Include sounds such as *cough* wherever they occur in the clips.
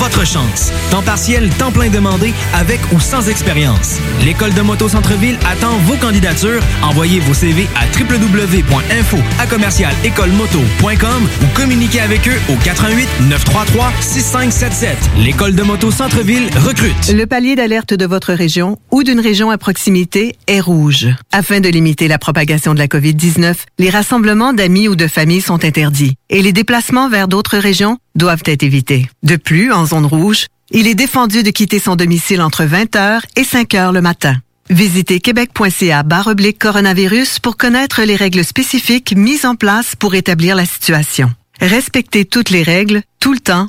Votre chance. Temps partiel, temps plein demandé, avec ou sans expérience. L'École de moto Centre-Ville attend vos candidatures. Envoyez vos CV à www.info ou communiquez avec eux au 88 933 6577. L'École de moto Centre-Ville recrute. Le palier d'alerte de votre région ou d'une région à proximité est rouge. Afin de limiter la propagation de la COVID-19, les rassemblements d'amis ou de familles sont interdits et les déplacements vers d'autres régions doivent être évités. De plus, en zone rouge, il est défendu de quitter son domicile entre 20h et 5h le matin. Visitez québec.ca oblique coronavirus pour connaître les règles spécifiques mises en place pour établir la situation. Respectez toutes les règles, tout le temps,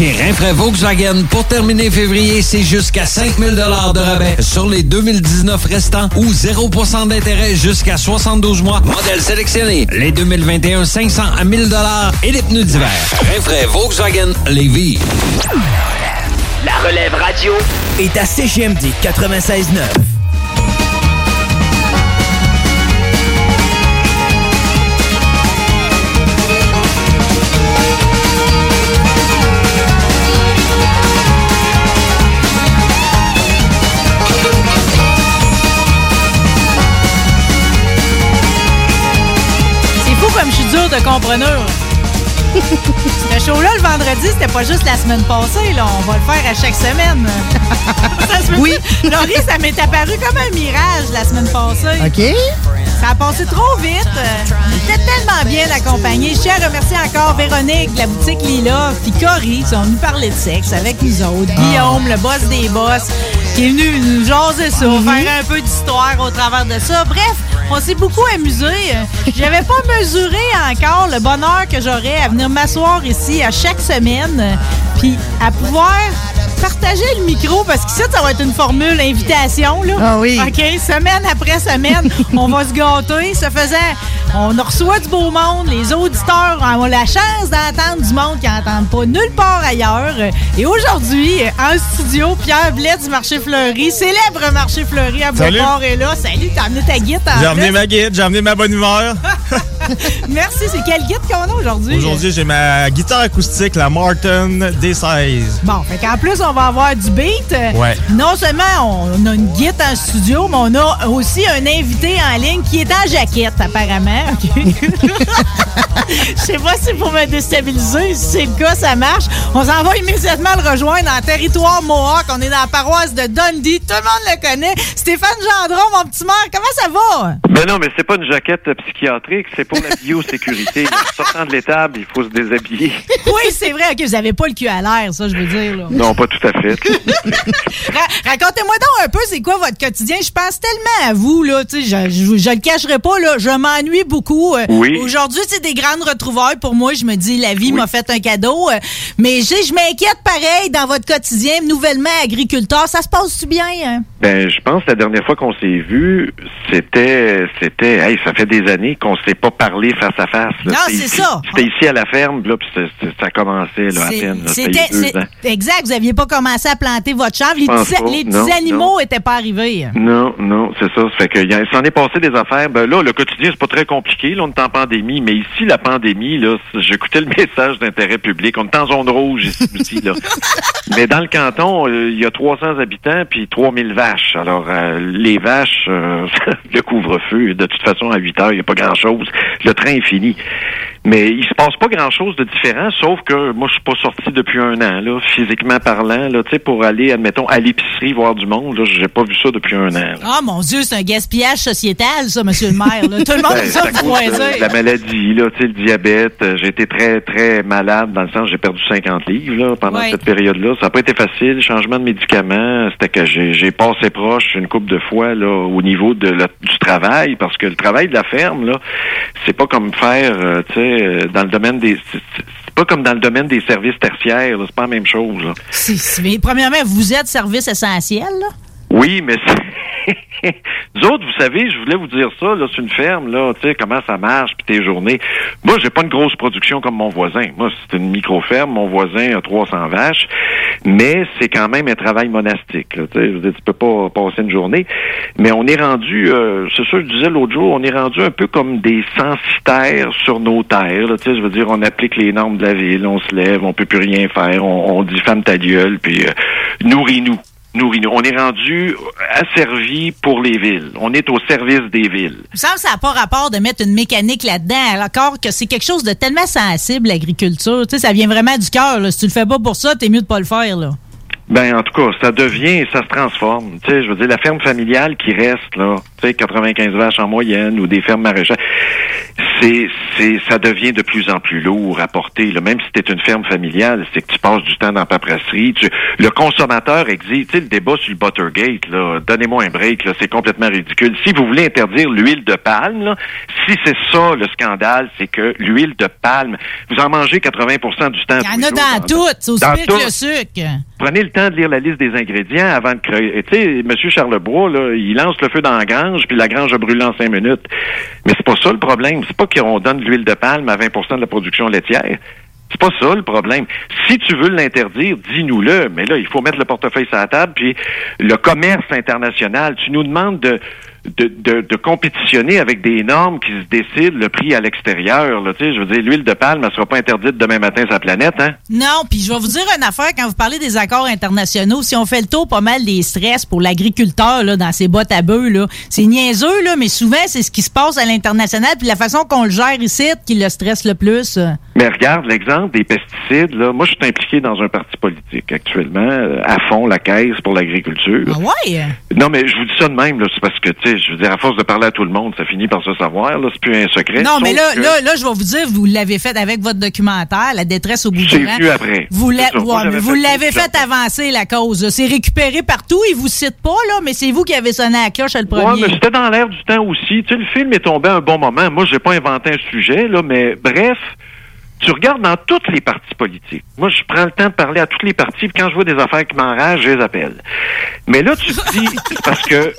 Chez Rinfraie Volkswagen, pour terminer février, c'est jusqu'à 5000 de rabais sur les 2019 restants ou 0% d'intérêt jusqu'à 72 mois. Modèle sélectionné, les 2021 500 à 1000 et les pneus d'hiver. Rinfraie Volkswagen Lévis. La relève radio est à CGMD 96.9. de compreneur. *laughs* Ce show-là, le vendredi, c'était pas juste la semaine passée. Là. On va le faire à chaque semaine. *laughs* Se Oui. Laurie, ça m'est apparu comme un mirage la semaine passée. OK? Ça a passé trop vite. J'étais tellement bien accompagnée. Je tiens à remercier encore Véronique, de la boutique Lila, puis Cory, qui sont venus parler de sexe avec nous autres. Guillaume, le boss des boss, qui est venu nous jaser ça, faire un peu d'histoire au travers de ça. Bref, on s'est beaucoup amusé. J'avais pas mesuré encore le bonheur que j'aurais à venir m'asseoir ici à chaque semaine, puis à pouvoir partager le micro parce qu'ici, ça va être une formule invitation. Là. Ah oui. OK, semaine après semaine, *laughs* on va se gâter. Ça faisait, on reçoit du beau monde. Les auditeurs ont la chance d'entendre du monde qui n'entendent pas nulle part ailleurs. Et aujourd'hui, en studio, Pierre Blais du Marché Fleuri, célèbre Marché Fleuri à. Beauport est là. Salut, t'as amené ta guide J'ai amené plus. ma guide, j'ai amené ma bonne humeur. *laughs* *laughs* Merci, c'est quel guide qu'on a aujourd'hui? Aujourd'hui, j'ai ma guitare acoustique, la Martin D16. Bon, fait qu'en plus, on va avoir du beat. Ouais. Non seulement on a une guide en studio, mais on a aussi un invité en ligne qui est en jaquette, apparemment. OK? *laughs* Je sais pas si pour me déstabiliser, si c'est le cas, ça marche. On s'en va immédiatement le rejoindre en territoire Mohawk. On est dans la paroisse de Dundee. Tout le monde le connaît. Stéphane Gendron, mon petit maire, comment ça va? Ben non, mais c'est pas une jaquette psychiatrique, c'est pour la biosécurité. En sortant de l'étable, il faut se déshabiller. Oui, c'est vrai que vous n'avez pas le cul à l'air, ça, je veux dire. Là. Non, pas tout à fait. *laughs* Ra- Racontez-moi donc un peu, c'est quoi votre quotidien? Je pense tellement à vous, là. Je, je, je le cacherai pas, là. Je m'ennuie beaucoup. Euh, Oui. Aujourd'hui, c'est des grandes retrouvailles pour moi. Je me dis, la vie m'a fait un cadeau. Euh, Mais je m'inquiète pareil dans votre quotidien, nouvellement agriculteur. Ça se passe-tu bien? hein? Ben, je pense que la dernière fois qu'on s'est vu, c'était, c'était, hey, ça fait des années qu'on s'est pas parlé face à face. là. Non, c'est ça. C'était ici à la ferme, là, puis ça commençait là, à peine. C'était, exact, vous n'aviez pas commencé à planter votre chanvre. Les petits, pas. les Non, animaux n'étaient pas arrivés. Non, non, c'est ça. Ça fait que a- s'en est passé des affaires. Ben là, le quotidien, c'est pas très compliqué. Là, on est en pandémie, mais ici, la pandémie, là, j'écoutais le *laughs* message d'intérêt public. On est en zone rouge ici là. *laughs* mais dans le canton, euh, il y a 300 habitants puis 3000 vaches. Alors, euh, les vaches, euh, *laughs* le couvre-feu, de toute façon, à 8 heures, il n'y a pas grand-chose. Le train est fini. Mais il se passe pas grand-chose de différent, sauf que moi, je suis pas sorti depuis un an, là, physiquement parlant, là, tu sais, pour aller, admettons, à l'épicerie voir du monde, là, j'ai pas vu ça depuis un an. Ah, mon Dieu, c'est un gaspillage sociétal, ça, monsieur le maire. là. Tout le monde Ben, ça de la maladie, là, tu sais, le diabète. J'ai été très, très malade dans le sens j'ai perdu 50 livres là, pendant cette période-là. Ça n'a pas été facile. Changement de médicaments, c'était que j'ai j'ai passé proche une couple de fois là, au niveau de la- du travail, parce que le travail de la ferme, là, c'est pas comme faire, euh, tu sais, euh, dans le domaine des... c'est- pas comme dans le domaine des services tertiaires, c'est pas la même chose. là. C'est- c'est- mais premièrement, vous êtes service essentiel, là? Oui, mais c'est... Nous autres, vous savez, je voulais vous dire ça, là, c'est une ferme, là, tu sais, comment ça marche, puis tes journées. Moi, j'ai pas une grosse production comme mon voisin. Moi, c'est une micro-ferme, mon voisin a 300 vaches, mais c'est quand même un travail monastique, là, tu sais, je tu peux pas passer une journée. Mais on est rendu, euh, c'est ça, je disais l'autre jour, on est rendu un peu comme des censitaires sur nos terres, là, tu sais, je veux dire, on applique les normes de la ville, on se lève, on peut plus rien faire, on, on dit femme ta gueule, puis euh, nourris-nous nourris-nous. On est rendu asservi pour les villes. On est au service des villes. Il me semble que ça n'a pas rapport de mettre une mécanique là-dedans, alors que c'est quelque chose de tellement sensible, l'agriculture. Tu sais, ça vient vraiment du cœur. Si tu le fais pas pour ça, t'es mieux de pas le faire, là. Ben, en tout cas, ça devient et ça se transforme. Tu sais, je veux dire, la ferme familiale qui reste, là, tu sais, 95 vaches en moyenne ou des fermes maraîchères, c'est, c'est, ça devient de plus en plus lourd à porter. Là. Même si tu une ferme familiale, c'est que tu passes du temps dans la paperasserie. Tu, le consommateur exige, tu sais, le débat sur le Buttergate, là, donnez-moi un break, là, c'est complètement ridicule. Si vous voulez interdire l'huile de palme, là, si c'est ça le scandale, c'est que l'huile de palme, vous en mangez 80% du temps. Il y en a dans tout. C'est aussi dans pire tout. que le sucre. Prenez le temps de lire la liste des ingrédients avant de créer. Tu sais, M. Charlebois, là, il lance le feu dans la puis la grange a brûlé en cinq minutes. Mais c'est pas ça le problème. C'est pas qu'on donne de l'huile de palme à 20% de la production laitière. C'est pas ça le problème. Si tu veux l'interdire, dis-nous-le. Mais là, il faut mettre le portefeuille sur la table. Puis le commerce international, tu nous demandes de, de, compétitionner avec des normes qui se décident le prix à l'extérieur. là. Je veux dire, l'huile de palme, elle sera pas interdite demain matin sur la planète, hein? Non, puis je vais vous dire une affaire, quand vous parlez des accords internationaux, si on fait le tour pas mal des stress pour l'agriculteur dans ses bottes à bœufs, c'est niaiseux, mais souvent c'est ce qui se passe à l'international, puis la façon qu'on le gère ici qui le stresse le plus. Mais regarde l'exemple des pesticides. Là. Moi, je suis impliqué dans un parti politique actuellement, euh, à fond, la caisse pour l'agriculture. Ah ouais? Non, mais je vous dis ça de même, c'est parce que, tu sais, je veux dire, à force de parler à tout le monde, ça finit par se savoir, là, c'est plus un secret. Non, mais là, que là, là, je vais vous dire, vous l'avez fait avec votre documentaire, La détresse au bout du venu après. Vous ouais, fait l'avez ça. fait avancer, la cause. C'est récupéré partout. Ils vous citent pas, là, mais c'est vous qui avez sonné à la cloche à le Ouais, premier. mais c'était dans l'air du temps aussi. Tu sais, le film est tombé à un bon moment. Moi, j'ai pas inventé un sujet, là, mais bref, tu regardes dans toutes les partis politiques. Moi, je prends le temps de parler à toutes les partis, puis quand je vois des affaires qui m'enragent, je les appelle. Mais là, tu te dis, *laughs* parce que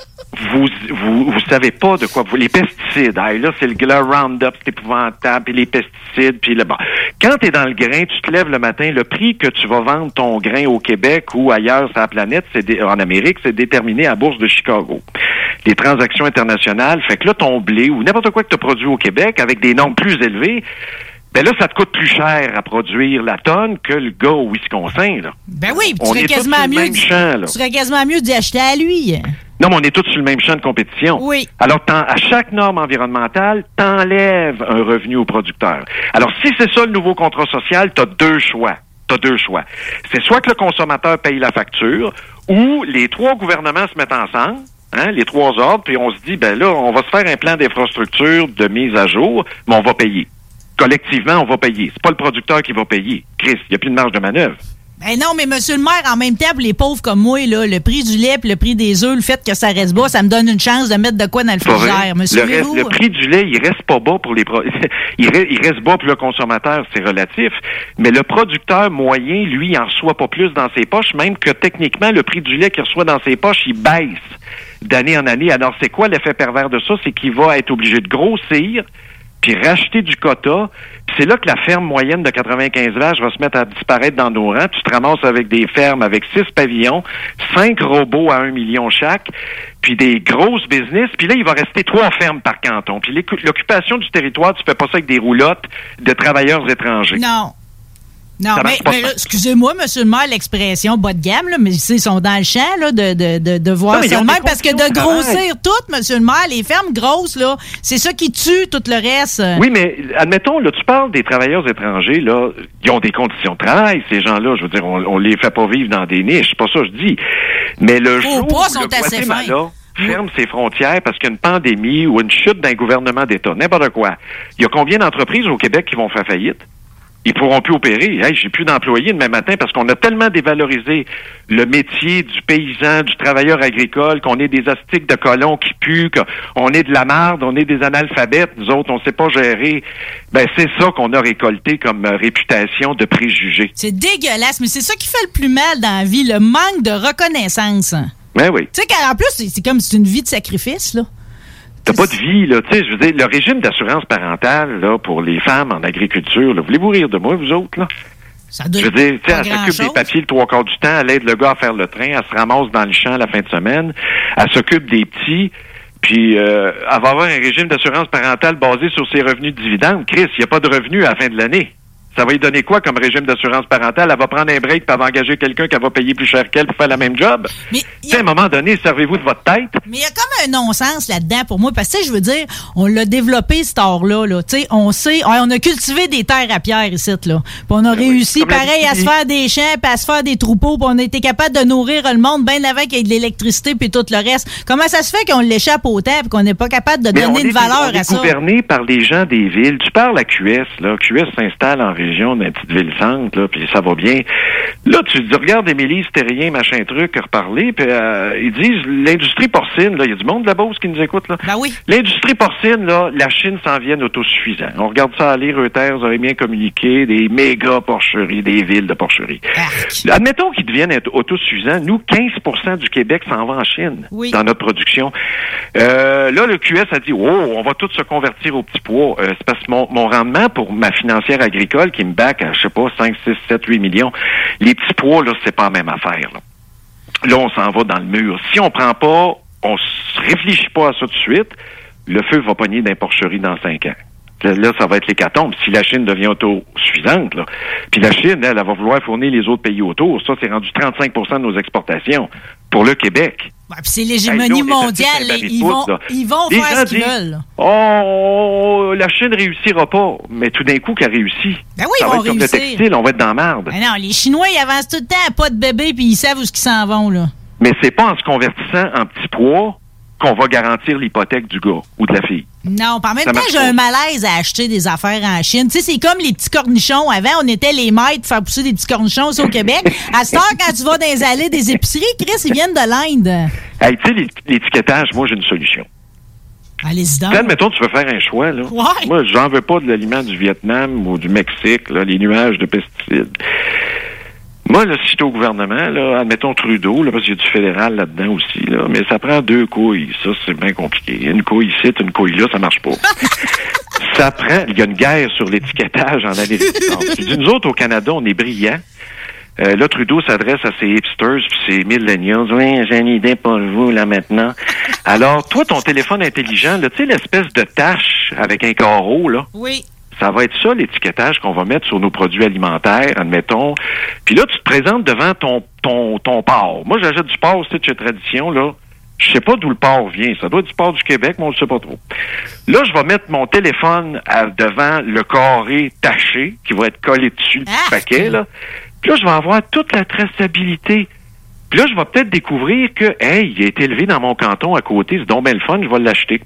vous, vous, vous savez pas de quoi vous, les pesticides. Hey, là, c'est le, le Roundup, c'est épouvantable, puis les pesticides, puis le, bon. Quand tu es dans le grain, tu te lèves le matin, le prix que tu vas vendre ton grain au Québec ou ailleurs sur la planète, c'est dé- en Amérique, c'est déterminé à la bourse de Chicago. Les transactions internationales, fait que là, ton blé ou n'importe quoi que tu as produit au Québec avec des normes plus élevées, ben là, ça te coûte plus cher à produire la tonne que le gars au Wisconsin, là. Ben oui, tu On serais est tous quasiment sur le mieux. même d'y- champ, là. Tu serais quasiment mieux d'y acheter à lui. Non, mais on est tous sur le même champ de compétition. Oui. Alors, à chaque norme environnementale, t'enlèves un revenu au producteur. Alors, si c'est ça le nouveau contrat social, t'as deux choix. T'as deux choix. C'est soit que le consommateur paye la facture, ou les trois gouvernements se mettent ensemble, hein, les trois ordres, puis on se dit, ben là, on va se faire un plan d'infrastructure de mise à jour, mais on va payer. Collectivement, on va payer. C'est pas le producteur qui va payer. Chris, il n'y a plus de marge de manœuvre. Ben non, mais monsieur le maire, en même temps, pour les pauvres comme moi, là, le prix du lait puis le prix des œufs, le fait que ça reste bas, ça me donne une chance de mettre de quoi dans le frigidaire. Monsieur le, reste- le prix du lait, il reste pas bas pour les pro- *laughs* il, reste, il reste bas pour le consommateur, c'est relatif. Mais le producteur moyen, lui, il en reçoit pas plus dans ses poches, même que techniquement, le prix du lait qu'il reçoit dans ses poches, il baisse d'année en année. Alors, c'est quoi l'effet pervers de ça? C'est qu'il va être obligé de grossir, puis racheter du quota. Puis c'est là que la ferme moyenne de 95 vaches va se mettre à disparaître dans nos rangs. Tu te ramasses avec des fermes avec six pavillons, cinq robots à un million chaque, puis des grosses business. Puis là, il va rester trois fermes par canton. Puis l'occupation du territoire, tu fais pas ça avec des roulottes de travailleurs étrangers. Non. Non, mais, mais excusez-moi, monsieur le maire, l'expression bas de gamme, là, mais ils sont dans le champ là, de, de, de, de voir Non, ça des même, parce que de grossir tout, monsieur le maire, les fermes grosses, là, c'est ça qui tue tout le reste. Oui, mais admettons, là, tu parles des travailleurs étrangers, là, ils ont des conditions de travail, ces gens-là. Je veux dire, on, on les fait pas vivre dans des niches, c'est pas ça que je dis. Mais le Faut jour où sont le assez ferme ses frontières parce qu'il y a une pandémie ou une chute d'un gouvernement d'État, n'importe quoi, il y a combien d'entreprises au Québec qui vont faire faillite? Ils pourront plus opérer. Hey, j'ai plus d'employés demain matin parce qu'on a tellement dévalorisé le métier du paysan, du travailleur agricole, qu'on est des astiques de colons qui puent, qu'on est de la marde, on est des analphabètes, nous autres, on sait pas gérer. Ben, c'est ça qu'on a récolté comme euh, réputation de préjugés. C'est dégueulasse, mais c'est ça qui fait le plus mal dans la vie, le manque de reconnaissance. Ben oui. Tu sais qu'en plus, c'est c'est comme c'est une vie de sacrifice, là. T'as pas de vie, là. Tu sais, je veux dire, le régime d'assurance parentale, là, pour les femmes en agriculture, là, voulez-vous rire de moi, vous autres, là? Ça Je veux dire, tu sais, elle s'occupe des papiers le trois quarts du temps, elle aide le gars à faire le train, elle se ramasse dans le champ la fin de semaine, elle s'occupe des petits, puis euh, elle va avoir un régime d'assurance parentale basé sur ses revenus de dividendes. Chris, il n'y a pas de revenus à la fin de l'année. Ça va lui donner quoi comme régime d'assurance parentale? Elle va prendre un break, puis elle va engager quelqu'un qui va payer plus cher qu'elle pour faire le même job? Mais à un moment donné, servez-vous de votre tête? Mais il y a comme un non-sens là-dedans pour moi. Parce que, je veux dire, on l'a développé, cet art-là. Là. Tu sais, on sait, on a cultivé des terres à pierre ici. Là. Puis on a réussi, Comme la pareil, à se faire des champs, puis à se faire des troupeaux. Puis on a été capable de nourrir le monde bien avant qu'il y ait de l'électricité, puis tout le reste. Comment ça se fait qu'on l'échappe autant, puis qu'on n'est pas capable de Mais on donner est une valeur on est à ça? gouverné par les gens des villes. Tu parles à QS, là. QS s'installe en région dans une petite ville centre, là, puis ça va bien. Là, tu dis, regarde Émilie Stérien, machin truc, reparler, puis euh, ils disent, l'industrie porcine, là, il y a du monde de la Beauce qui nous écoute, là. Ben oui. L'industrie porcine, là, la Chine s'en vient autosuffisant. On regarde ça aller, Reuters aurait bien communiqué, des méga porcheries, des villes de porcheries. Admettons qu'ils deviennent autosuffisants. Nous, 15% du Québec s'en va en Chine Oui. dans notre production. Euh, là, le QS a dit, oh, on va tous se convertir au petit pois. Euh, c'est parce que mon, mon rendement pour ma financière agricole qui me back à, je sais pas, 5, 6, 7, 8 millions, les petits pois, là, c'est pas la même affaire. Là, on s'en va dans le mur. Si on prend pas, on réfléchit pas à ça tout de suite, le feu va pogner d'un porcherie dans 5 ans. Là, là, ça va être l'hécatombe. Si la Chine devient autosuffisante, là, puis la Chine, elle, elle va vouloir fournir les autres pays autour. Ça, c'est rendu 35% de nos exportations pour le Québec. Ouais, c'est l'hégémonie mondiale. Ils vont, poudre, là. ils vont Les faire ce qu'ils veulent. Oh, la Chine réussira pas. Mais tout d'un coup, qu'elle réussit. Ben oui, ça ils va vont être comme le réussir. textile, on va être dans la marde. Ben non, les Chinois, ils avancent tout le temps à pas de bébé, puis ils savent où ils s'en vont, là. Mais c'est pas en se convertissant en petits pois qu'on va garantir l'hypothèque du gars ou de la fille. Non, par même temps, j'ai un malaise à acheter des affaires en Chine. Tu sais, c'est comme les petits cornichons. Avant, on était les maîtres de faire pousser des petits cornichons aussi au Québec. À cette heure, quand tu vas dans les allées des épiceries, Chris, ils viennent de l'Inde. Hey, tu sais, l'é- l'étiquetage, moi, j'ai une solution. Allez-y donc. Admettons, tu veux faire un choix, là. Ouais. Moi, j'en veux pas de l'aliment du Vietnam ou du Mexique, là, les nuages de pesticides. Moi, là, si j'étais au gouvernement, là, admettons Trudeau, là, parce qu'il y a du fédéral là-dedans aussi, là, mais ça prend deux couilles. Ça, c'est bien compliqué. Une couille ici, une couille là, ça marche pas. *laughs* ça prend. Il y a une guerre sur l'étiquetage en Amérique du Nord. Nous autres, au Canada, on est brillants. Euh, là, Trudeau s'adresse à ses hipsters puis ses millennials. Oui, j'ai une idée pour vous, là, maintenant. Alors, toi, ton téléphone intelligent, là, tu sais, l'espèce de tache avec un carreau, là? Oui. Ça va être ça l'étiquetage qu'on va mettre sur nos produits alimentaires, admettons. Puis là, tu te présentes devant ton ton ton porc. Moi, j'achète du porc aussi de chez Tradition, là. Je sais pas d'où le porc vient. Ça doit être du porc du Québec, mais on ne sait pas trop. Là, je vais mettre mon téléphone à- devant le carré taché qui va être collé dessus du paquet, là. Puis là, je vais avoir toute la traçabilité Puis là, je vais peut-être découvrir que, hey, il a été élevé dans mon canton à côté, c'est donc bien le fun, je vais l'acheter.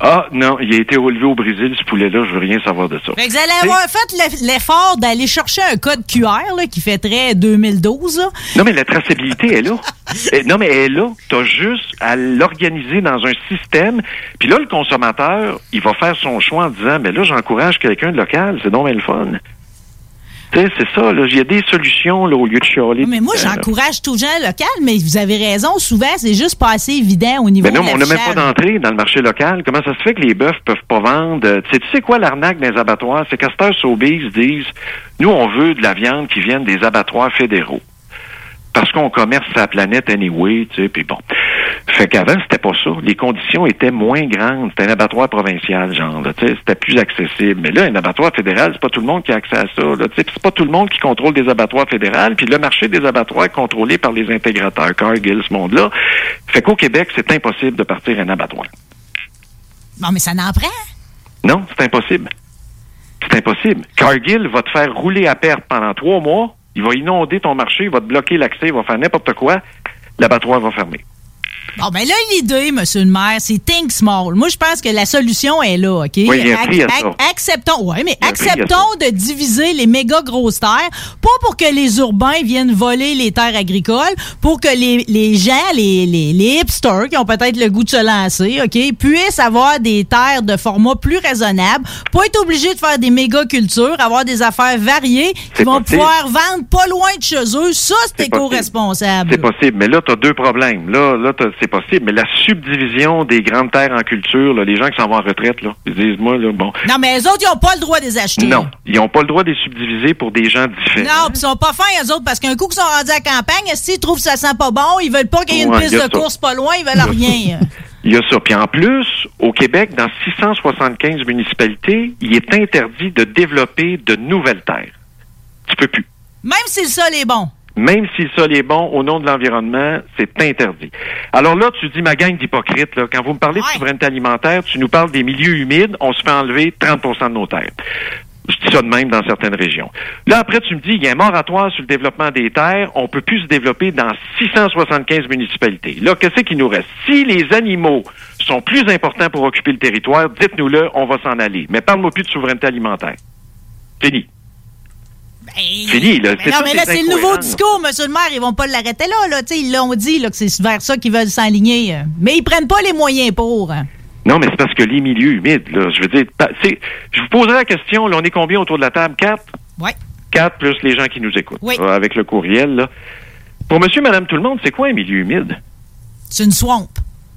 Ah, non, il a été élevé au Brésil, ce poulet-là, je veux rien savoir de ça. Fait que vous allez avoir fait l'eff- l'effort d'aller chercher un code QR là, qui fait très 2012. là. Non, mais la traçabilité est là. *laughs* Eh, non, mais elle est là. Tu as juste à l'organiser dans un système. Puis là, le consommateur, il va faire son choix en disant, mais là, j'encourage quelqu'un de local, c'est donc bien le fun. Tu sais, c'est ça, là. Il y a des solutions, là, au lieu de chialer. Mais moi, tout le temps, là. j'encourage tout gens local, mais vous avez raison, souvent, c'est juste pas assez évident au niveau Mais non, de mais on n'a même pas d'entrée dans le marché local. Comment ça se fait que les bœufs peuvent pas vendre? Euh, Tu sais, tu sais quoi l'arnaque des abattoirs? C'est qu'Astor Sobeys disent, nous, on veut de la viande qui vienne des abattoirs fédéraux. Parce qu'on commerce sa planète anyway, tu sais, puis bon. Fait qu'avant, c'était pas ça. Les conditions étaient moins grandes. C'était un abattoir provincial, genre, là, tu sais, c'était plus accessible. Mais là, un abattoir fédéral, c'est pas tout le monde qui a accès à ça, là, c'est pas tout le monde qui contrôle des abattoirs fédérales, puis le marché des abattoirs est contrôlé par les intégrateurs, Cargill, ce monde-là. Fait qu'au Québec, c'est impossible de partir un abattoir. Non, mais ça n'en prend. Non, c'est impossible. C'est impossible. Cargill va te faire rouler à perte pendant trois mois. Il va inonder ton marché, il va te bloquer l'accès, il va faire n'importe quoi. L'abattoir va fermer. Bon, ben là, l'idée, monsieur le maire, c'est think small. Moi, je pense que la solution est là, OK? Oui, il y a un prix à ça. acceptons, ouais, mais acceptons de diviser les méga grosses terres, pas pour que les urbains viennent voler les terres agricoles, pour que les, les gens, les, les, les hipsters qui ont peut-être le goût de se lancer, OK, puissent avoir des terres de format plus raisonnable, pas être obligés de faire des méga cultures, avoir des affaires variées qui vont possible. pouvoir vendre pas loin de chez eux. Ça, c'est éco-responsable. C'est possible. Mais là, tu as deux problèmes. Là, là c'est possible. Mais la subdivision des grandes terres en culture, là, les gens qui s'en vont en retraite, là, ils disent, moi, là, bon. Non, mais les autres, ils n'ont pas le droit de les acheter. Non, ils n'ont pas le droit de les subdiviser pour des gens différents. Non, puis ils sont pas fins, eux autres, parce qu'un coup qu'ils sont rendus à la campagne, s'ils trouvent que ça sent pas bon, ils veulent pas qu'il y ait une Ouais, piste de ça. course pas loin, ils veulent rien. Il y a ça. Puis en plus, au Québec, dans 675 municipalités, il est interdit de développer de nouvelles terres. Tu peux plus. Même si le sol est bon. Même si le sol est bon, au nom de l'environnement, c'est interdit. Alors là, tu dis ma gang d'hypocrites, là, quand vous me parlez de souveraineté alimentaire, tu nous parles des milieux humides, on se fait enlever 30% de nos terres. Je dis ça de même dans certaines régions. Là, après, tu me dis, il y a un moratoire sur le développement des terres, on peut plus se développer dans 675 municipalités. Là, qu'est-ce qui nous reste? Si les animaux sont plus importants pour occuper le territoire, dites-nous-le, on va s'en aller. Mais parle-moi plus de souveraineté alimentaire. Fini. Fini, là. Mais non, mais là, c'est le nouveau discours, monsieur le maire. Ils vont pas l'arrêter là, là. Ils l'ont dit, là, que c'est vers ça qu'ils veulent s'enligner. euh. Mais ils prennent pas les moyens pour. hein. Non, mais c'est parce que les milieux humides, là, je veux dire, je vous poserai la question, là, on est combien autour de la table? Quatre? Oui. Quatre plus les gens qui nous écoutent. Oui. avec le courriel, là. Pour monsieur, madame, tout le monde, c'est quoi un milieu humide? C'est une swamp.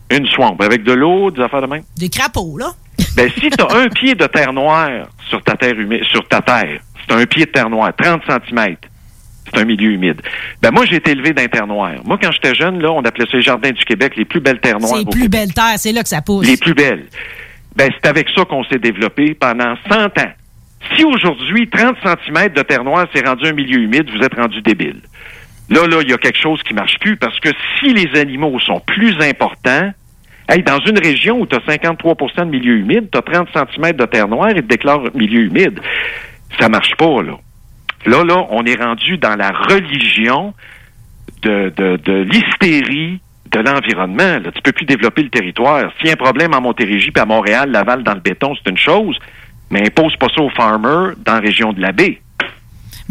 Une swamp, avec de l'eau, des affaires de même? Des crapauds, là. Ben, si tu as un pied de terre noire sur ta terre humide, sur ta terre, c'est un pied de terre noire, 30 cm. C'est un milieu humide. Ben, moi, j'ai été élevé dans terre noire. Moi, quand j'étais jeune, là, on appelait ça les jardins du Québec, les plus belles terres noires. Au plus belle terre, c'est là que ça pousse. les plus belles. Ben, c'est avec ça qu'on s'est développé pendant 100 ans. Si aujourd'hui, 30 cm de terre noire s'est rendu un milieu humide, vous êtes rendu débile. Là, là, il y a quelque chose qui marche plus parce que si les animaux sont plus importants, hey, dans une région où tu as 53% de milieu humide, tu as 30 cm de terre noire et te déclare milieu humide. Ça marche pas, là. Là, là, on est rendu dans la religion de, de, l'hystérie de l'environnement. Là. Tu peux plus développer le territoire. S'il y a un problème en Montérégie puis à Montréal, Laval dans le béton, c'est une chose, mais impose pas ça aux farmers dans la région de la baie.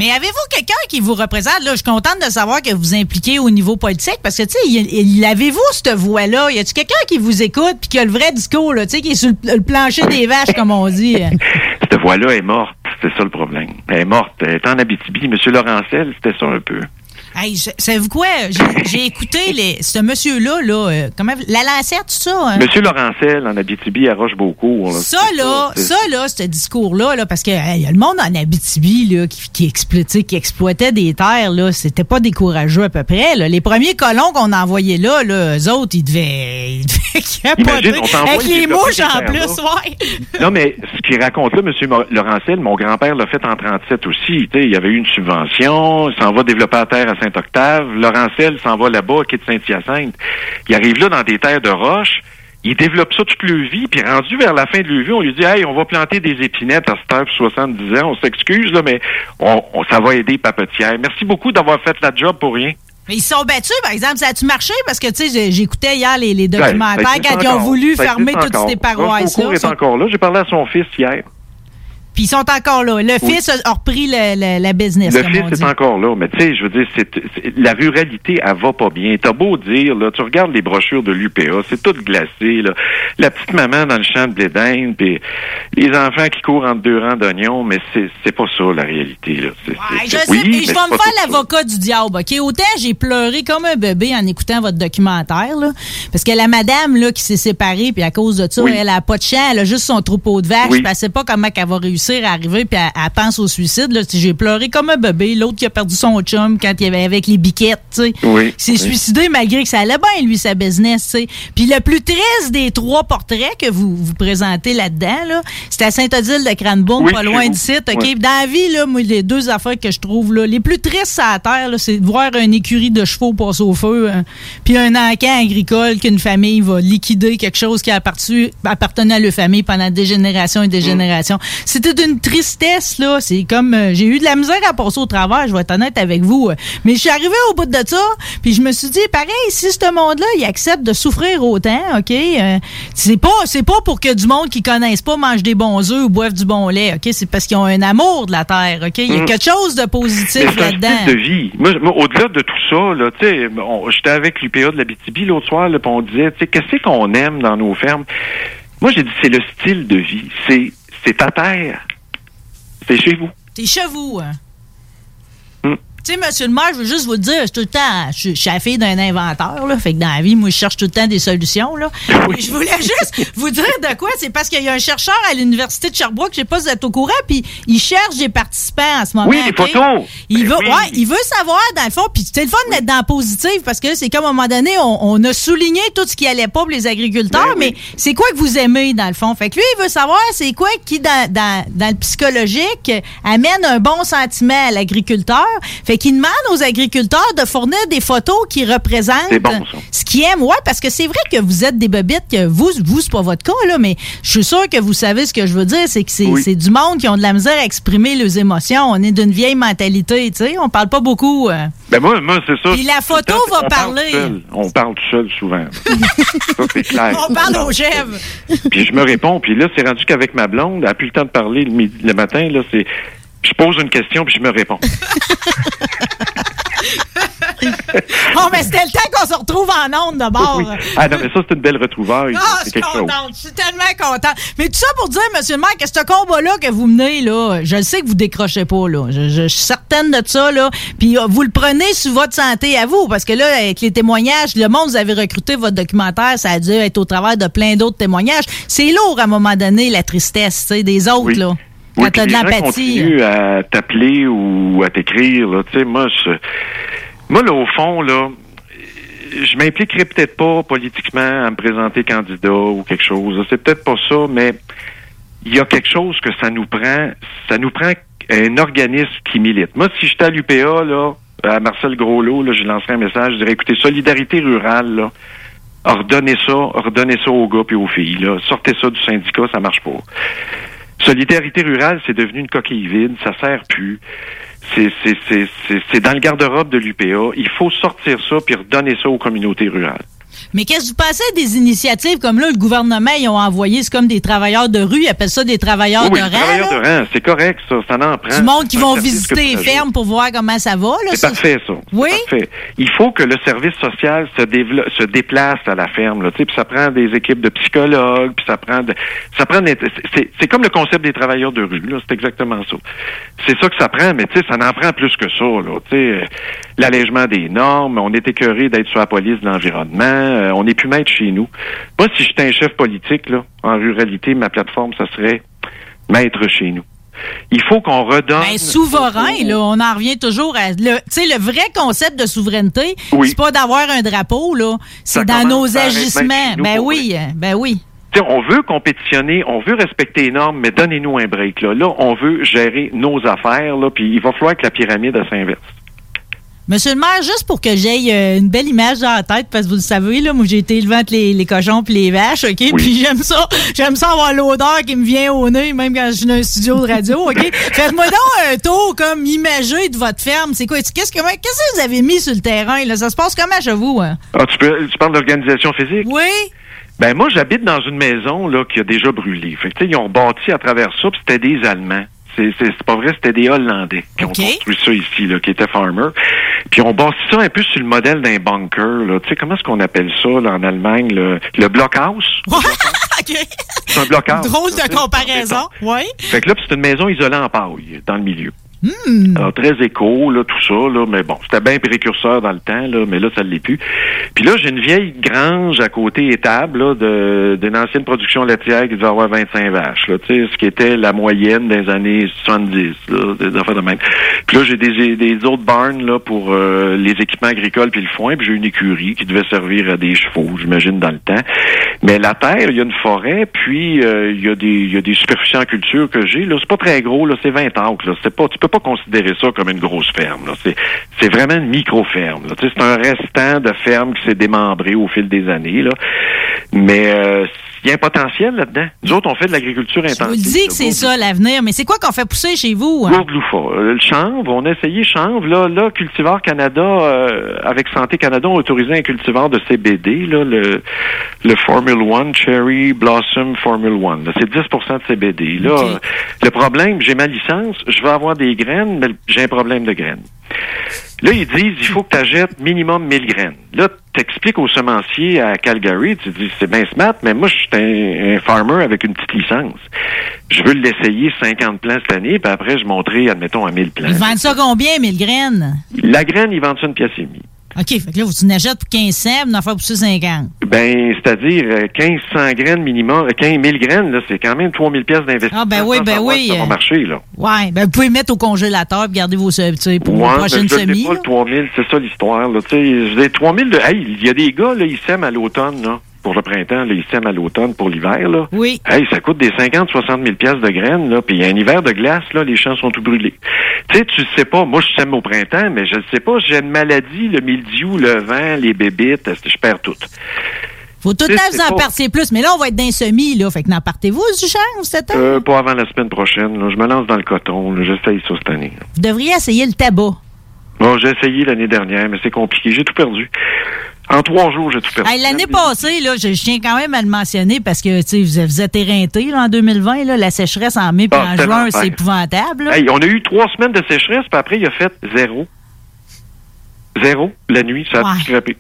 Mais avez-vous quelqu'un qui vous représente? Là, je suis contente de savoir que vous impliquez au niveau politique parce que, tu sais, avez-vous cette voix-là? Y a-tu quelqu'un qui vous écoute puis qui a le vrai discours, là, tu sais, qui est sur le, plancher des vaches, comme on dit? *laughs* Cette voie-là est morte. C'est ça le problème. Elle est morte. Elle est en Abitibi. Monsieur Laurentel, c'était ça un peu. Hey, savez-vous quoi? J'ai- écouté les, ce monsieur-là, là, euh, comment, la lancette, tout ça? hein? Monsieur Laurentel, en Abitibi, à Rochebeaucourt. Ça, là, ça, là, ce discours-là, là, parce que hey, y a le monde en Abitibi, là, qui, qui, exploitait, qui exploitait des terres, là, c'était pas décourageux à peu près, là. Les premiers colons qu'on a envoyés là, là, eux autres, ils devaient, ils devaient. *laughs* Imagine, on Avec les mouches en plus, ouais. Non, mais ce qu'il raconte là, M. Mo- Laurentel, mon grand-père l'a fait en 37 aussi. Il y avait eu une subvention, il s'en va développer la terre à Saint-Octave. Laurentel s'en va là-bas, qui est de Saint-Hyacinthe. Il arrive là dans des terres de roche. Il développe ça toute leur vie, puis rendu vers la fin de leur vie, on lui dit Hey, on va planter des épinettes à cette heure pour 70 ans, on s'excuse, là, mais on, on- ça va aider Papetière. Merci beaucoup d'avoir fait la job pour rien. Mais ils se sont battus, par exemple. Ça a-tu marché? Parce que, tu sais, j'écoutais hier les, les Ben, documentaires quand ils ont voulu fermer toutes ces paroisses-là. Est encore là. J'ai parlé à son fils hier. Puis ils sont encore là. Le Oui. fils a repris le- le- la business, Le comme fils on est encore là, mais tu sais, je veux dire, c'est, c'est- la ruralité, elle va pas bien. T'as beau dire, là, tu regardes les brochures de l'UPA, c'est tout glacé, là. La petite maman dans le champ de l'Éden, puis les enfants qui courent entre deux rangs d'oignons, mais c'est, pas ça, la réalité, là. Je sais, oui, mais je vais me faire l'avocat du diable, OK? Autant j'ai pleuré comme un bébé en écoutant votre documentaire, là, parce que la madame là, qui s'est séparée, puis à cause de ça, Oui. elle a pas de chien, elle a juste son troupeau de vaches, puis elle sait pas comment elle va réussir à arriver, puis elle, elle pense au suicide. Là. J'ai pleuré comme un bébé. L'autre qui a perdu son chum quand il avait avec les biquettes, tu. Oui, s'est oui. suicidé malgré que ça allait bien, lui, sa business. Puis le plus triste des trois portraits que vous vous présentez là-dedans, là, c'était à Saint-Odile de Cranbourne, Oui, pas loin OK? Ouais. Dans la vie, là, moi, les deux affaires que je trouve là, les plus tristes à la terre, c'est de voir une écurie de chevaux passer au feu, hein, puis un encan agricole qu'une famille va liquider quelque chose qui appartenu, appartenait à leur famille pendant des générations et des Mm. générations. C'était d'une tristesse, là. C'est comme, euh, j'ai eu de la misère à passer au travers, je vais être honnête avec vous. Mais je suis arrivé au bout de ça, puis je me suis dit, pareil, si ce monde-là, il accepte de souffrir autant, OK? euh, c'est pas, c'est pas pour que du monde qui connaissent pas mange des bons œufs ou boivent du bon lait, OK? C'est parce qu'ils ont un amour de la terre, OK? Il y a Mm. quelque chose de positif c'est un là-dedans. style de vie. Moi, moi, au-delà de tout ça, là, tu sais, j'étais avec l'UPA de la BTB l'autre soir, là, puis on disait, tu sais, qu'est-ce qu'on aime dans nos fermes? Moi, j'ai dit, c'est le style de vie. C'est, c'est ta terre. C'est chez vous. T'es chez vous, hein? Tu sais, monsieur le maire, je veux juste vous le dire, je suis tout le temps, je, je suis la fille d'un inventeur, là. Fait que dans la vie, moi, je cherche tout le temps des solutions, là. *laughs* Et Je voulais juste vous dire de quoi. C'est parce qu'il y a un chercheur à l'Université de Sherbrooke, je sais pas si vous êtes au courant, puis il cherche des participants en ce moment. Oui, des photos. Il Ben veut, oui. ouais, il veut savoir, dans le fond, puis c'est le fun d'être dans le positif, parce que c'est comme à un moment donné, on, on a souligné tout ce qui allait pas pour les agriculteurs, Ben oui. mais c'est quoi que vous aimez, dans le fond? Fait que lui, il veut savoir c'est quoi qui, dans, dans, dans le psychologique, amène un bon sentiment à l'agriculteur. Fait qu'il demande aux agriculteurs de fournir des photos qui représentent bon, ce qu'ils aiment. Ouais, parce que c'est vrai que vous êtes des bebites, que vous, vous, c'est pas votre cas, là, mais je suis sûr que vous savez ce que je veux dire, c'est que c'est Oui. du monde qui ont de la misère à exprimer leurs émotions. On est d'une vieille mentalité, tu sais. On parle pas beaucoup. euh. Ben moi, moi c'est ça. Puis la photo temps, va on parler. On parle tout seul souvent. *laughs* ça, c'est clair. On parle aux chèvres. Puis je me réponds, puis là, c'est rendu qu'avec ma blonde, elle n'a plus le temps de parler le, midi- le matin, là, c'est... Je pose une question, puis je me réponds. *laughs* Oh, mais c'était le temps qu'on se retrouve en onde d'abord. Oui. Ah non, mais ça, c'est une belle retrouvaille. Ah, je suis chose. contente. Je suis tellement contente. Mais tout ça pour dire, monsieur le maire, que ce combat-là que vous menez, là, je le sais que vous décrochez pas, là. Je, je- je suis certaine de ça, là. Puis euh, vous le prenez sur votre santé à vous, parce que là, avec les témoignages, le monde, vous avez recruté votre documentaire, ça a dû être au travers de plein d'autres témoignages. C'est lourd, à un moment donné, la tristesse, tu sais, des autres, Oui. là. Quand t'as puis de l'empathie. à t'appeler ou à t'écrire, là. Tu sais, moi, je... Moi, là, au fond, là, je m'impliquerai peut-être pas politiquement à me présenter candidat ou quelque chose. C'est peut-être pas ça, mais il y a quelque chose que ça nous prend. Ça nous prend un organisme qui milite. Moi, si j'étais à l'UPA, là, à Marcel Groslot, là, je lancerais un message, je dirais, écoutez, solidarité rurale, là, ordonnez ça, ordonnez ça aux gars et aux filles, là. Sortez ça du syndicat, ça marche pas. Solidarité rurale, c'est devenu une coquille vide, ça sert plus. C'est, dans le garde-robe de l'UPA. Il faut sortir ça puis redonner ça aux communautés rurales. Mais qu'est-ce que vous pensez des initiatives comme là, le gouvernement, ils ont envoyé, c'est comme des travailleurs de rue, ils appellent ça des travailleurs oui, de rang. travailleurs là. de rang, c'est correct, ça. Ça en prend. Du monde qui vont visiter les fermes pour voir comment ça va. Là, C'est parfait, ça. Oui? parfait. Il faut que le service social se, se déplace à la ferme. Là, tu sais, puis ça prend des équipes de psychologues, puis ça prend de, ça prend des- c'est, comme le concept des travailleurs de rue. Là, c'est exactement ça. C'est ça que ça prend, mais tu sais, ça en prend plus que ça. Là, tu sais, l'allègement des normes. On est écœuré d'être sur la police de l'environnement. Euh, on n'est plus maître chez nous. Moi, si j'étais un chef politique là, en ruralité, ma plateforme, ça serait maître chez nous. Il faut qu'on redonne. Ben, souverain, là, on en revient toujours à. le- Tu sais, le vrai concept de souveraineté, Oui. c'est pas d'avoir un drapeau, là. C'est dans nos agissements. chez nous, Ben oui, ben oui. Tu sais, on veut compétitionner, on veut respecter les normes, mais donnez-nous un break. Là, là on veut gérer nos affaires, là, puis il va falloir que la pyramide s'inverse. Monsieur le maire, juste pour que j'aie euh, une belle image dans la tête, parce que vous le savez, là, moi j'ai été élevé entre les, les cochons puis les vaches, OK? Puis j'aime ça. J'aime ça avoir l'odeur qui me vient au nez, même quand je suis dans un studio de radio, OK? *laughs* Faites-moi donc un tour comme imagé de votre ferme. C'est quoi? Qu'est-ce que, qu'est-ce que vous avez mis sur le terrain? Là? Ça se passe comment chez vous? Hein? Ah, tu, peux, tu parles d'organisation physique? Oui. Ben moi, j'habite dans une maison là qui a déjà brûlé. Fait que, ils ont bâti à travers ça, puis c'était des Allemands. C'est, pas vrai, c'était des Hollandais qui ont construit ça ici, là, qui étaient farmers. Puis on bâtit ça un peu sur le modèle d'un bunker. Là. Tu sais, comment est-ce qu'on appelle ça là, en Allemagne? Le, le blockhouse? *laughs* C'est un blockhouse. Drôle de comparaison. Oui. Fait que là, c'est une maison isolée en paille, dans le milieu. Hmm. Alors, très éco, là, tout ça, là, mais bon, c'était bien précurseur dans le temps, là, mais là, ça ne l'est plus. Puis là, j'ai une vieille grange à côté étable, d'une ancienne production laitière qui devait avoir 25 vaches, là, tu sais, ce qui était la moyenne des années 70, là, des affaires de même. Puis là, j'ai des, des autres barns, là, pour euh, les équipements agricoles puis le foin, puis j'ai une écurie qui devait servir à des chevaux, j'imagine, dans le temps. Mais la terre, il y a une forêt, puis euh, il y a des, il y a des superficies en culture que j'ai, là, c'est pas très gros, là, c'est 20 acres, là, c'est pas, tu peux pas considérer ça comme une grosse ferme. C'est, vraiment une micro-ferme. C'est un restant de ferme qui s'est démembré au fil des années. Là. Mais euh, il y a un potentiel là-dedans. Nous autres, on fait de l'agriculture Je intensive. vous le dis que c'est ça l'avenir, mais c'est quoi qu'on fait pousser chez vous? hein? Gourde loufa. Euh, Le chanvre, on a essayé chanvre. Là, là Cultivar Canada, euh, avec Santé Canada, ont autorisé un cultivar de CBD, là, le, le Formula One, Cherry Blossom Formula One. C'est 10% de CBD. Là, le problème, j'ai ma licence, je veux avoir des graines, mais j'ai un problème de graines. Là, ils disent, il faut que tu achètes minimum 1000 graines. Là, t'expliques au semencier à Calgary, tu dis, c'est bien smart, mais moi, je suis un, un farmer avec une petite licence. Je veux l'essayer 50 plants cette année, puis après, je monterai, admettons, à 1000 plants. Ils vendent ça combien, 1000 graines? La graine, ils vendent ça une pièce et demie. OK, fait que là, tu n'achètes pour 15 cents, puis en faire pousser 50. Ben, c'est-à-dire euh, 1500 graines minimum, euh, 15 000 graines, là, c'est quand même 3000 pièces d'investissement. Ah, ben oui, ben oui, Ça va euh, marcher, là. Ouais, ben vous pouvez mettre au congélateur et garder vos sais, pour Ouais, je le semis. pas, le 3000, c'est ça l'histoire, là. Tu sais, je dis 3000, de- hey, il y a des gars, là, ils sèment à l'automne, là. Printemps, là, ils sèment à l'automne pour l'hiver, là. Oui. Hey, ça coûte des 50, 60 000 pièces de graines, là. Puis il y a un hiver de glace, là, les champs sont tout brûlés. Tu sais, tu sais pas, moi, je sème au printemps, mais je ne sais pas, j'ai une maladie, le mildiou, le vent, les bébites, je perds tout? Faut tout le temps vous en pas- plus. Mais là, on va être dans les semis, là. Fait que n'en partez-vous du champ cette année? Euh, pas avant la semaine prochaine, là. Je me lance dans le coton, là. J'essaye ça cette année. Vous devriez essayer le tabac. Bon, j'ai essayé l'année dernière, mais c'est compliqué. J'ai tout perdu. En trois jours, j'ai tout perdu. Hey, L'année passée, là, je, je tiens quand même à le mentionner parce que vous, vous êtes éreinté là, en 2020. Là, la sécheresse en mai et Ah, en juin, c'est épouvantable. Hey, on a eu trois semaines de sécheresse, puis après, il a fait zéro. Zéro. La nuit, ça a Ouais. tout scrappé.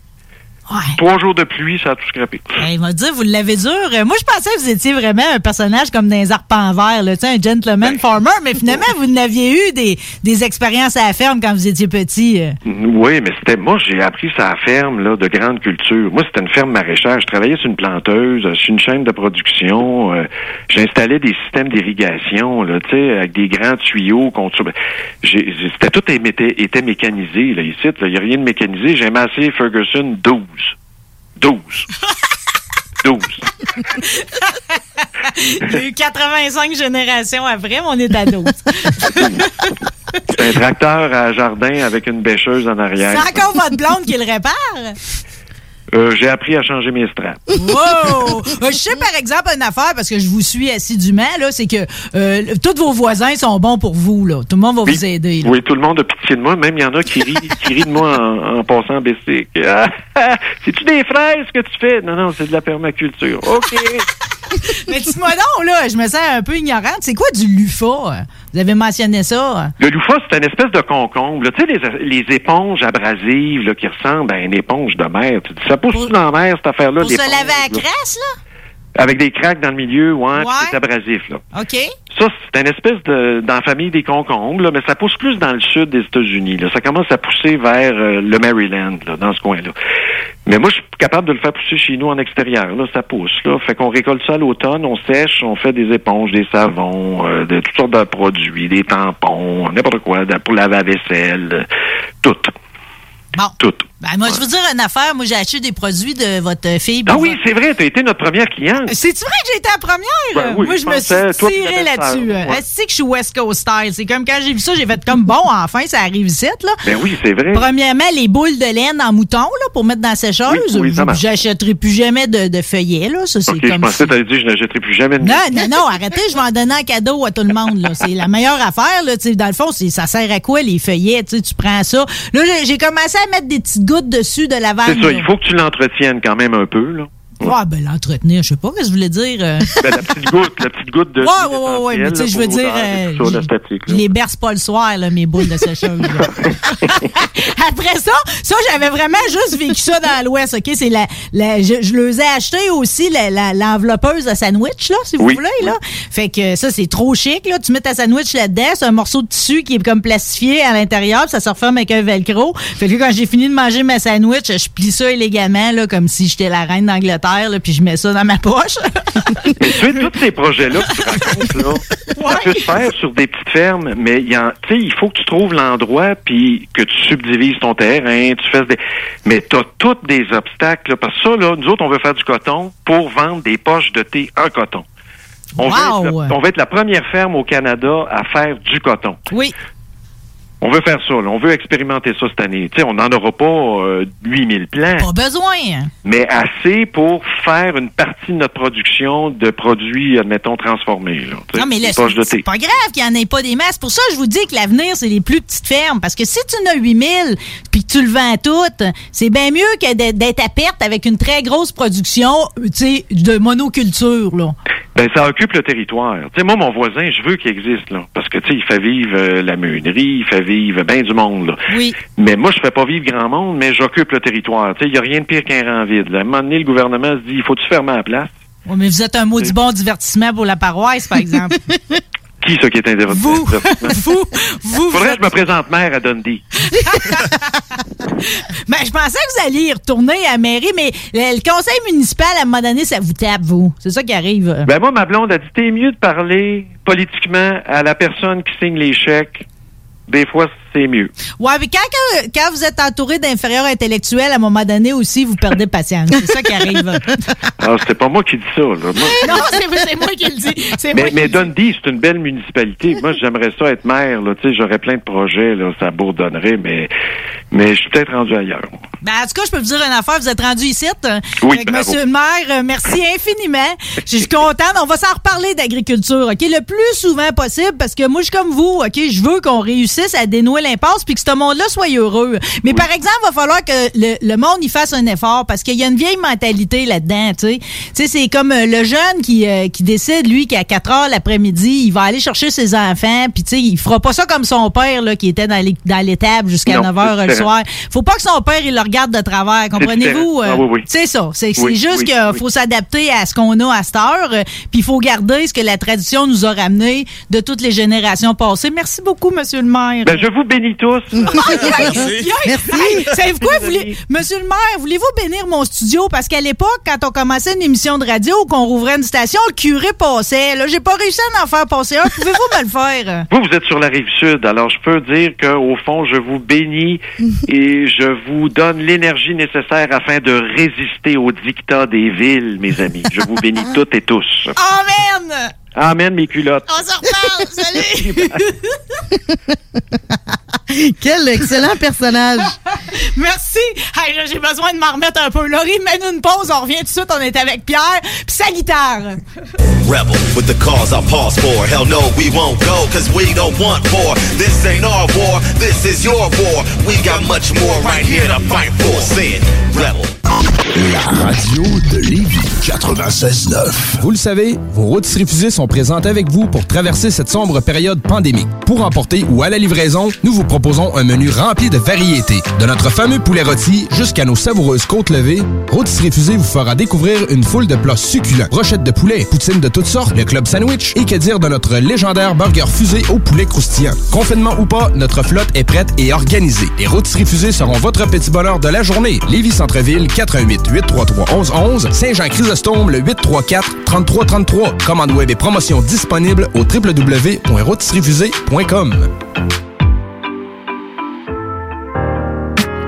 Trois jours de pluie, ça a tout scrappé. Hey, il m'a dit, vous l'avez dur. Moi, je pensais que vous étiez vraiment un personnage comme les arpents verts, là, un Ben, gentleman farmer, mais *laughs* finalement, vous n'aviez eu des, des expériences à la ferme quand vous étiez petit. euh. Oui, mais c'était moi, j'ai appris ça à la ferme là, de grande culture. Moi, c'était une ferme maraîchère. Je travaillais sur une planteuse, euh, sur une chaîne de production. euh, J'installais des systèmes d'irrigation, là, avec des grands tuyaux. j'ai- C'était tout était, était mécanisé là, ici. Il n'y a rien de mécanisé. J'ai amassé Ferguson 12. 12. 12. *laughs* Il y a eu 85 générations après, mais on est à 12. C'est un tracteur à jardin avec une bêcheuse en arrière. C'est encore votre blonde qui le répare? Euh, j'ai appris à changer mes straps. Wow! Euh, Je sais par exemple une affaire, parce que je vous suis assidûment, là, c'est que euh, tous vos voisins sont bons pour vous. Là. Tout le monde va vous aider. là. Oui, tout le monde a pitié de moi. Même il y en a qui rient, qui rient de moi en, en passant ah, *laughs* C'est-tu des fraises que tu fais? Non, non, c'est de la permaculture. OK. *laughs* Mais dis-moi donc, là, je me sens un peu ignorante. C'est quoi du LUFA? Vous avez mentionné ça. Le loufa, c'est une espèce de concombre. Tu sais, les, les éponges abrasives là, qui ressemblent à une éponge de mer. Ça pousse dans la mer, cette affaire-là? Pour se laver à la crasse, là? Avec des craques dans le milieu, ouais, Ouais. c'est abrasif, là. OK. Ça, c'est une espèce de dans la famille des concombres, là, mais ça pousse plus dans le sud des États-Unis. Là. Ça commence à pousser vers euh, le Maryland, là, dans ce coin-là. Mais moi, je suis capable de le faire pousser chez nous en extérieur. Là, ça pousse. Là. Fait qu'on récolte ça à l'automne, on sèche, on fait des éponges, des savons, euh, de toutes sortes de produits, des tampons, n'importe quoi, pour laver la vaisselle, euh, tout. Bon. Tout. Ben, moi, je veux dire une affaire. Moi, j'ai acheté des produits de votre fille. Ah oui, c'est vrai, tu as été notre première cliente. C'est-tu vrai que j'ai été la première? Ben oui, moi, je je me suis toi, puis tiré ta là-dessus. belle-sœur, ouais. Que je suis West Coast style? C'est comme quand j'ai vu ça, j'ai fait comme bon, enfin, ça arrive ici, là. Ben oui, c'est vrai. Premièrement, les boules de laine en mouton, là, pour mettre dans la sécheuse. Oui. J'achèterai plus jamais de, de feuillets, là. Ça, c'est Ok, je comme pensais que tu allais dire je n'achèterai plus jamais de non, non, non, arrêtez, je vais en donner un cadeau à tout le monde. là. C'est la meilleure affaire. Là, tu sais, dans le fond, ça sert à quoi les feuillets? Tu sais, tu prends ça. Là, j'ai- j'ai commencé à mettre des petites gouttes dessus de. C'est ça, il faut que tu l'entretiennes quand même un peu, là. Ouais, ben l'entretenir, je sais pas ce que je voulais dire. euh. *laughs* Ben, la petite goutte, la petite goutte de. Ouais, ouais, ouais, ouais, mais tu sais, je veux dire, euh, Sur la statique, Je les berce pas le soir, là, mes boules de sécheuse. *laughs* Après ça, ça, j'avais vraiment juste vécu ça dans l'Ouest, OK? C'est la, la, je, je les ai acheté aussi, la- la- l'enveloppeuse à sandwich, là, si vous Oui. voulez, là. Fait que ça, c'est trop chic, là. Tu mets ta sandwich là-dedans, c'est un morceau de tissu qui est comme plastifié à l'intérieur, ça se referme avec un velcro. Fait que quand j'ai fini de manger ma sandwich, je plie ça élégamment, là, comme si j'étais la reine d'Angleterre, là, puis je mets ça dans ma poche. Mais *laughs* tu sais, tous ces projets-là que tu racontes, là, *laughs* ça peut se faire sur des petites fermes, mais il y en- tu sais, il faut que tu trouves l'endroit, puis que tu subdivises ton terrain, tu fasses des... Mais tu as tous des obstacles, là, parce que ça, là, nous autres, on veut faire du coton pour vendre des poches de thé en coton. On, être la, on veut être la première ferme au Canada à faire du coton. Oui. On veut faire ça, là. on veut expérimenter ça cette année. Tu sais, on n'en aura pas euh, 8000 plants. Pas besoin. mais assez pour faire une partie de notre production de produits, admettons, transformés. Là, Non, mais là, c'est pas grave qu'il n'y en ait pas des masses. Pour ça, je vous dis que l'avenir, c'est les plus petites fermes. Parce que si tu en as 8000 puis que tu le vends tout, c'est bien mieux que d'être- à perte avec une très grosse production, tu sais, de monoculture, là. Ben, ça occupe le territoire. Tu sais, moi, mon voisin, je veux qu'il existe, là. Parce que, tu sais, il fait vivre euh, la meunerie, il fait vivre bien du monde, là. Oui. Mais moi, je fais pas vivre grand monde, mais j'occupe le territoire. Tu sais, il y a rien de pire qu'un rang vide. là. À un moment donné, le gouvernement se dit, il faut-tu fermer la place? Ouais, mais vous êtes un maudit bon divertissement pour la paroisse, par exemple. *laughs* Qui, ça, qui est divertissement? Vous, *laughs* vous, vous, Faudrait que je me présente maire à Dundee. *laughs* Ben, je pensais que vous alliez y retourner à la mairie, mais le, le conseil municipal, à un moment donné, ça vous tape, vous. C'est ça qui arrive. Ben, moi, ma blonde a dit, t'es mieux de parler politiquement à la personne qui signe les chèques. Des fois, c'est mieux. Ouais, mais quand, quand, vous êtes entouré d'inférieurs intellectuels, à un moment donné aussi, vous perdez patience. C'est ça qui arrive. *laughs* Ah, c'était pas moi qui dis ça, là. Moi- *laughs* non, c'est c'est moi qui le dis. C'est Mais, moi qui mais. Dundee, c'est une belle municipalité. Moi, j'aimerais ça être maire, j'aurais plein de projets, là. Ça bourdonnerait, mais, mais je suis peut-être rendu ailleurs. Ben, en tout cas, je peux vous dire une affaire. Vous êtes rendu ici. Oui, Fait que, bravo. Monsieur le maire, euh, merci infiniment. Je suis contente. On va s'en reparler d'agriculture, OK? Le plus souvent possible, parce que moi, je suis comme vous, OK? Je veux qu'on réussisse à dénouer l'impasse puis que ce monde-là soit heureux. Mais par exemple, il va falloir que le, le monde y fasse un effort parce qu'il y a une vieille mentalité là-dedans, tu sais. Tu sais, c'est comme euh, le jeune qui, euh, qui décide, lui, qu'à 4 heures l'après-midi, il va aller chercher ses enfants puis tu sais, il fera pas ça comme son père, là, qui était dans les- dans l'étable jusqu'à Non, 9 heures le soir. Faut pas que son père, il le regarde de travers. Comprenez-vous? différent. Ah, euh, oui, oui. C'est ça. C'est juste qu'il faut s'adapter à ce qu'on a à cette heure. euh, Puis il faut garder ce que la tradition nous a ramené de toutes les générations passées. Merci beaucoup, Monsieur le maire. Ben, je vous bénis tous. *laughs* Merci. Savez-vous quoi? voulez- Monsieur le maire, voulez-vous bénir mon studio? Parce qu'à l'époque, quand on commençait une émission de radio ou qu'on rouvrait une station, le curé passait. Là, j'ai pas réussi à en faire passer un. Pouvez-vous me le faire? *laughs* Vous, vous êtes sur la rive sud, alors je peux dire qu'au fond, je vous bénis *laughs* et je vous donne l'énergie nécessaire afin de résister aux dictats des villes, mes amis. Je vous bénis toutes et tous. Amen! Amen, mes culottes. On se reparle! Salut! *laughs* Quel excellent personnage. Merci! Hey, là, j'ai besoin de m'en remettre un peu. Laurie, mène une pause, on revient tout de suite, on est avec Pierre, puis sa guitare. Rebel with the cause I pause for. Hell no, we won't go, cause we don't want war. This ain't our war, this is your war. We got much more right here to fight for. It, Rebel. La radio de Lévis 96.9. Vous le savez, vos rôtisseries fusées sont présentes avec vous pour traverser cette sombre période pandémique. Pour emporter ou à la livraison, nous vous proposons un menu rempli de variétés. De notre fameux poulet rôti jusqu'à nos savoureuses côtes levées, Rôtisserie Fusée vous fera découvrir une foule de plats succulents. Brochettes de poulet, poutines de toutes sortes, le club sandwich et que dire de notre légendaire burger fusée au poulet croustillant. Confinement ou pas, notre flotte est prête et organisée. Les Rôtisseries Fusées seront votre petit bonheur de la journée. Lévis Centreville, 418 833 1111 Saint-Jean-Chrysostome, le 834 3333. Commande web et promotion disponible au www.rôtisseriefusée.com.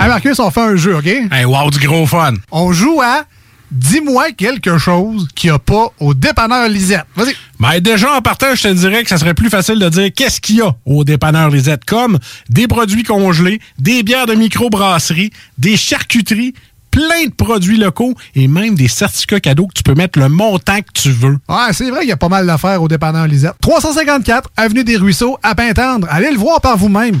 Hey Marcus, on fait un jeu, OK? Hey, wow, du gros fun. On joue à Dis-moi quelque chose qu'il n'y a pas au dépanneur Lisette. Vas-y. Ben déjà, en partant, je te dirais que ça serait plus facile de dire qu'est-ce qu'il y a au dépanneur Lisette, comme des produits congelés, des bières de microbrasserie, des charcuteries, plein de produits locaux et même des certificats cadeaux que tu peux mettre le montant que tu veux. Ouais, c'est vrai qu'il y a pas mal d'affaires au dépanneur Lisette. 354 Avenue des Ruisseaux, à Pintendre. Allez le voir par vous-même.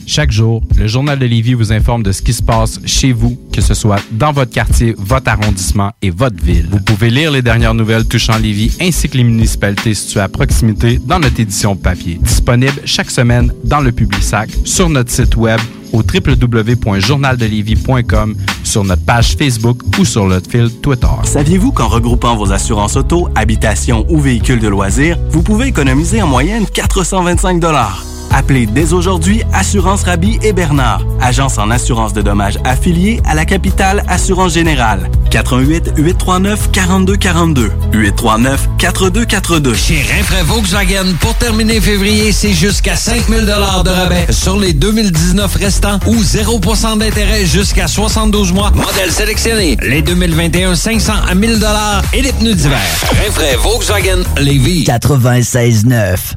Chaque jour, le Journal de Lévis vous informe de ce qui se passe chez vous, que ce soit dans votre quartier, votre arrondissement et votre ville. Vous pouvez lire les dernières nouvelles touchant Lévis ainsi que les municipalités situées à proximité dans notre édition papier. Disponible chaque semaine dans le Publisac, sur notre site web au www.journaldelévis.com, sur notre page Facebook ou sur notre fil Twitter. Saviez-vous qu'en regroupant vos assurances auto, habitation ou véhicules de loisirs, vous pouvez économiser en moyenne 425 Appelez dès aujourd'hui Assurance Rabi et Bernard, agence en assurance de dommages affiliée à la capitale Assurance Générale. 88 839 4242 839 4242. Chez Rinfraie Volkswagen, pour terminer février, c'est jusqu'à 5000 dollars de rabais sur les 2019 restants ou 0% d'intérêt jusqu'à 72 mois. Modèle sélectionné, les 2021 500 à 1000 dollars et les pneus d'hiver. Rinfraie Volkswagen Lévis 96 9.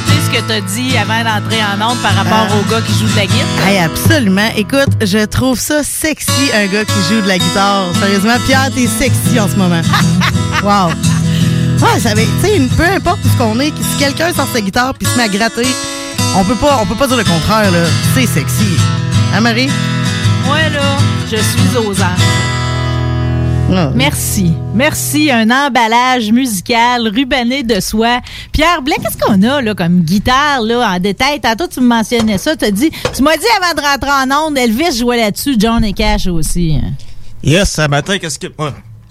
Répéter ce que tu as dit avant d'entrer en onde par rapport Euh. au gars qui joue de la guitare? Hey, absolument. Écoute, je trouve ça sexy, un gars qui joue de la guitare. Sérieusement, Pierre, t'es sexy en ce moment. *laughs* wow. Ouais, ça va- tu sais, peu importe où ce qu'on est, si quelqu'un sort sa guitare puis se met à gratter, on peut pas, on peut pas dire le contraire, là. C'est sexy. Hein, Marie? Moi, là, je suis aux Merci. Merci. Un emballage musical rubané de soie. Pierre Blais, qu'est-ce qu'on a là, comme guitare là, en détail? Tantôt, tu me mentionnais ça. T'as dit, tu m'as dit avant de rentrer en onde, Elvis jouait là-dessus, John et Cash aussi. Yes, ce matin, qu'est-ce que.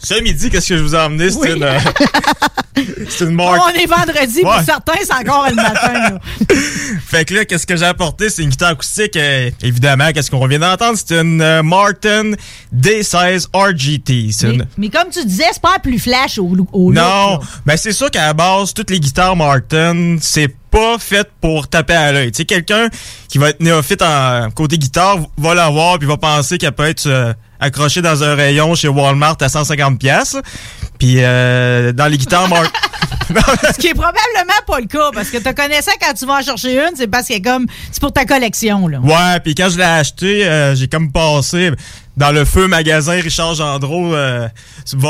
Ce midi, qu'est-ce que je vous ai emmené? C'est Oui. une. euh, *laughs* c'est une marque. On est vendredi, pour certains, c'est encore le matin. là. *laughs* Fait que là, qu'est-ce que j'ai apporté? C'est une guitare acoustique. euh, évidemment, qu'est-ce qu'on vient d'entendre? C'est une euh, Martin D16 RGT. C'est une. Mais comme tu disais, c'est pas plus flash au, au Non, là. ben c'est sûr qu'à la base, toutes les guitares Martin, c'est pas fait pour taper à l'œil. Tu sais, quelqu'un qui va être néophyte en côté guitare va l'avoir puis va penser qu'elle peut être accrochée dans un rayon chez Walmart à 150 pièces. Puis euh, dans les guitares Martin, *laughs* *laughs* Ce qui est probablement pas le cas, parce que tu connais ça quand tu vas en chercher une, c'est parce que comme c'est pour ta collection. Là. Ouais, puis quand je l'ai acheté, euh, j'ai comme passé dans le feu magasin Richard Gendreau euh,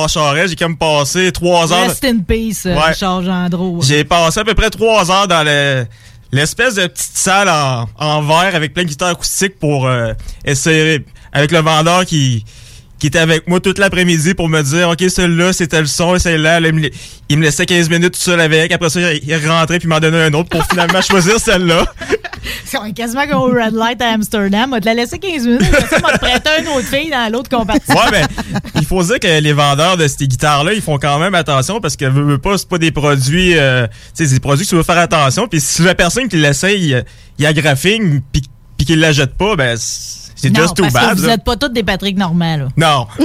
Charest, j'ai comme passé trois heures. Rest in peace, euh, Ouais. Richard Gendreau. J'ai passé à peu près trois heures dans le- l'espèce de petite salle en, en verre avec plein de guitares acoustiques pour euh, essayer avec le vendeur qui qui était avec moi toute l'après-midi pour me dire OK celle-là c'était le son et celle-là là, il, me, laissait 15 minutes tout seul avec après ça il, rentrait puis m'en donnait un autre pour finalement *laughs* choisir celle-là C'est quasiment comme au Red Light à Amsterdam. On te la laisser 15 minutes. On va te prêter une autre fille dans l'autre compartiment. Ouais, ben, il faut dire que les vendeurs de ces guitares-là, ils font quand même attention parce que veux, veux pas, c'est pas des produits, euh, tu sais, c'est des produits que tu veux faire attention. Puis si la personne qui l'essaye, il y a graphing, puis puis qu'il la jette pas, ben, c'est non, just too parce bad. que vous là. êtes pas tous des Patrick Normand, là. Non. *laughs*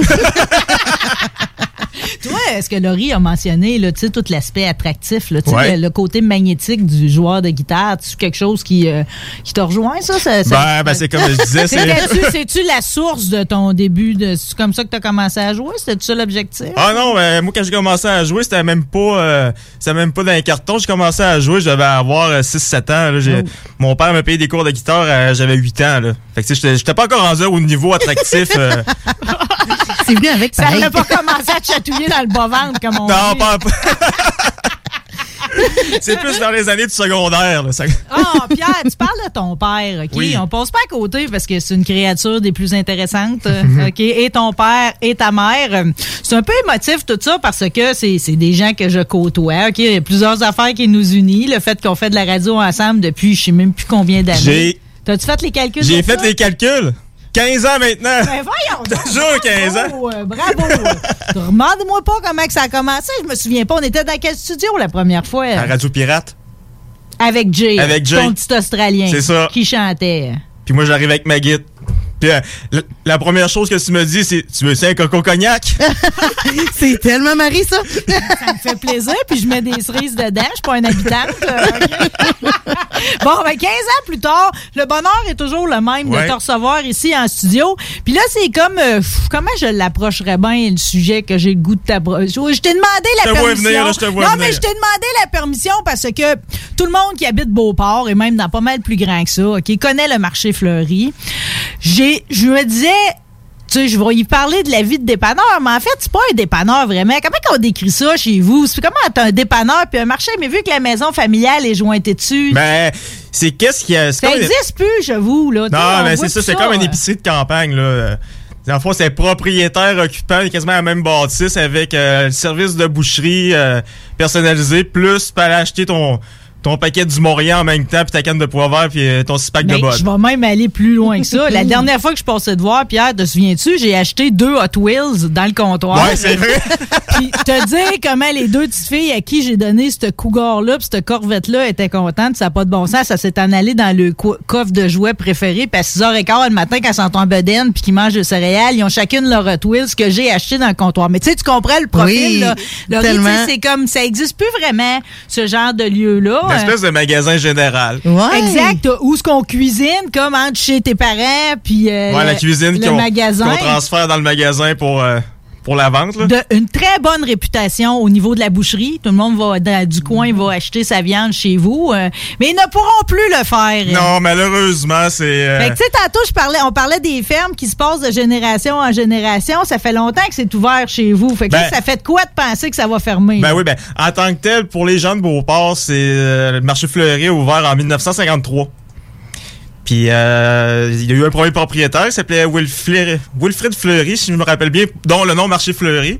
Toi, parce que Laurie a mentionné là, tout l'aspect attractif, là, Ouais. le, le côté magnétique du joueur de guitare? C'est quelque chose qui, euh, qui te rejoint, ça? ça, ça- Ben, ben, c'est comme je disais, C'est-tu la source de ton début? de C'est comme ça que tu as commencé à jouer? C'était ça l'objectif? Ah non, ben, moi quand j'ai commencé à jouer, c'était même pas euh, même pas dans les cartons. J'ai commencé à jouer, je devais avoir 6-7 ans. là. J'ai- Mon père m'a payé des cours de guitare, euh, j'avais 8 ans. Là. Fait que j'étais- j'étais pas encore rendu au niveau attractif. euh. C'est venu avec Ça pareil. n'avait pas commencé à te chatouiller dans le bas-ventre, comme on non, dit. pas, *laughs* C'est plus dans les années du secondaire. Là, ça- Ah, Pierre, tu parles de ton père, OK? Oui. On passe pas à côté parce que c'est une créature des plus intéressantes, *laughs* Mhm. OK? Et ton père et ta mère. C'est un peu émotif tout ça parce que c'est c'est des gens que je côtoie, OK? Il y a plusieurs affaires qui nous unissent. Le fait qu'on fait de la radio ensemble depuis je sais même plus combien d'années. J'ai- T'as-tu fait les calculs? J'ai fait ça? les calculs. 15 ans maintenant. Ben voyons. *laughs* Toujours 15 ans. Bravo, euh, bravo. *laughs* Demande-moi pas comment que ça a commencé. Je me souviens pas. On était dans quel studio la première fois? À Radio Pirate. Avec Jay. Avec Jay. Ton petit Australien. C'est ça. Qui chantait. Puis moi, j'arrive avec ma guide. Puis euh, la, la première chose que tu me dis, c'est Tu veux ça un coco cognac *laughs* c'est tellement Marie, ça. ça me fait plaisir, puis je mets des cerises dedans. Je suis pas une habitante. euh, *laughs* bon, ben 15 ans plus tard, le bonheur est toujours le même Ouais. de te recevoir ici en studio. Puis là, c'est comme... euh, pff, comment je l'approcherais bien, le sujet que j'ai le goût de t'approcher? Je t'ai demandé la permission. venir, là, je te vois non, venir. mais je t'ai demandé la permission parce que tout le monde qui habite Beauport, et même dans pas mal plus grand que ça, OK, connaît le marché fleuri. J'ai, je me disais... Tu sais, je vais y parler de la vie de dépanneur, mais en fait, c'est pas un dépanneur vraiment. Comment on décrit ça chez vous? C'est comment t'as un dépanneur puis un marché, mais vu que la maison familiale est jointée dessus, Ben, c'est qu'est-ce qu'il y a. c'est ça comme- existe plus, j'avoue. Là. Tu sais, Non, on mais voit c'est ça, c'est comme une euh. épicerie de campagne, là. Le fond, c'est propriétaire occupant, quasiment la même bâtisse avec euh, le service de boucherie euh, personnalisé, plus aller acheter ton, ton paquet du Morian en même temps, puis ta canne de poivre, puis euh, ton six pack de Ben, bottes. je vais même aller plus loin que ça. *laughs* La dernière fois que je passais de voir, Pierre, te souviens-tu, j'ai acheté deux Hot Wheels dans le comptoir. Ouais, c'est vrai. *laughs* Puis te dire comment les deux petites filles à qui j'ai donné ce cougar-là puis cette corvette-là étaient contentes, ça n'a pas de bon sens. Ça s'est en allé dans le co- coffre de jouets préféré. Puis à 6h15 le matin, quand ils sont en bedaine puis qu'ils mangent de céréales, ils ont chacune leur Hot Wheels que j'ai acheté dans le comptoir. Mais tu sais, tu comprends le profil, Oui, là. C'est comme, ça existe plus vraiment, ce genre de lieu-là. Une espèce de magasin général. Exact. Où ce qu'on cuisine, comme entre chez tes parents, puis euh, Ouais, la le- cuisine le qu'on magasin. qu'on transfère dans le magasin pour, euh, pour la vente, là? De, une très bonne réputation au niveau de la boucherie. Tout le monde va dans- du coin va acheter sa viande chez vous, euh, mais ils ne pourront plus le faire. Non, malheureusement, c'est... euh, Fait que, tu sais, tantôt, je parlais, on parlait des fermes qui se passent de génération en génération. Ça fait longtemps que c'est ouvert chez vous. Fait que là, Ben- ça fait de quoi de penser que ça va fermer? Ben oui, ben, en tant que tel, pour les gens de Beauport, c'est euh, le marché fleuri ouvert en 1953. Puis euh, il y a eu un premier propriétaire qui s'appelait Wilfrid, Wilfrid Fleury, si je me rappelle bien, dont le nom marché fleuri.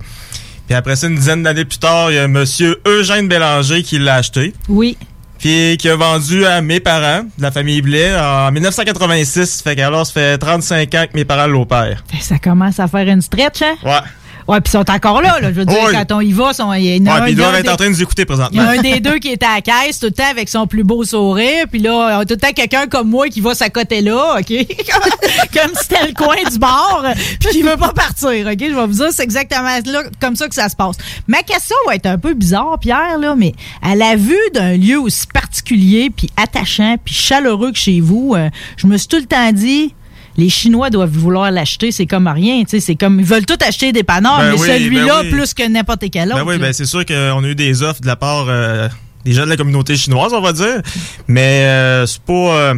Puis après ça, une dizaine d'années plus tard, il y a monsieur Eugène Bélanger qui l'a acheté. Oui. Puis qui a vendu à mes parents, de la famille Blais, en 1986. Fait qu'alors, ça fait 35 ans que mes parents l'opèrent. Ça commence à faire une stretch, hein? Ouais. Ouais, puis ils sont encore là, là. Je veux dire, Oui. quand on y va, sont- il y en a Ouais, un puis ils doivent être en train de nous écouter Il y présentement. a un des deux qui est à la caisse tout le temps avec son plus beau sourire. Puis là, tout le temps quelqu'un comme moi qui va s'accoter là, OK? *laughs* comme si c'était le coin du bar. Puis qui veut pas partir, OK? Je vais vous dire, c'est exactement là, comme ça que ça se passe. Ma question va être un peu bizarre, Pierre, là, mais à la vue d'un lieu aussi particulier, puis attachant, puis chaleureux que chez vous, euh, je me suis tout le temps dit... Les Chinois doivent vouloir l'acheter, c'est comme rien, tu sais, c'est comme ils veulent tout acheter des panards, Ben mais oui, celui-là ben oui. plus que n'importe quel autre. Ben oui, ben c'est sûr qu'on a eu des offres de la part euh, des gens de la communauté chinoise, on va dire. Mais euh, c'est pas. euh,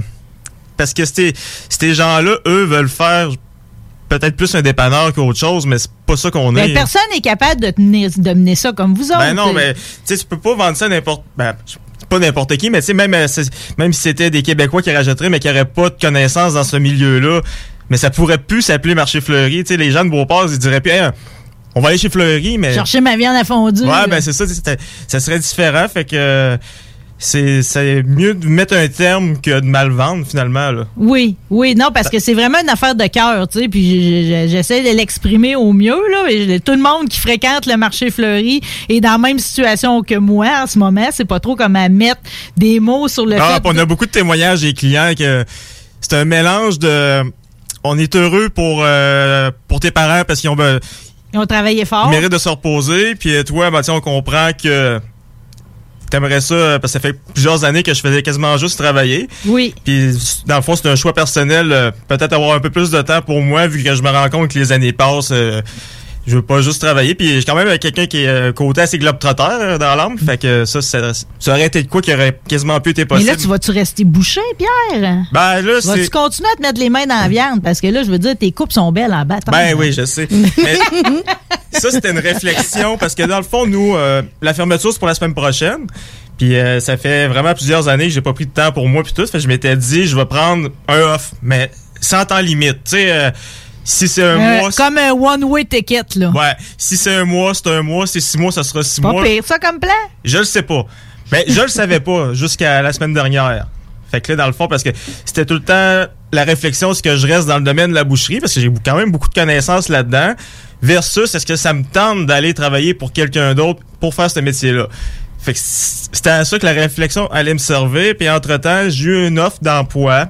parce que ces, gens-là, eux, veulent faire peut-être plus un dépanneur qu'autre chose, mais c'est pas ça qu'on Ben, est. personne n'est capable de, tenir, de mener ça comme vous autres. Ben non, mais tu sais, tu peux pas vendre ça n'importe. Ben, pas n'importe qui, mais tu sais, même, euh, même si c'était des Québécois qui rajouteraient, mais qui n'auraient pas de connaissances dans ce milieu-là, mais ça pourrait plus s'appeler marché fleuri. Tu sais, les gens de Beauport, ils diraient Hey, on va aller chez Fleury, mais. Chercher ma viande à fondue. Ouais, ben c'est ça, ça serait différent, fait que euh, c'est c'est mieux de mettre un terme que de mal vendre finalement là. Oui, oui, non, parce que c'est vraiment une affaire de cœur, tu sais, puis je- je- j'essaie de l'exprimer au mieux, là. et tout le monde qui fréquente le marché fleuri est dans la même situation que moi en ce moment. C'est pas trop comme à mettre des mots sur le Ah, fait. on a beaucoup de témoignages des clients que c'est un mélange de on est heureux pour euh, pour tes parents parce qu'ils ont be- Ils ont travaillé fort. Ils méritent de se reposer. Puis toi, ben, tiens, on comprend que t'aimerais ça, euh, parce que ça fait plusieurs années que je faisais quasiment juste travailler. Oui. Puis dans le fond, c'est un choix personnel. euh, Peut-être avoir un peu plus de temps pour moi, vu que je me rends compte que les années passent. euh, je veux pas juste travailler. Puis j'ai quand même quelqu'un qui est euh, côté assez globe-trotter euh, dans l'âme. Fait que ça, ça, ça aurait été de quoi qui aurait quasiment pu être Mais possible. là, tu vas-tu rester bouché, Pierre? Ben là, Vas-tu c'est... continuer à te mettre les mains dans la viande? Parce que là, je veux dire, tes coupes sont belles en bâton. Ben oui, je sais. Mais *laughs* ça, c'était une réflexion parce que dans le fond, nous, euh, la fermeture, c'est pour la semaine prochaine. Puis euh, ça fait vraiment plusieurs années que j'ai pas pris de temps pour moi puis tout. Fait que je m'étais dit, je vais prendre un off, mais sans temps limite. Tu sais, euh, si c'est un Euh, mois... c'est- comme un one-way ticket, là. Ouais, si c'est un mois, c'est un mois. Si c'est six mois, ça sera six Pas mois. pire, ça comme plan? Je le sais pas. Mais je le savais pas jusqu'à la semaine dernière. Fait que là, dans le fond, parce que c'était tout le temps la réflexion, est-ce que je reste dans le domaine de la boucherie, parce que j'ai quand même beaucoup de connaissances là-dedans, versus est-ce que ça me tente d'aller travailler pour quelqu'un d'autre pour faire ce métier-là? Fait que c'était à ça que la réflexion allait me servir, puis entre-temps, j'ai eu une offre d'emploi.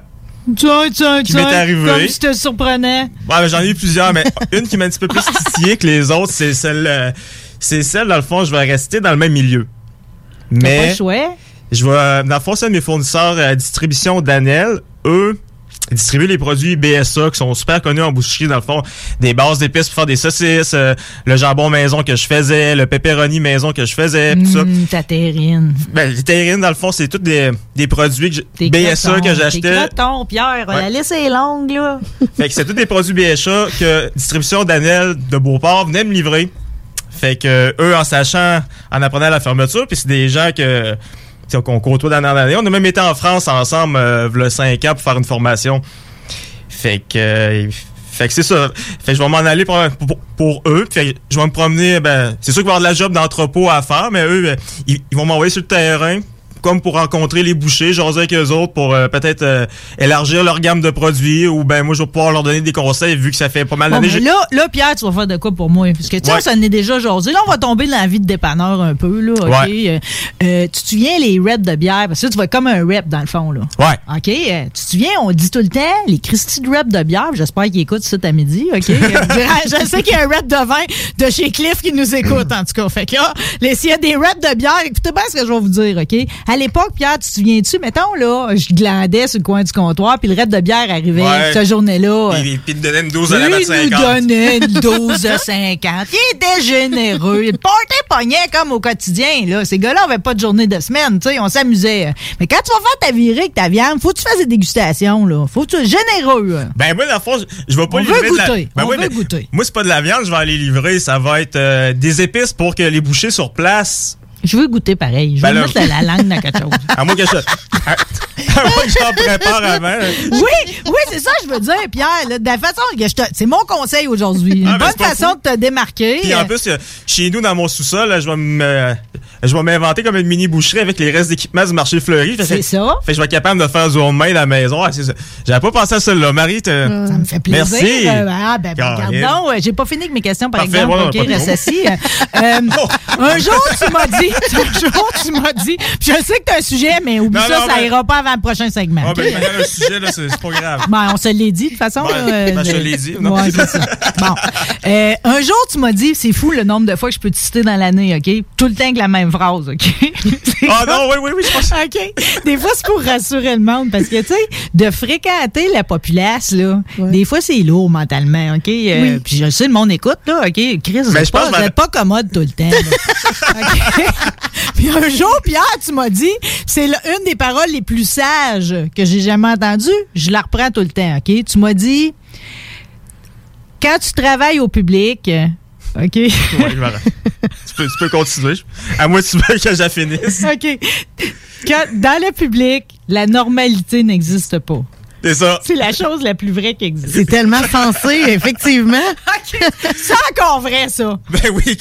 Tiens, tiens, Qui m'est arrivé. Comme si te surprenait. Ouais, j'en ai eu plusieurs, mais *laughs* une qui m'a un petit peu plus titillé que les autres, c'est celle, euh, c'est celle, dans le fond, je vais rester dans le même milieu. T'as pas Mais le choix. je vais, dans le fond, c'est mes fournisseurs à distribution d'Anel. Eux, distribuent les produits BSA qui sont super connus en boucherie, dans le fond. Des bases d'épices pour faire des saucisses, euh, le jambon maison que je faisais, le pepperoni maison que je faisais, pis tout ça. Hum, ta terrine. Ben, les terrines, dans le fond, c'est tous des, des produits que Tes BSA crotons, que j'achetais. crotons, Pierre. Ouais. La liste est longue, là. *laughs* Fait que c'est tous des produits BSA que distribution d'Anel de Beauport venait me livrer. Fait que eux, en sachant, en apprenant la fermeture, puis c'est des gens que qu'on côtoie en année. On a même été en France ensemble, euh, le 5 ans pour faire une formation. Fait que, euh, fait que c'est ça. Fait que je vais m'en aller pour, pour, eux. Fait que je vais me promener. Ben, c'est sûr qu'il va y avoir de la job d'entrepôt à faire, mais eux, ils, ils vont m'envoyer sur le terrain comme pour rencontrer les bouchers, jaser avec eux autres pour euh, peut-être euh, élargir leur gamme de produits ou ben moi je vais pouvoir leur donner des conseils vu que ça fait pas mal Bon, d'années. là, là, Pierre, tu vas faire de quoi pour moi? Parce que, tu sais, Ouais. ça en est déjà aujourd'hui. Là, on va tomber dans la vie de dépanneur un peu, là, OK? Ouais. Euh, euh, tu te souviens les reps de bière? Parce que là, tu vas être comme un rep, dans le fond, là. Ouais. OK? euh, tu te souviens, on dit tout le temps, les Christy de rep de bière, j'espère qu'ils écoutent ça à midi, OK? *laughs* je sais qu'il y a un rep de vin de chez Cliff qui nous écoute, en tout cas. Fait que, là, les- s'il y a des reps de bière, écoutez bien ce que je vais vous dire, OK? À l'époque, Pierre, tu te souviens-tu, mettons, là, je glandais sur le coin du comptoir, puis le rep de bière arrivait Ouais. cette journée-là. Puis, il me donnait une dose à la il nous 50. donnait une *laughs* dose de 50. Il était généreux. Le party pognait comme au quotidien. Là. Ces gars-là n'avaient pas de journée de semaine. tu sais, On s'amusait. Mais quand tu vas faire ta virée avec ta viande, faut que tu fasses des dégustations. Là. Faut que tu sois généreux. Ben moi, dans le fond, je, vais pas On livrer veut de la... Ben On oui, veut mais goûter. Moi, c'est pas de la viande, je vais aller livrer. Ça va être euh, des épices pour que les bouchers sur place... Je veux goûter pareil. Je Ben veux là- mettre la langue dans quelque chose. *laughs* À moins que je... à, à moins que j'en prépare avant. Oui, oui, c'est ça que je veux dire, Pierre. là, de la façon que je te... C'est mon conseil aujourd'hui. Une Ah, ben, bonne façon de te démarquer. Puis en plus, euh, chez nous, dans mon sous-sol, je vais me... Je vais m'inventer comme une mini boucherie avec les restes d'équipement du marché fleuri. C'est ça. Fait que je vais être capable de faire du homemade à la maison. Ah. J'avais pas pensé à ça là. Marie, t'as- Ça me fait plaisir. Merci. Euh, ah, ben, ben, pardon, euh, j'ai pas fini avec mes questions, par Parfait, exemple. ouais, OK. Euh, *laughs* euh, un jour, tu m'as dit, *laughs* un jour, tu m'as dit, puis je sais que t'as un sujet, mais oublie Non, ça, non, ça mais- ira pas avant le prochain segment. Ah, ben, le sujet, là, c'est c'est pas grave. Ben, on se l'est dit, de toute façon. Ben, ben, je te l'ai dit, non? Ouais, c'est ça. Bon. Euh, un jour, tu m'as dit, c'est fou le nombre de fois que je peux te citer dans l'année, OK? Tout le temps avec la même phrase, OK? *laughs* Ah non, oui, oui, oui, je pense. OK. Des fois, c'est pour rassurer le monde parce que, tu sais, de fréquenter la populace, là, des fois, c'est lourd mentalement, OK? Euh, Oui. Puis je sais, le monde écoute, là, OK? Chris, vous Ben, pas, pense vous que- êtes pas commode tout le temps. là. *laughs* OK? *laughs* Puis un jour, Pierre, tu m'as dit, c'est une des paroles les plus sages que j'ai jamais entendues. Je la reprends tout le temps, OK? Tu m'as dit, quand tu travailles au public, euh, OK? M'arrête. *laughs* tu, peux, tu peux continuer. À que tu veux que j'en finisse. OK. Quand- dans le public, la normalité n'existe pas. C'est ça. C'est la chose la plus vraie qui existe. C'est tellement sensé, *laughs* effectivement. OK. C'est encore vrai, ça. Ben oui.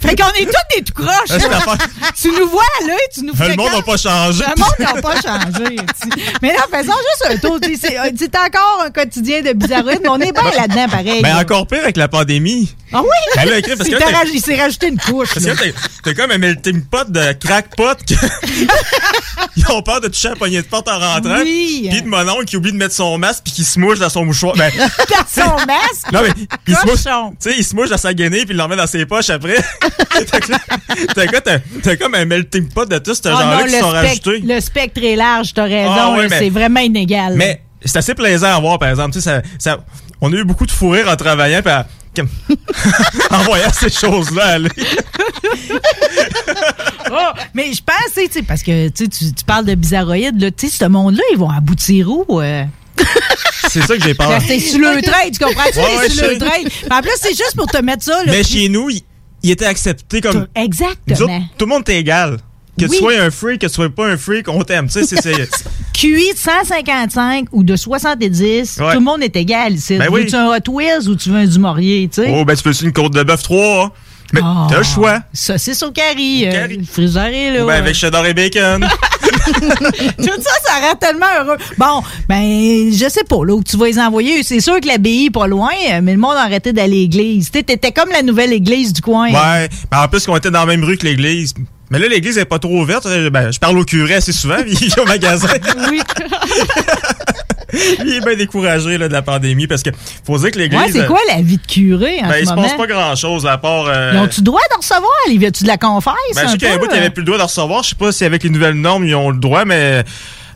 Fait qu'on est tous des tout croches. L'affaire. tu nous vois à l'œil, tu nous Le monde n'a pas changé. Le monde n'a pas changé. tu- Mais là, faisons juste un tour. C'est euh, c'est encore un quotidien de bizarrerie, mais on est bien là-dedans, pareil. Ben là. encore pire avec la pandémie. Ah oui? Ben là, écrit, parce Il que là, raj- il s'est rajouté une couche. Parce là. que t'es- comme un melting pot de crackpot que... *laughs* *laughs* Ils ont peur de toucher poignée de porte en rentrant. Oui. Puis de mon oncle qui oublie de mettre son masque puis qui se mouche dans son mouchoir. Ben, *laughs* Dans son masque? non, mais il se, mouche, Cochon. tu sais, il se mouche dans sa guenille puis il l'emmène dans ses poches après. *laughs* T'as comme un melting pot de tout ce Ah genre-là non, qui le, sont spectre, rajoutés. le spectre est large, t'as raison. Ah C'est vraiment inégal. Mais c'est assez plaisant à voir, par exemple. Tu sais, ça, ça- on a eu beaucoup de fou rire en travaillant puis à- comme- *laughs* en voyant ces choses-là aller. *laughs* Oh, mais je pense, tu sais, parce que tu, tu tu parles de bizarroïdes, là, tu ce monde-là, ils vont aboutir où? euh? *laughs* C'est ça que j'ai peur. C'est sur le train, tu comprends-tu? Ouais, C'est ouais, sur le train. En plus, c'est juste pour te mettre ça. Là, Mais chez nous, il, il était accepté comme. Autres, Exactement. tout le monde est égal. Que Oui. tu sois un freak, que tu sois pas un freak, on t'aime. Tu sais, c'est. QI de 155 ou de 70, Ouais. tout le monde est égal ici. Ben oui. Veux-tu un Hot Wheels ou tu veux un du Maurier, tu sais? Oh, ben tu peux une côte de bœuf 3. Mais Ah. t'as le choix. Saucisse au carry. euh, le friseur est là. Ou ben avec cheddar et bacon. *laughs* Tout ça, ça rend tellement heureux. Bon, ben, je sais pas, là, où tu vas les envoyer. C'est sûr que l'abbaye est pas loin, mais le monde a arrêté d'aller à l'église. Tu T'étais comme la nouvelle église du coin. ouais. Mais en plus, qu'on était dans la même rue que l'église. Mais là, l'église est pas trop ouverte. Euh, Ben, je parle au curé assez souvent, *laughs* il est au magasin. Oui. *laughs* Il est bien découragé là, de la pandémie parce que faut dire que l'église. Ouais, c'est quoi la vie de curé en Ben, ce il se moment? passe pas grand chose à part. euh, Ils ont-tu droit de recevoir? Y tu de la confesse? ben, je sais qu'il y qui avait plus le droit de recevoir. Je sais pas si avec les nouvelles normes, ils ont le droit, mais.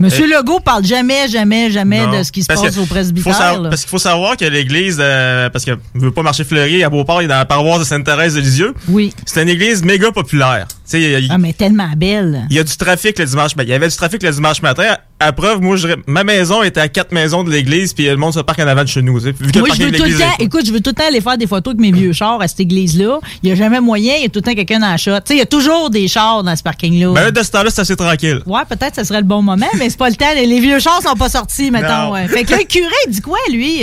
Monsieur Euh, Legault parle jamais, jamais, jamais Non. de ce qui se passe que au faut presbytère. savoir- parce qu'il faut savoir que l'église, euh, parce que veut pas marcher fleuri à Beauport, il est dans la paroisse de Sainte-Thérèse de Lisieux. Oui. C'est une église méga populaire. Y Ah, mais tellement belle. il y a du trafic le dimanche matin. Il y avait du trafic le dimanche matin. À preuve, moi, je, ma maison était à quatre maisons de l'église, puis le monde se parque en avant de chez nous. Vu que Moi, je veux tout le temps, écoute, je veux tout le temps aller faire des photos avec mes vieux chars à cette église-là. Il n'y a jamais moyen, il y a tout le temps quelqu'un dans la shot. Tu sais, il y a toujours des chars dans ce parking-là. Ben là, de ce temps-là, c'est assez tranquille. Ouais, peut-être que ce serait le bon moment, mais c'est pas le temps. Les, les vieux chars sont pas sortis, mettons. Ouais. Fait que là, le curé, il dit quoi, lui?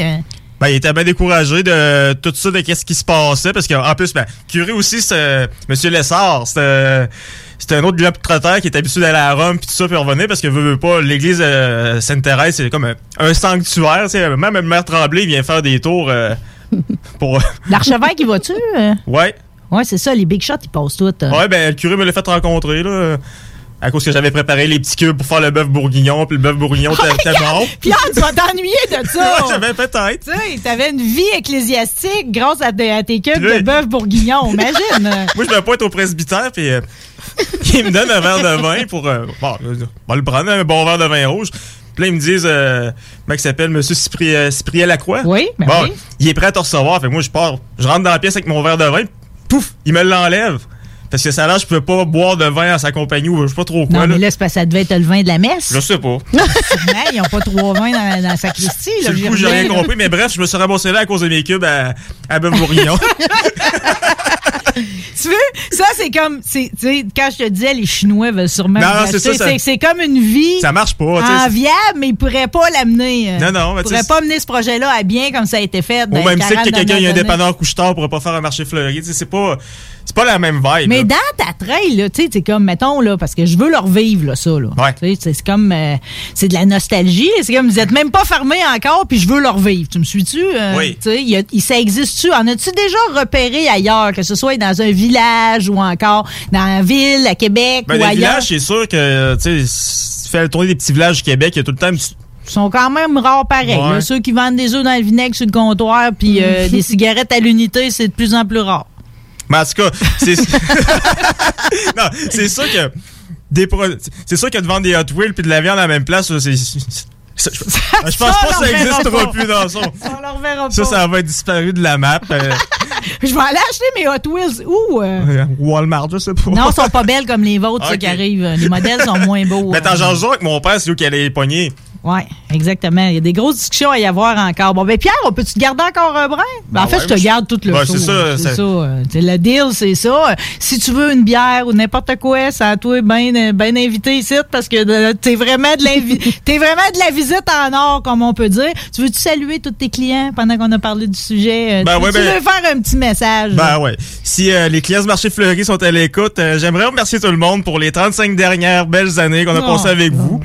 Euh? Ben, il était bien découragé de tout ça, de qu'est-ce qui se passait, parce qu'en plus, ben, curé aussi, c'est euh, Monsieur Lessard, c'était c'était un autre globe trotteur qui est habitué d'aller à Rome puis tout ça puis revenir parce que veut, veut pas l'église euh, Sainte-Thérèse c'est comme un, un sanctuaire tu sais même le maire Tremblay il vient faire des tours euh, pour *laughs* L'archevêque, il va-tu? euh? ouais Ouais, c'est ça, les big shots, ils passent tout. euh. ouais ben le curé me l'a fait rencontrer là à cause que j'avais préparé les petits cubes pour faire le bœuf bourguignon puis le bœuf bourguignon était était bon Pierre, tu vas t'ennuyer de *laughs* ça! Ouais, j'avais peut-être Tu sais, t'avais une vie ecclésiastique grâce à, tes- à tes cubes Puis de bœuf bourguignon, imagine! *laughs* Moi, je me pointe au presbytère, puis euh, *laughs* ils me donnent un verre de vin pour. euh, bon, on va le prendre, un bon verre de vin rouge. Puis là, ils me disent, euh, il s'appelle, M. Cyprien, Cyprien Lacroix. Oui, ben bon, oui. il est prêt à te recevoir. Fait que moi, je pars, je rentre dans la pièce avec mon verre de vin, pouf, il me l'enlève. Parce que ça là, je pouvais pas boire de vin à sa compagnie ou je sais pas trop quoi. Non, là. mais là, c'est parce que ça devait être le vin de la messe. Je sais pas. *laughs* Ils n'ont pas trois vins dans, dans là, le j'y coup, j'ai rien compris, mais bref, je me suis ramassé là à cause de mes cubes à, à Bourguignon. *laughs* Tu veux? Ça, c'est comme, tu sais, quand je te disais, les Chinois veulent sûrement Non, c'est ça, ça- c'est comme une vie ça marche pas, enviable, mais ils pourraient pas l'amener. euh, Non, non, mais Ils pourraient pas mener ce projet-là à bien comme ça a été fait. Au même titre que 40 quelqu'un, il y a un dépanneur couche-tard pourrait pas faire un marché fleuri. Tu sais, C'est pas, c'est pas la même vibe. Mais là. dans ta trail, là, tu sais, c'est comme, mettons, là, parce que je veux leur vivre, là, ça, là. Tu sais, C'est comme, euh, c'est de la nostalgie. C'est comme, vous êtes même pas fermés encore, puis je veux leur vivre. Tu me suis-tu? euh, Oui. Tu sais, ça existe-tu? En as-tu déjà repéré ailleurs, que ce soit dans un village ou encore dans la ville, à Québec Ben, ou les ailleurs? villages, c'est sûr que, tu sais, tu fais le tournée des petits villages du Québec, il y a tout le temps une petite- Ils sont quand même rares pareil. Ouais. là. Ceux qui vendent des œufs dans le vinaigre sur le comptoir, puis euh, *laughs* des cigarettes à l'unité, c'est de plus en plus rare. Mais en tout cas, c'est. *laughs* non, c'est sûr que. Des pro- C'est sûr que de vendre des Hot Wheels puis de la viande à la même place, ça, c'est. c'est- Je je pense pas que ça leur verra existera pas. plus dans son. Ça, pas. ça va être disparu de la map. euh, Je vais aller acheter mes Hot Wheels où? euh? Walmart, je sais pas. Non, ils sont pas belles comme les vôtres, ça, Ok. qui arrivent. Les modèles sont moins beaux. Mais t'en hein. jases avec mon père, c'est lui qui allait les pogner. Oui, exactement. Il y a des grosses discussions à y avoir encore. Bon, ben Pierre, on peut-tu te garder encore un brin? Ben, en Ben fait, ouais, je te garde tout le Ben, c'est ça, C'est ça- ça. euh, Le deal, c'est ça. Si tu veux une bière ou n'importe quoi, c'est à toi bien ben invité ici parce que t'es vraiment de *laughs* t'es vraiment de la visite en or, comme on peut dire. Tu veux-tu saluer tous tes clients pendant qu'on a parlé du sujet? Euh, Ben tu ouais, tu ben- veux faire un petit message? Ben ouais. Si euh, les clients du marché fleuri sont à l'écoute, euh, j'aimerais remercier tout le monde pour les 35 dernières belles années qu'on a Oh. passées avec vous.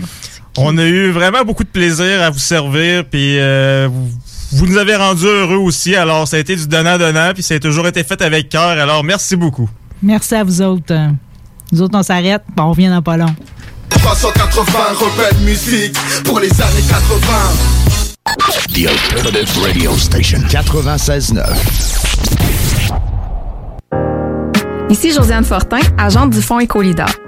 On a eu vraiment beaucoup de plaisir à vous servir, puis euh, vous, vous nous avez rendus heureux aussi. Alors, ça a été du donnant-donnant, puis ça a toujours été fait avec cœur. Alors, merci beaucoup. Merci à vous autres. Nous autres, on s'arrête, puis on revient dans pas long. 380 rebelle musique pour les années 80. The Alternative Radio Station 96.9. Ici Josiane Fortin, agente du Fonds Écolidar.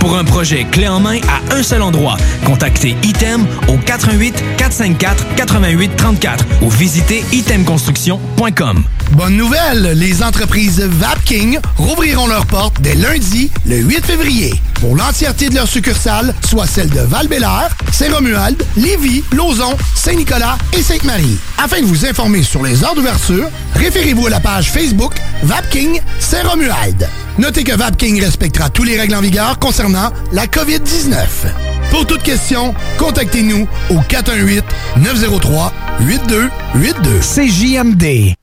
Pour un projet clé en main à un seul endroit, contactez Item au 88 454 88 34 ou visitez itemconstruction.com. Bonne nouvelle, les entreprises Vapking rouvriront leurs portes dès lundi, le 8 février, pour l'entièreté de leurs succursales, soit celles de val Saint-Romuald, Lévis, Lauson, Saint-Nicolas et Sainte-Marie. Afin de vous informer sur les heures d'ouverture, référez-vous à la page Facebook Vapking Saint-Romuald. Notez que Vapking respectera tous les règles en vigueur concernant la COVID-19. Pour toute question, contactez-nous au 418-903-8282. CJMD.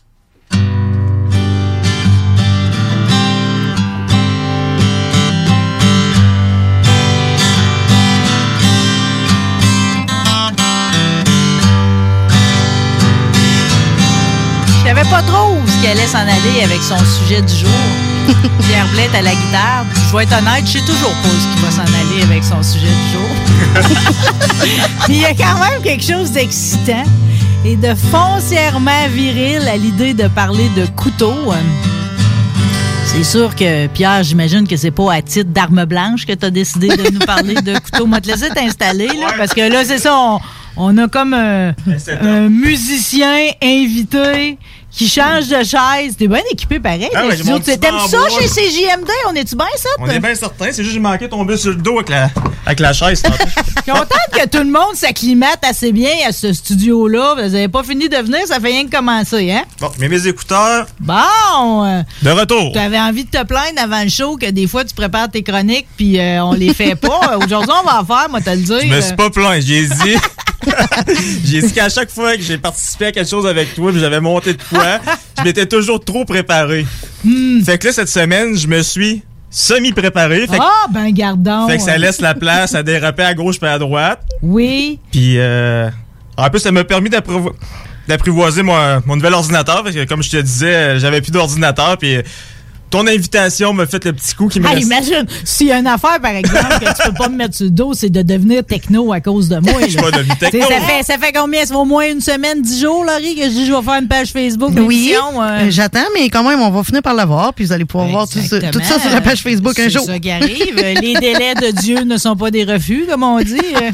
Je savais pas trop où ce qu'elle allait s'en aller avec son sujet du jour. *laughs* Pierre Blais à la guitare. Je vais être honnête, je sais toujours pas où il va s'en aller avec son sujet du jour. *laughs* Mais il y a quand même quelque chose d'excitant et de foncièrement viril à l'idée de parler de couteau. C'est sûr que, Pierre, j'imagine que c'est pas à titre d'arme blanche que tu as décidé de nous parler de couteau. Moi, te laisser t'installer, là, parce que là, c'est ça, on, on a comme un, un musicien invité qui change de chaise. T'es bien équipé pareil. Ah ouais, le j'ai studio. mon petit T'aimes ça bois. chez CJMD? On est-tu bien ça? On est bien certain, c'est juste que j'ai manqué tomber sur le dos avec la, avec la chaise. *laughs* Contente que tout le monde s'acclimate assez bien à ce studio-là. Vous n'avez pas fini de venir, ça fait rien que commencer, hein? bon, mais mes écouteurs, Bon! euh, de retour. Tu avais envie de te plaindre avant le show que des fois tu prépares tes chroniques puis euh, on les fait pas. *laughs* Aujourd'hui, on va en faire, moi, te le dire. Je me suis pas plaint, j'ai dit. *laughs* *laughs* j'ai dit qu'à chaque fois que j'ai participé à quelque chose avec toi, puis j'avais monté de poids, je m'étais toujours trop préparé. Hmm. Fait que là, cette semaine, je me suis semi-préparé. Ah, ben gardons. fait que ça laisse la place à déraper à gauche puis à droite. Oui. Puis, euh, En plus, ça m'a permis d'apprivo- d'apprivoiser mon, mon nouvel ordinateur. Parce que, comme je te disais, j'avais plus d'ordinateur. Puis ton invitation m'a fait le petit coup qui me Ah, reste- imagine, s'il y a une affaire, par exemple, que tu peux pas me mettre sur le dos, c'est de devenir techno à cause de moi. Je suis pas devenu techno. Ça fait, ça fait combien? Ça fait au moins une semaine, dix jours, Laurie, que je dis je vais faire une page Facebook Oui, d'émission, euh. euh, j'attends, mais quand même, on va finir par l'avoir, puis vous allez pouvoir voir tout ça, tout ça sur la page Facebook un C'est jour. ça qui arrive. Les délais de Dieu ne sont pas des refus, comme on dit. Euh,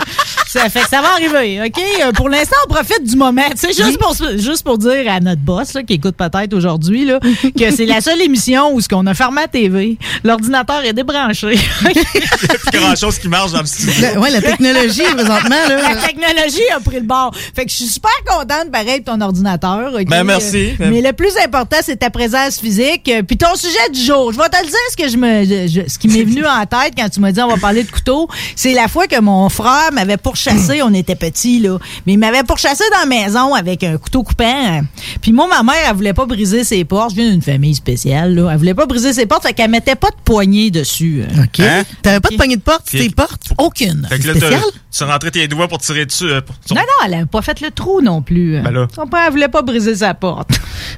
Ça fait que ça va arriver, OK? Euh, Pour l'instant, on profite du moment. Sais, juste, pour, juste pour dire à notre boss, là, qui écoute peut-être aujourd'hui, là, que c'est la seule émission où ce qu'on a fermé la TV, l'ordinateur est débranché. *laughs* plus grand chose qui marche dans le studio. La- ouais, la technologie, présentement, là. La technologie a pris le bord. Fait que je suis super contente, pareil, de ton ordinateur. Ben, merci. Mais le plus important, c'est ta présence physique. Euh, Puis ton sujet du jour. Je vais te le dire, ce, que je me, je- ce qui m'est venu en tête quand tu m'as dit on va parler de couteau. C'est la fois que mon frère m'avait pourchassé. on était petits, là. Mais il m'avait pourchassé dans la maison avec un couteau coupant. Puis moi, ma mère, elle voulait pas briser ses portes. Je viens d'une famille spéciale, là. Elle voulait pas briser ses portes. Fait qu'elle mettait pas de poignée dessus. OK. T'avais pas de poignée de porte? Sur tes portes? Aucune. Fait que là, Spécial? Tu rentrais tes doigts pour tirer dessus. euh, pour- Non, non, elle n'a pas fait le trou non plus. Ben là. Son père voulait pas briser sa porte.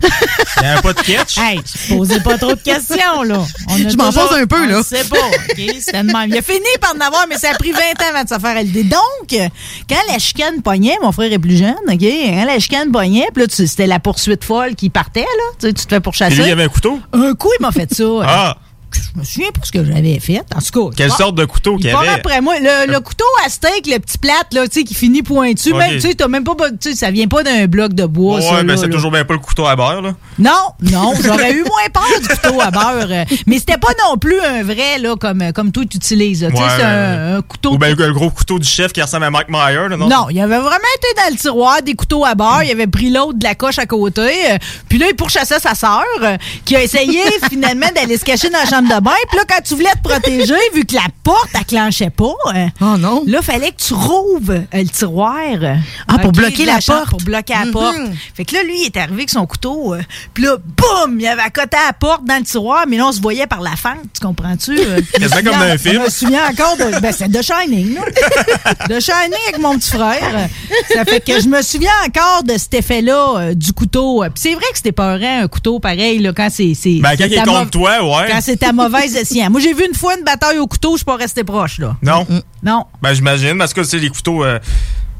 Il n'y avait pas de catch? *laughs* Hey, posais pas trop de questions, là. On a *laughs* Je m'en pose un peu, là. le sait pas, OK? C'était de même. Il a fini par en avoir, mais ça a pris 20 ans avant de se faire à l'idée. Donc, quand la chicane pognait, mon frère est plus jeune, OK? Quand la chicane pognait, puis là, c'était la poursuite folle qui partait, là. Tu sais, tu te fais Et pourchasser. lui, il avait un couteau? Un coup, il m'a fait ça. Ah! Je me souviens pas ce que j'avais fait. En tout cas. Quelle sorte de couteau qu'il il y avait? après moi. Le, le couteau à steak, le petit plate, là, tu sais, qui finit pointu. Même, tu sais, t'as même pas, tu sais, ça vient pas d'un bloc de bois, Ouais, ben là, c'est toujours bien pas le couteau à beurre, là. Non, non, *laughs* j'aurais eu moins peur du couteau à beurre. euh, Mais c'était pas non plus un vrai, là, comme, euh, comme toi, tu utilises. là. Tu sais, Ouais, c'est un, un couteau. Ou ben le gros couteau du chef qui ressemble à Mike Meyer, là, non? Non, il avait vraiment été dans le tiroir des couteaux à beurre. Il avait pris l'autre de la coche à côté. euh, Puis là, il pourchassait sa sœur, euh, qui a essayé *laughs* finalement d'aller se cacher dans la chambre de bain. Puis là, quand tu voulais te protéger, vu que la porte, elle clenchait pas, euh, oh non. là, fallait que tu rouvres euh, le tiroir. euh, Ah, pour bloquer la porte. Pour bloquer la Mhm. porte. Fait que là, lui, il est arrivé avec son couteau. euh, Puis là, boum, il avait accoté à la porte dans le tiroir, mais là, on se voyait par la fente. Tu comprends-tu? Euh, *laughs* me Quasiment comme dans un film. Je me souviens encore de. Ben, c'est de Shining, là. *laughs* de Shining avec mon petit frère. Ça fait que je me souviens encore de cet effet-là euh, du couteau. Puis c'est vrai que c'était pas un couteau pareil, là, quand c'est. c'est- Ben, quand c'est il est contre toi, ouais. Quand c'est ta mauvaise escient. Moi, j'ai vu une fois une bataille au couteau, je suis pas resté proche, là. Non? Non. Ben, j'imagine, parce que, tu sais, les couteaux. euh,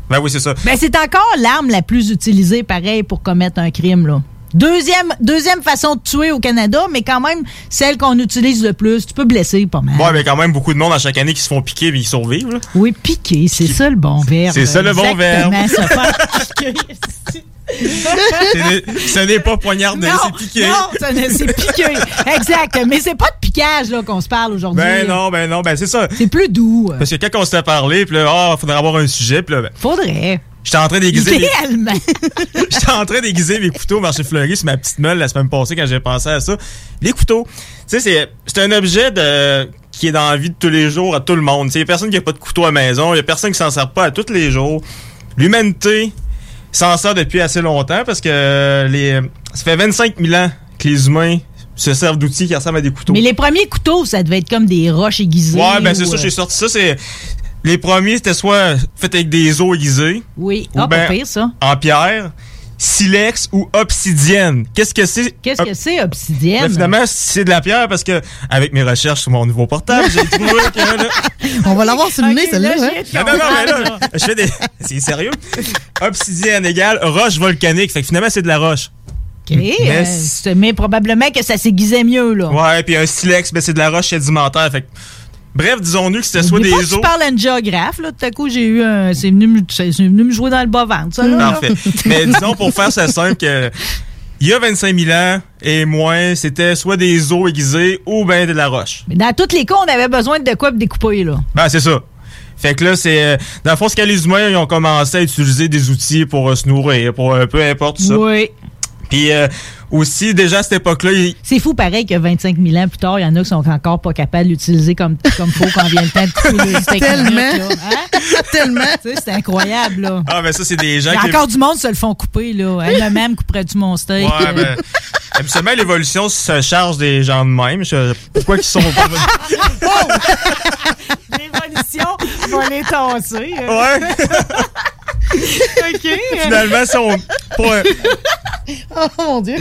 Ben oui, c'est ça. Ben, c'est encore l'arme la plus utilisée, pareil, pour commettre un crime, là. Deuxième, deuxième façon de tuer au Canada, mais quand même celle qu'on utilise le plus. Tu peux blesser pas mal. Ouais, mais quand même, beaucoup de monde à chaque année qui se font piquer mais ils survivent, là. Oui, piquer, c'est ça le bon verbe. C'est ça le bon verbe. se. *laughs* Ce n'est- pas poignarder, Non, c'est piquer. Non, c'est piquer. Exact. Mais c'est pas de piquage là, qu'on se parle aujourd'hui. Ben non, ben non, ben c'est ça. C'est plus doux. Parce que quand on s'était parlé, puis là, ah, faudrait avoir un sujet, puis là, ben, Faudrait. J'étais en train d'aiguiser mes... *laughs* J'étais en train d'aiguiser mes couteaux au marché fleuri sur ma petite meule la semaine passée quand j'ai pensé à ça. Les couteaux, tu sais, c'est, c'est un objet de, qui est dans la vie de tous les jours à tout le monde. Il y a personne qui a pas de couteau à la maison, il y a personne qui s'en sert pas à tous les jours. L'humanité s'en sert depuis assez longtemps parce que les, ça fait 25 000 ans que les humains se servent d'outils qui ressemblent à des couteaux. Mais les premiers couteaux, ça devait être comme des roches aiguisées. Ouais, ben c'est ou, ça, euh, j'ai sorti ça. C'est les premiers, c'était soit fait avec des os aiguisés. Oui, ou ah, ben pas pire, ça. En pierre, silex ou obsidienne. Qu'est-ce que c'est? Qu'est-ce que c'est, obsidienne? Ben, finalement, c'est de la pierre parce que avec mes recherches sur mon nouveau portable, j'ai trouvé *laughs* que là, On va l'avoir sur le nez, celle-là. là, hein? non, non, non, mais là, je fais des. *laughs* C'est sérieux? Obsidienne égale roche volcanique. Fait que finalement, c'est de la roche. OK. Mais euh, mais probablement que ça s'aiguisait mieux, là. Ouais, puis un silex, ben, c'est de la roche sédimentaire. Fait que, bref, disons-nous que c'était soit des que tu parles à une géographe, là. Tout à coup, j'ai eu un. C'est venu, venu me jouer dans le bas-ventre, ça, là. Parfait. Mais disons, pour faire ça simple, que il y a 25 000 ans et moins, c'était soit des os aiguisés ou ben de la roche. Mais dans tous les cas, on avait besoin de quoi pour découper, là. Ben, c'est ça. Fait que là, c'est. euh, Dans le fond, ce que les humains ils ont commencé à utiliser des outils pour euh, se nourrir, pour euh, peu importe ça. Oui. Puis euh, aussi, déjà à cette époque-là, ils- C'est fou, pareil, que 25 000 ans plus tard, il y en a qui sont encore pas capables d'utiliser comme, comme faut quand vient le temps de *laughs* Tellement. Hein? *laughs* Tellement. Tu sais, c'est incroyable, là. Ah, ben ça, c'est des gens Il qui. encore du monde se le font couper, là. Hey, Moi-même couperais-tu mon steak? Ouais, ben. Habituellement, l'évolution se charge des gens de même. Je- Pourquoi qu'ils sont pas. *laughs* L'évolution va les tasser. hein. Ouais. OK. Finalement, si on- pour, Oh mon Dieu.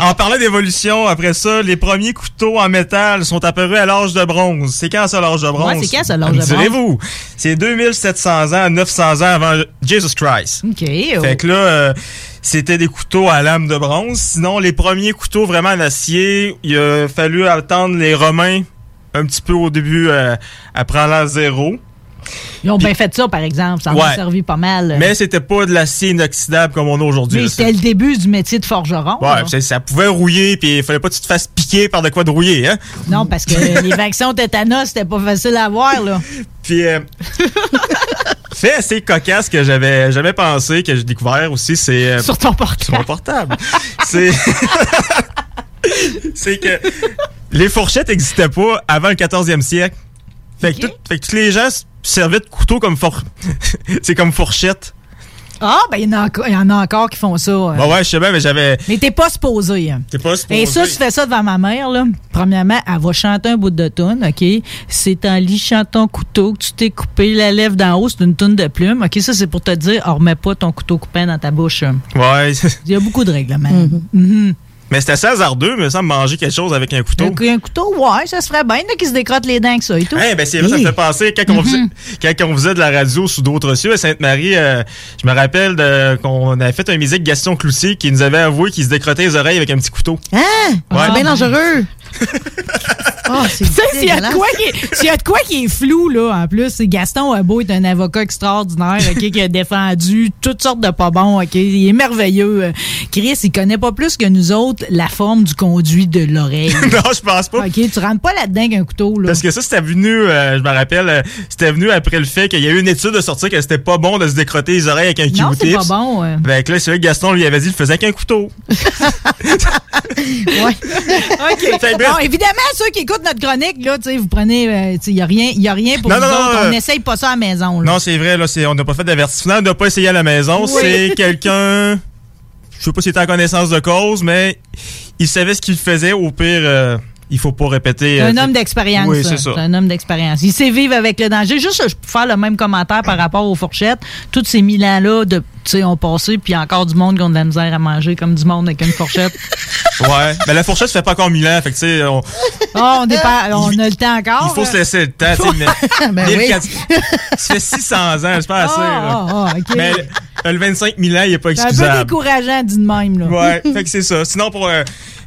en parlant d'évolution, après ça, les premiers couteaux en métal sont apparus à l'âge de bronze. C'est quand ça, l'âge de bronze? Ouais, c'est quand ça, l'âge de bronze? Direz-vous. C'est 2700 ans à 900 ans avant Jesus Christ. OK. Fait que là, euh, c'était des couteaux à lame de bronze. Sinon, les premiers couteaux vraiment en acier, il a fallu attendre les Romains un petit peu au début, euh, après l'an zéro. Ils ont bien fait ça, par exemple. Ça en a servi pas mal. Mais c'était pas de l'acier inoxydable comme on a aujourd'hui. Mais c'était le début du métier de forgeron. Ouais, ça pouvait rouiller, puis il fallait pas que tu te fasses piquer par de quoi de rouiller, hein? Non, parce que *laughs* les vaccins tétanos, c'était pas facile à avoir, là. Puis, euh, *laughs* fait assez cocasse que j'avais jamais pensé, que j'ai découvert aussi, c'est... euh, Sur ton portable. Sur mon portable. c'est... *laughs* c'est que les fourchettes n'existaient pas avant le 14e siècle. Fait que, tout- fait que tous les gens servaient de couteau comme for... *laughs* c'est comme fourchette. Ah, ben, il y, en a encore- il y en a encore qui font ça. euh. Bah ouais, je sais bien, mais j'avais... Mais t'es pas supposé. hein. T'es pas supposé. Et ça, tu fais ça devant ma mère, là. Premièrement, elle va chanter un bout de tune, OK? C'est en lichant ton couteau que tu t'es coupé la lèvre d'en haut, c'est une toune de plume. OK, ça, c'est pour te dire, oh, remets pas ton couteau coupé dans ta bouche. Ouais. Il y a beaucoup de règlements. *laughs* Mhm. Mais c'était assez hasardeux, mais ça me manger quelque chose avec un couteau. Donc, un couteau, ouais, ça se ferait bien, qui se décrotte les dents avec ça et tout. Eh ben c'est vrai, ça me fait penser quand on, faisait, quand on faisait de la radio sous d'autres cieux à Sainte-Marie, euh, je me rappelle qu'on avait fait un musique Gaston Cloutier qui nous avait avoué qu'il se décrottait les oreilles avec un petit couteau. Hein? Ouais. C'est bien dangereux. Oh, sais, s'il y, a de quoi qui est- s'il y a de quoi qui est flou, là, en plus, c'est Gaston Beau est un avocat extraordinaire, OK, qui a défendu toutes sortes de pas bons, OK. Il est merveilleux. Chris, il connaît pas plus que nous autres la forme du conduit de l'oreille. *laughs* non, je pense pas. OK, tu rentres pas là-dedans avec un couteau, là. Parce que ça, c'était venu, euh, je me rappelle, euh, c'était venu après le fait qu'il y a eu une étude de sortir que c'était pas bon de se décrotter les oreilles avec un non, c'est Q-tips. pas bon. euh. Que là, c'est vrai que Gaston lui avait dit qu'il le faisait avec un couteau. *laughs* OK. *laughs* Fait Bon, évidemment, ceux qui écoutent notre chronique, là, tu sais, vous prenez, euh, il y a rien, y a rien pour Non, nous non, autres. non, On euh, n'essaye pas ça à la maison, là. Non, c'est vrai, là, c'est, on n'a pas fait d'avertissement, on n'a pas essayé à la maison. Oui. C'est *laughs* quelqu'un, je sais pas s'il était en connaissance de cause, mais il savait ce qu'il faisait. Au pire, euh, il faut pas répéter. C'est euh, un homme d'expérience. Oui, c'est ça. C'est un homme d'expérience. Il sait vivre avec le danger. Juste, je peux faire le même commentaire par rapport aux fourchettes. Tous ces mille ans-là, de, tu sais, ont passé, puis encore du monde qui ont de la misère à manger comme du monde avec une fourchette. *laughs* Ouais. Mais la fourchette, ça fait pas encore mille ans. Fait que, tu sais, on, oh, on, a le temps encore. il faut là. se laisser le temps. tu sais, mais- *laughs* Ben oui. Ça fait 600 ans, c'est pas assez. OK. Mais le, le 25 000 ans, il est pas C'est un peu excusable. décourageant, dit de même, là. Ouais, fait que c'est ça. Sinon, pour. euh,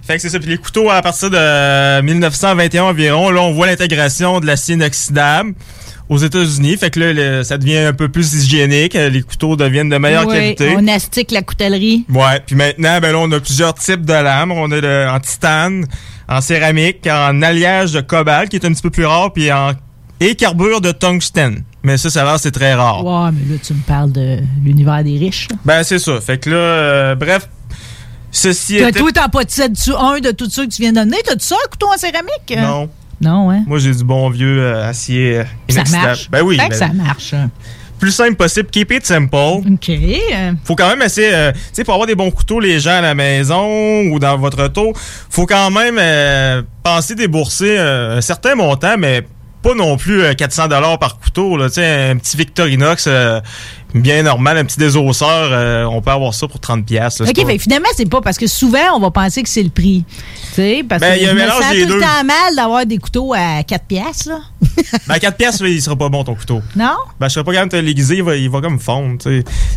fait que c'est ça. Puis les couteaux, à partir de 1921 environ, là, on voit l'intégration de l'acier inoxydable aux États-Unis. Fait que là, le- ça devient un peu plus hygiénique. Euh, Les couteaux deviennent de meilleure Oui, qualité. On astique la coutellerie. Ouais, puis maintenant, ben là, on a plusieurs types de lames. On a le, en titane, en céramique, en alliage de cobalt, qui est un petit peu plus rare, puis en et carbure de tungstène. Mais ça, ça va, c'est très rare. Ouais, mais là, tu me parles de l'univers des riches. là. Ben, c'est ça. Fait que là, euh, bref, ceci Toi, était... toi, t'en possèdes-tu un de tous ceux que tu viens de donner? T'as-tu ça, un couteau en céramique? Non. Non, hein? Moi, j'ai du bon vieux euh, acier euh, Ça marche. Ben oui. Que ben, ça marche. hein. Plus simple possible. Keep it simple. OK. Faut quand même essayer, euh, tu sais, pour avoir des bons couteaux, les gens à la maison ou dans votre auto, faut quand même penser débourser un certain montant, mais pas non plus euh, 400 dollars par couteau. Là, un petit Victorinox euh, bien normal, un petit désosseur, euh, on peut avoir ça pour 30 pièces. OK, fait que finalement, c'est pas parce que souvent, on va penser que c'est le prix. Parce Ben, que y a je un me mélange sens des tout le temps mal d'avoir des couteaux à 4 piastres, là. *laughs* Ben, 4 pièces, il sera pas bon ton couteau. Non? Ben, je serais pas capable de te l'aiguiser, il va, il va comme fondre.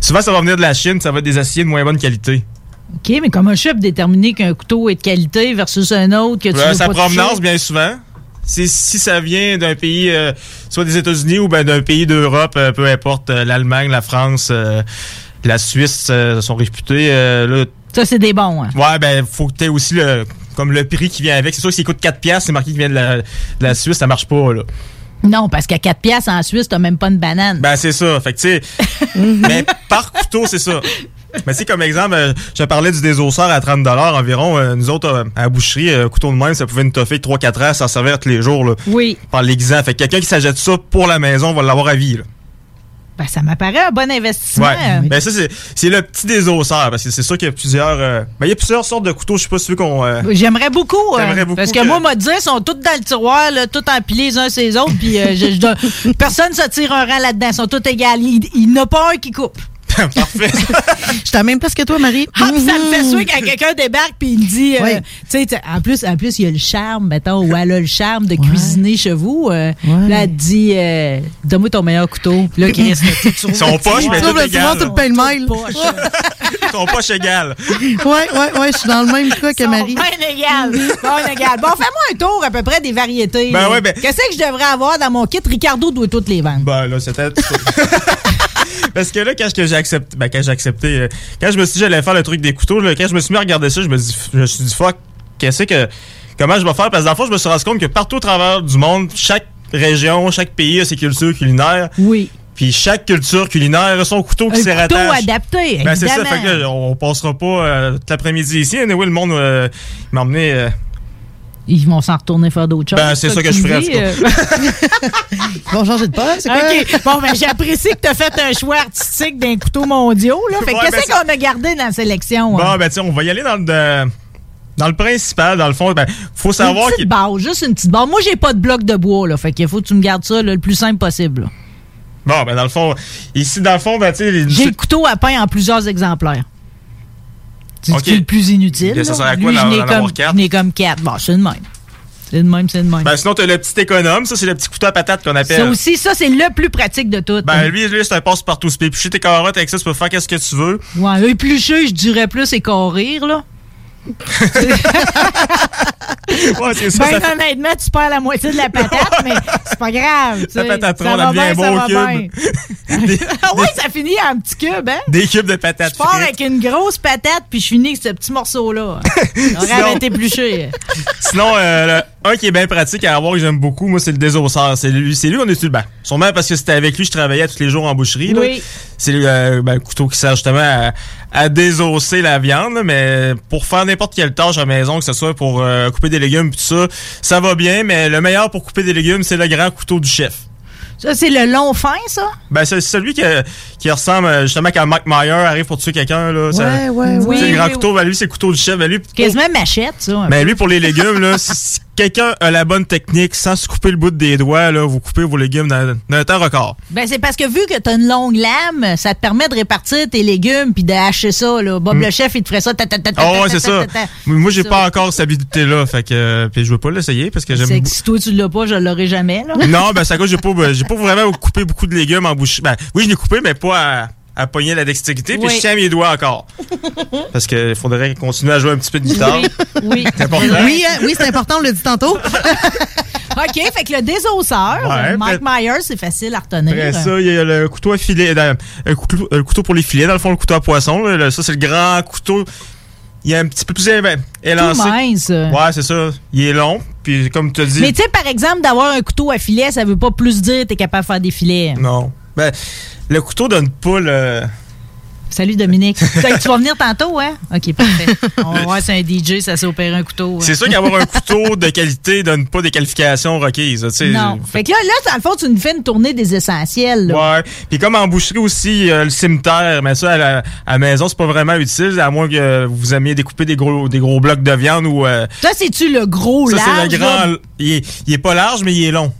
Souvent, ça va venir de la Chine, ça va être des aciers de moins bonne qualité. OK, mais comment je peux déterminer qu'un couteau est de qualité versus un autre que tu Euh, veux sa pas provenance, bien souvent. C'est si ça vient d'un pays, euh, soit des États-Unis ou ben, d'un pays d'Europe, euh, peu importe, euh, l'Allemagne, la France, euh, la Suisse euh, sont réputés. euh, là, Ça, c'est des bons, hein? ouais, ben faut que tu aies aussi le, comme le prix qui vient avec. C'est sûr que s'il coûte 4 piastres, c'est marqué qu'il vient de la, de la Suisse, ça marche pas. Là. Non, parce qu'à 4 piastres en Suisse, t'as même pas une banane. Ben c'est ça. Fait que tu sais, *laughs* mais par couteau, c'est ça. Mais c'est comme exemple, euh, je parlais du désosseur à 30 environ. Euh, nous autres, euh, à la boucherie, couteau de même, ça pouvait nous toffer 3-4 ans sans servir tous les jours. Là, Oui. par l'aiguisant. Fait que quelqu'un qui s'achète ça pour la maison va l'avoir à vie. Là. Ben, ça m'apparaît un bon investissement. Ouais. Ben ça, c'est, le petit désosseur. Parce que c'est sûr qu'il y a plusieurs. euh, ben, il y a plusieurs sortes de couteaux. Je sais pas si tu veux qu'on. euh, J'aimerais beaucoup. euh, beaucoup parce que, que- moi, m'a dit, ils sont tous dans le tiroir, là, tous empilés les uns sur les autres, puis je- je dois- *laughs* personne ne se tire un rang là-dedans. Ils sont tous égales. Il n'y en a pas un qui coupe. *laughs* Parfait. *laughs* Je suis à la même place que toi, Marie. Ah, puis ça me fait souhaiter quand quelqu'un débarque puis il me dit, euh, Oui. tu sais, en plus, en plus, il y a le charme, mettons, ou elle a le charme de cuisiner chez vous. euh, Là, elle te dit, euh, donne-moi ton meilleur couteau. Puis là, Chris, *laughs* tu trouves- Son poche, mais tout égal. tout le pain de mail. Son poche égale. Ouais, ouais, ouais, je suis dans le même cas que Marie. Bien égal. Bien égal. Bon, fais-moi un tour à peu près des variétés. Ben ouais, ben- Qu'est-ce que je devrais avoir dans mon kit? Ricardo doit toutes les vendre? Ben là, c'était. *laughs* Parce que là, quand j'ai accepté, ben, quand j'ai accepté, euh, quand je me suis dit j'allais faire le truc des couteaux, là, quand je me suis mis à regarder ça, je me, dis, je me suis dit, fuck, qu'est-ce que, comment je vais faire? Parce que dans le fond, je me suis rendu compte que partout au travers du monde, chaque région, chaque pays a ses cultures culinaires. Oui. Puis chaque culture culinaire a son couteau qui Un s'y couteau adapté, Ben, c'est ça, fait que là, on passera pas euh, l'après-midi ici. Anyway, le monde euh, m'a emmené. Ils vont s'en retourner faire d'autres choses. Ben, c'est ça que je ferais, en dis, tout cas. euh. Ils vont changer de poste, c'est quoi? OK. Bon, ben, j'apprécie que tu as fait un choix artistique d'un couteau mondiaux. Là. Fait Ouais, qu'est-ce ben, qu'on a gardé dans la sélection? Bon, hein? ben, tiens, on va y aller dans le, dans le principal. Dans le fond, ben, faut une savoir petite que. base, juste une petite base. Moi, j'ai pas de bloc de bois, là. Fait qu'il faut que tu me gardes ça là, le plus simple possible. là. Bon, ben, dans le fond, ici, dans le fond, ben, tu J'ai le couteau à pain en plusieurs exemplaires. C'est le plus inutile. Ça là? sert à quoi Lui, d'en- je n'ai d'en avoir comme, quatre? je n'ai comme quatre. Bon, c'est le même. C'est le même, c'est le même. Ben, sinon, t'as le petit économe. Ça, c'est le petit couteau à patate qu'on appelle. ça aussi, ça, c'est le plus pratique de tout. Ben, lui, lui c'est un passe-partout. Tu peux éplucher tes carottes avec ça, tu peux faire qu'est-ce que tu veux. Ouais, éplucher, je dirais plus écorrir, là. Ouais, c'est ça. Ben, ça honnêtement, tu perds la moitié de la patate, mais c'est pas grave. va aime bien bien, ça beau cube. Ah *laughs* oui, ça finit en petit cube, hein? Des cubes de patates Je pars avec une grosse patate, puis je finis avec ce petit morceau-là. *laughs* J'aurais été épluché. Sinon, euh, le- un qui est bien pratique à avoir que j'aime beaucoup, moi, c'est le désosseur. C'est lui, c'est lui qu'on utilise. Ben, sûrement parce que c'était avec lui que je travaillais tous les jours en boucherie. Oui. C'est le, euh, ben, le couteau qui sert justement à, à désosser la viande, mais pour faire n'importe quelle tâche à la maison, que ce soit pour euh, couper des légumes, tout ça, ça va bien, mais le meilleur pour couper des légumes, c'est le grand couteau du chef. Ça, c'est le long fin, ça? Ben, c'est celui qui, qui ressemble euh, justement quand Mike Meyer arrive pour tuer quelqu'un. Là, ça- Ouais, ouais, Tu sais, oui, le grand oui, couteau, ben, lui, c'est le couteau du chef. Ben, lui, Quasiment machette, ça. mais peu. lui, pour les légumes, là, *laughs* si, quelqu'un a la bonne technique, sans se couper le bout des doigts, là, vous coupez vos légumes dans, dans un temps record. Ben, c'est parce que vu que t'as une longue lame, ça te permet de répartir tes légumes puis de hacher ça, là. Bob Mm. le chef, il te ferait ça. ta, ta, ta, ta, Oh, ouais, ta, c'est ta, ça. Moi, j'ai Ça. pas encore cette habilité-là, fait que, euh, puis je veux pas l'essayer parce que j'aime C'est que si toi tu l'as pas, je l'aurai jamais, là. Non, ben, à cause que j'ai pas, ben, j'ai pas vraiment coupé beaucoup de légumes en bouche. Ben, oui, je l'ai coupé, mais pas à, à pogner la dextérité, puis Oui. je tiens mes doigts encore. *laughs* Parce qu'il faudrait continuer à jouer un petit peu de guitare. Oui. C'est important. Oui, hein, oui, c'est important, on l'a dit tantôt. *laughs* OK, fait que le désosseur, Ouais, Mike Myers, c'est facile à retenir. Après ça, il y a le couteau à filet, euh, un couteau, un couteau pour les filets, dans le fond, le couteau à poisson. ça, c'est le grand couteau. Il est un petit peu plus élancé. Tout mince. Ouais, c'est ça. Il est long. Puis, comme tu as dit. Mais tu sais, par exemple, d'avoir un couteau à filet, ça veut pas plus dire que t'es capable de faire des filets. Non. Ben, le couteau donne pas le. Salut Dominique. *laughs* tu vas venir tantôt, hein? OK, parfait. On va voir si un DJ, ça s'est opéré un couteau. hein. C'est sûr qu'avoir un couteau de qualité donne pas des qualifications requises. Non. Fait que là, là, dans le fond, tu nous fais une tournée des essentiels. là. Ouais. Puis comme en boucherie aussi, euh, le cimetière, mais ça à la, à la maison, c'est pas vraiment utile, à moins que vous aimiez découper des gros des gros blocs de viande ou. euh, Ça, c'est-tu le gros ça large? c'est le grand. Il est, il est pas large, mais il est long.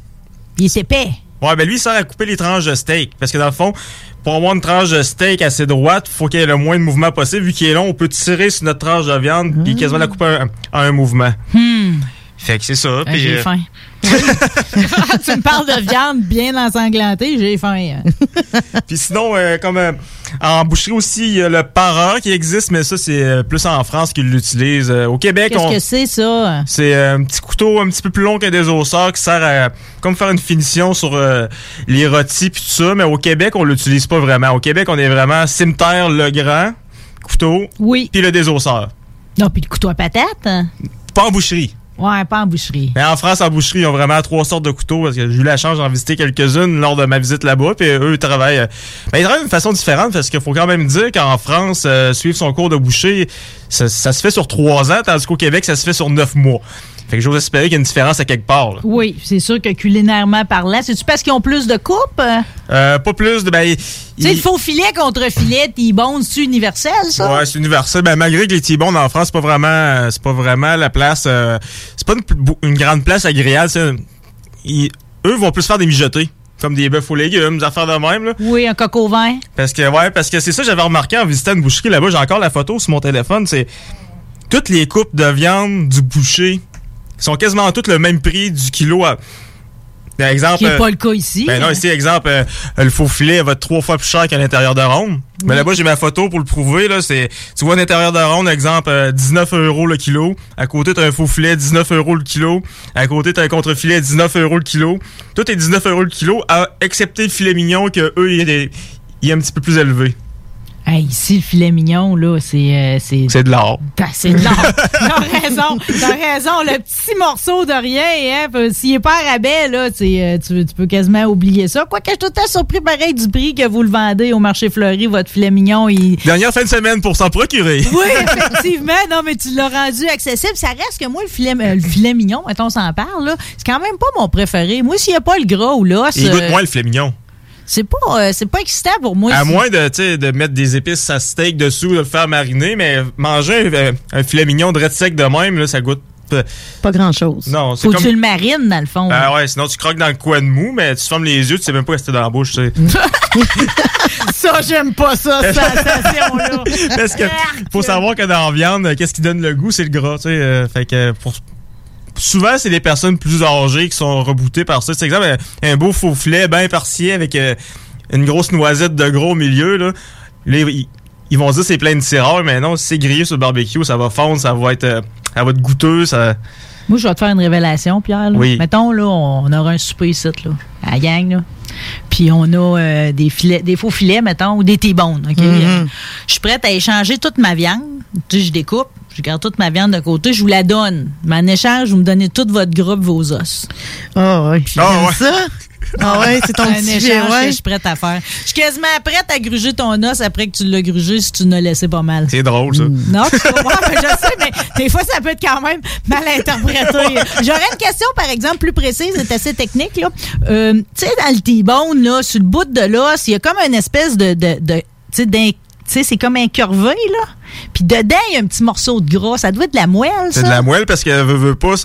Il est épais. Ouais, ben lui, il sert à couper les tranches de steak. Parce que dans le fond, pour avoir une tranche de steak assez droite, faut qu'il y ait le moins de mouvement possible. Vu qu'il est long, on peut tirer sur notre tranche de viande puis quasiment la couper à un, à un mouvement. Hmm. Fait que c'est ça. Ah, j'ai euh, faim. *laughs* tu me parles de viande bien ensanglantée, j'ai faim. Puis sinon, euh, comme euh, en boucherie aussi, il y a le para qui existe, mais ça, c'est plus en France qu'ils l'utilisent. Au Québec, Qu'est-ce on... que c'est, ça? C'est un petit couteau un petit peu plus long que des osseurs qui sert à comme faire une finition sur les rôtis puis tout ça, mais au Québec, on l'utilise pas vraiment. Au Québec, on est vraiment cimetière le grand, couteau, oui. puis le désosseur. Non, puis le couteau à patate? Pas en boucherie. Ouais, pas en boucherie. Mais en France, en boucherie, ils ont vraiment trois sortes de couteaux parce que j'ai eu la chance d'en visiter quelques-unes lors de ma visite là-bas. Puis eux, ils travaillent. euh, ben, ils travaillent d'une façon différente parce qu'il faut quand même dire qu'en France, euh, suivre son cours de boucher, ça, ça se fait sur trois ans, tandis qu'au Québec, ça se fait sur neuf mois. Fait que j'ose espérer qu'il y a une différence à quelque part. là. Oui, c'est sûr que culinairement parlant, c'est-tu parce qu'ils ont plus de coupes? Euh, pas plus de. Ben, il- Tu sais, le faux filet contre filet, T-bone, c'est universel, ça? Ouais, c'est universel. Ben, malgré que les T-bones en France, c'est pas vraiment, euh, c'est pas vraiment la place. euh, c'est pas une, une grande place agréable. c'est- ils- eux vont plus faire des mijotés. comme des bœufs aux légumes, des affaires de même. Là. Oui, un coq au vin. Parce que, ouais, parce que c'est ça que j'avais remarqué en visitant une boucherie là-bas. J'ai encore la photo sur mon téléphone. C'est toutes les coupes de viande du boucher sont quasiment toutes le même prix du kilo. À, exemple, Qui n'est euh, pas le cas ici. ben non, ici, exemple, euh, le faux filet va être trois fois plus cher qu'à l'intérieur de Ronde. Mais là-bas, j'ai ma photo pour le prouver. Là, c'est, tu vois, à l'intérieur de Ronde, exemple, euh, 19 euros le kilo. À côté, t'as un faux filet, 19 euros le kilo. À côté, t'as un contre-filet, 19 euros le kilo. Tout est 19 euros le kilo, à, excepté le filet mignon, que eux, il est, il est un petit peu plus élevé. Hey, ici, le filet mignon, là, c'est. euh, c'est C'est de l'or. C'est de l'or. *laughs* T'as raison. T'as raison. Le petit morceau de rien, hein, s'il est pas à rabais, là, c'est, euh, tu, tu peux quasiment oublier ça. Quoique je suis tout surpris pareil du prix que vous le vendez au marché fleuri, votre filet mignon. Il... Dernière fin de semaine pour s'en procurer. *laughs* Oui, effectivement. Non, mais tu l'as rendu accessible. Ça reste que moi, le filet, euh, le filet mignon, mettons, on s'en parle, là, c'est quand même pas mon préféré. Moi, s'il n'y a pas le gras ou l'os. Il goûte euh, moins le filet mignon. C'est pas, euh, c'est pas excitant pour moi. À si- moins de, tu sais, de mettre des épices à steak dessous, de le faire mariner, mais manger un, un filet mignon de red sec de même, là, ça goûte. euh, Pas grand-chose. Non, c'est Faut que tu le marines, dans le fond. Ah ouais, sinon tu croques dans le coin de mou, mais tu fermes les yeux, tu sais même pas rester dans la bouche, tu sais. *laughs* ça, j'aime pas ça, cette *laughs* sensation-là. Parce que faut savoir que dans la viande, qu'est-ce qui donne le goût, c'est le gras, tu sais. euh, fait que pour- souvent c'est les personnes plus âgées qui sont reboutées par ça. C'est exemple un, un beau faux filet bien farcié avec euh, une grosse noisette de gros au milieu là. Là, ils, ils vont dire c'est plein de tireurs, mais non, si c'est grillé sur le barbecue, ça va fondre, ça va être, euh, ça va être goûteux, ça. Moi, je vais te faire une révélation, Pierre. là. Oui. Mettons, là, on aura un souper ici, là, à la gang, là. Puis on a euh, des filets, des faux filets, mettons, ou des T-bones, OK? Euh, Je suis prête à échanger toute ma viande. Tu sais, je découpe, je garde toute ma viande de côté, je vous la donne. Mais en échange, vous me donnez tout votre groupe, vos os. Ah oui. Ah ouais. ça? Ah ouais, c'est ton *laughs* un petit échange ouais. que je suis prête à faire. Je suis quasiment prête à gruger ton os après que tu l'as grugé si tu ne l'as laissé pas mal. C'est drôle ça. Non, tu comprends, mais je sais, mais des fois, ça peut être quand même mal interprété. J'aurais une question, par exemple, plus précise, c'est assez technique. Là. Euh, tu sais, dans le T-bone, là, sur le bout de l'os, il y a comme une espèce de... de, de tu sais, d'un- tu sais, c'est comme incurvé, là. Puis dedans, il y a un petit morceau de gras. Ça doit être de la moelle, ça? C'est de la moelle parce qu'elle veut, veut pas.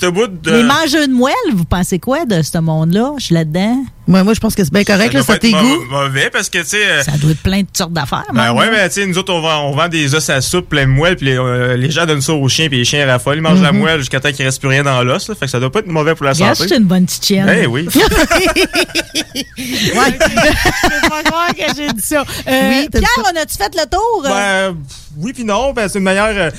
C'est bout de. Les mangeux de moelle, vous pensez quoi de ce monde-là? Je suis là-dedans. Moi, moi, je pense que c'est bien correct, là, ça pas être tes goûts. mauvais parce que, tu sais. euh, Ça doit être plein de sortes d'affaires. Ben ouais, là. mais tu sais, nous autres, on vend, on vend des os à soupe plein de moelle, puis les, euh, les gens donnent ça aux chiens, puis les chiens raffolent. Ils mangent la Mhm. moelle jusqu'à temps qu'il reste plus rien dans l'os, là. Fait que ça doit pas être mauvais pour la Regarde, santé. c'est une bonne petite chienne. Eh oui. *laughs* ouais. *laughs* Je peux pas croire que j'ai dit ça. Euh, Oui, Pierre, on a-tu fait le tour? Ben, oui puis non, ben, c'est une manière... euh,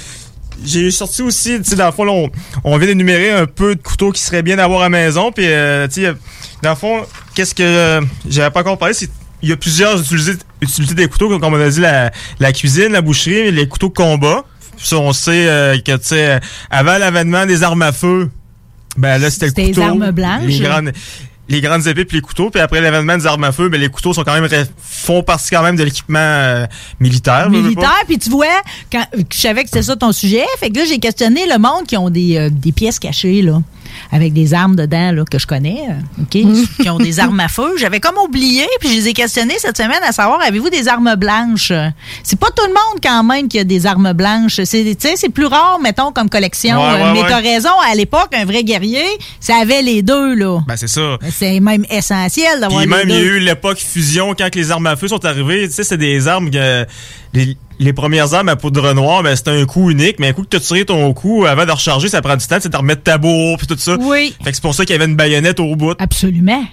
j'ai sorti aussi, tu sais, dans le fond, là, on, on vient d'énumérer un peu de couteaux qui seraient bien d'avoir à la maison, puis, euh, tu sais, dans le fond, qu'est-ce que euh, j'avais pas encore parlé, c'est il y a plusieurs utilités, utilités des couteaux, comme on a dit, la, la cuisine, la boucherie, les couteaux de combat. Ça, on sait euh, que, tu sais, avant l'avènement des armes à feu, ben là, c'était le couteau. armes blanches. Les grandes, les grandes épées puis les couteaux. Puis après l'avènement des armes à feu, ben, les couteaux sont quand même font partie quand même de l'équipement euh, militaire. militaire, puis tu vois, quand je savais que c'était ça ton sujet, fait que là, j'ai questionné le monde qui ont des, euh, des pièces cachées, là, avec des armes dedans, là, que je connais, OK, qui ont des armes à feu. J'avais comme oublié, puis je les ai questionnés cette semaine à savoir, avez-vous des armes blanches? C'est pas tout le monde, quand même, qui a des armes blanches. C'est, tu sais, c'est plus rare, mettons, comme collection. Ouais, ouais, mais ouais. t'as raison, à l'époque, un vrai guerrier, ça avait les deux, là. Ben, c'est ça. C'est même essentiel d'avoir les même, il y a deux. eu l'époque fusion quand que les armes à feu sont arrivées. Tu sais, c'est des armes que. Les, les premières armes à poudre noire, ben, c'était un coup unique, mais un coup que tu as tiré ton coup, avant de recharger, ça prend du temps, c'est de remettre ta bourre, puis tout ça. Oui. Fait que c'est pour ça qu'il y avait une baïonnette au bout. Absolument.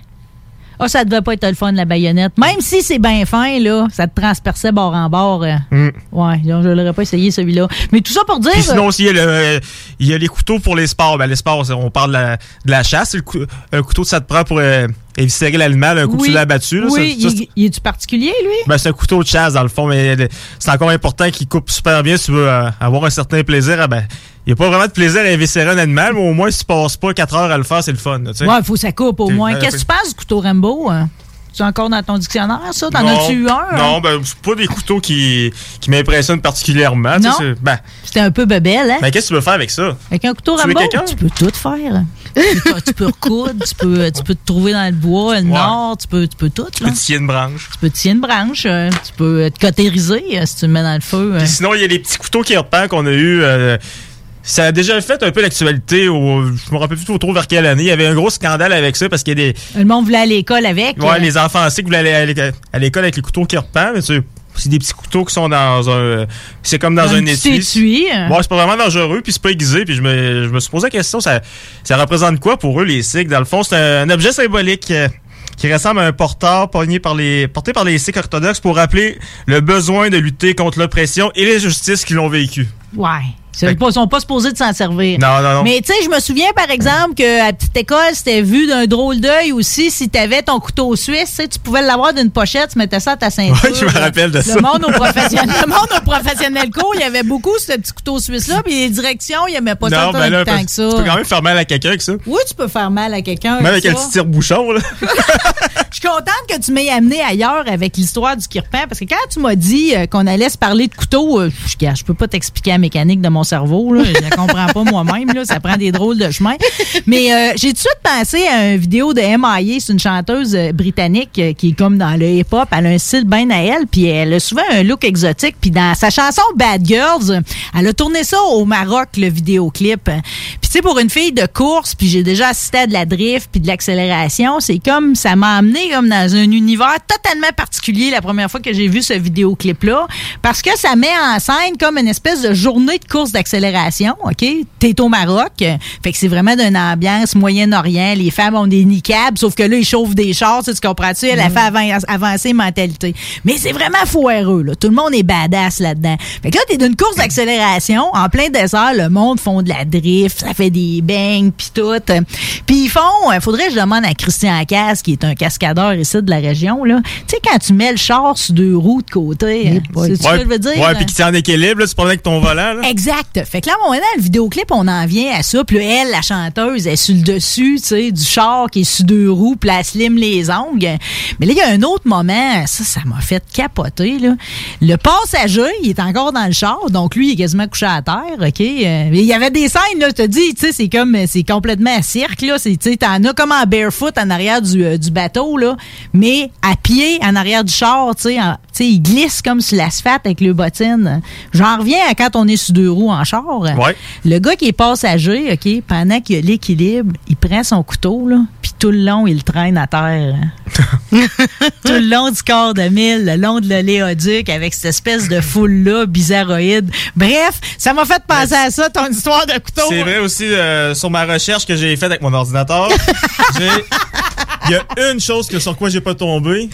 Ah, ça devait pas être le fun, la baïonnette. Même si c'est bien fin, là, ça te transperçait bord en bord. euh. Mm. Ouais, donc, je l'aurais pas essayé, celui-là. Mais tout ça pour dire. Puis sinon aussi, il y, y a les couteaux pour les sports. Ben, les sports, on parle de la, de la chasse. Le cou- un couteau, ça te prend pour euh, éviscérer l'animal, un coup oui, tu l'as abattu. là. Oui, Ça- ça, il, il est-tu particulier, lui? Ben, c'est un couteau de chasse, dans le fond, mais le- c'est encore important qu'il coupe super bien si tu veux euh, avoir un certain plaisir. Ah, ben, il n'y a pas vraiment de plaisir à éviscérer un animal, mais au moins, si tu passes pas 4 heures à le faire, c'est le fun. là, tu. Ouais, il faut que ça coupe au moins. Qu'est-ce que tu penses du couteau Rambo? hein? Tu encore dans ton dictionnaire, ça? T'en as-tu eu un? hein? Non, ben, c'est pas des couteaux qui, qui m'impressionnent particulièrement. tu Non? Ben, C'était un peu bebelle, hein? ben, qu'est-ce que tu veux faire avec ça? Avec un couteau Tuer Rambo, tu peux tout faire. *laughs* tu, peux, tu peux recoudre, tu peux, tu peux te trouver dans le bois, le nord, tu peux, tu peux tout. Tu peux tirer une branche. Tu peux tirer une branche, euh, tu peux te cautériser euh, si tu le mets dans le feu. euh. Puis sinon, il y a les petits couteaux qui repèrent qu'on a eu. Ça a déjà fait un peu l'actualité. au- Je me rappelle plus trop vers quelle année. Il y avait un gros scandale avec ça parce qu'il y a des, Le monde voulait aller à l'école avec. Ouais, euh, les enfants aussi voulaient aller à l'éco- à l'école avec les couteaux qui rependent, mais c'est c'est des petits couteaux qui sont dans un. C'est comme dans Dans un, étui. étui, hein. Ouais, c'est pas vraiment dangereux, puis c'est pas aiguisé, puis je me, je me suis posé la question, ça, ça représente quoi pour eux, les Sikhs? Dans le fond, c'est un, un objet symbolique euh, qui ressemble à un porteur pogné par les, porté par les Sikhs orthodoxes pour rappeler le besoin de lutter contre l'oppression et l'injustice qu'ils l'ont vécu. Ouais. Ils ne sont pas supposés de s'en servir. Non, non, non. Mais tu sais, je me souviens par exemple que à petite école, c'était vu d'un drôle d'œil aussi si tu avais ton couteau suisse, tu pouvais l'avoir d'une pochette, tu mettais ça à ta ceinture. Ouais, je me rappelle de le ça. Monde au *laughs* professionnel, le monde au professionnel court, il y avait beaucoup ce petit couteau suisse-là, puis les directions, il n'aimait pas ça non, tant, ben là, tant que ça. tu peux quand même faire mal à quelqu'un avec ça. Oui, tu peux faire mal à quelqu'un. Même avec ça. un petit tire-bouchon, là. *laughs* Je suis contente que tu m'aies amené ailleurs avec l'histoire du kirpan parce que quand tu m'as dit euh, qu'on allait se parler de couteau, euh, je, je peux pas t'expliquer la mécanique de mon cerveau. Je la comprends pas moi-même. Ça prend des drôles de chemin. Mais euh, j'ai tout de suite pensé à une vidéo de M.I.A. C'est une chanteuse euh, britannique euh, qui est comme dans le hip-hop. Elle a un style bien à elle, puis elle a souvent un look exotique. Puis dans sa chanson Bad Girls, elle a tourné ça au Maroc, le vidéoclip. Puis tu sais, pour une fille de course, puis j'ai déjà assisté à de la drift puis de l'accélération, c'est comme ça m'a amené comme dans un univers totalement particulier la première fois que j'ai vu ce vidéoclip-là, parce que ça met en scène comme une espèce de journée de course d'accélération, OK? T'es au Maroc, euh, fait que c'est vraiment d'une ambiance Moyen-Orient, les femmes ont des niqabs, sauf que là, ils chauffent des chars, tu tu comprends-tu? Elle a fait avan- avancer les mentalités. Mais c'est vraiment foireux, là. Tout le monde est badass là-dedans. Fait que là, t'es d'une course d'accélération, en plein désert, le monde font de la drift, ça fait des bangs, pis tout. Puis ils font, il faudrait que je demande à Christian Casse, qui est un cascadeur ici de la région, là. Tu sais, quand tu mets le char sur deux roues de côté, hein, c'est ce que je veux dire? Ouais, puis qui tient en équilibre, là, tu prends avec ton volant, là. Exact. Fait que là, moment donné, dans le vidéoclip, on en vient à ça. Puis elle, la chanteuse, elle est sur le dessus, tu sais, du char qui est sur deux roues, puis elle slim les ongles. Mais là, il y a un autre moment, ça, ça m'a fait capoter, là. Le passager, il est encore dans le char, donc lui, il est quasiment couché à terre, OK? Euh, il y avait des scènes, là, je te dis, tu sais, c'est comme, c'est complètement à cirque, là. Tu sais, t'en as comme en barefoot en arrière du, euh, du bateau, là, mais à pied en arrière du char, tu sais, il glisse comme sur l'asphalte avec le bottine. J'en reviens à quand on est sur deux roues en char. Ouais. Le gars qui est passager, OK, pendant qu'il a l'équilibre, il prend son couteau, là, puis tout le long, il le traîne à terre. *laughs* tout le long du corps de mille, le long de l'oléoduc, avec cette espèce de foule-là, bizarroïde. Bref, ça m'a fait penser à ça, ton histoire de couteau. C'est vrai aussi, euh, sur ma recherche que j'ai faite avec mon ordinateur, *laughs* il y a une chose que sur quoi j'ai pas tombé,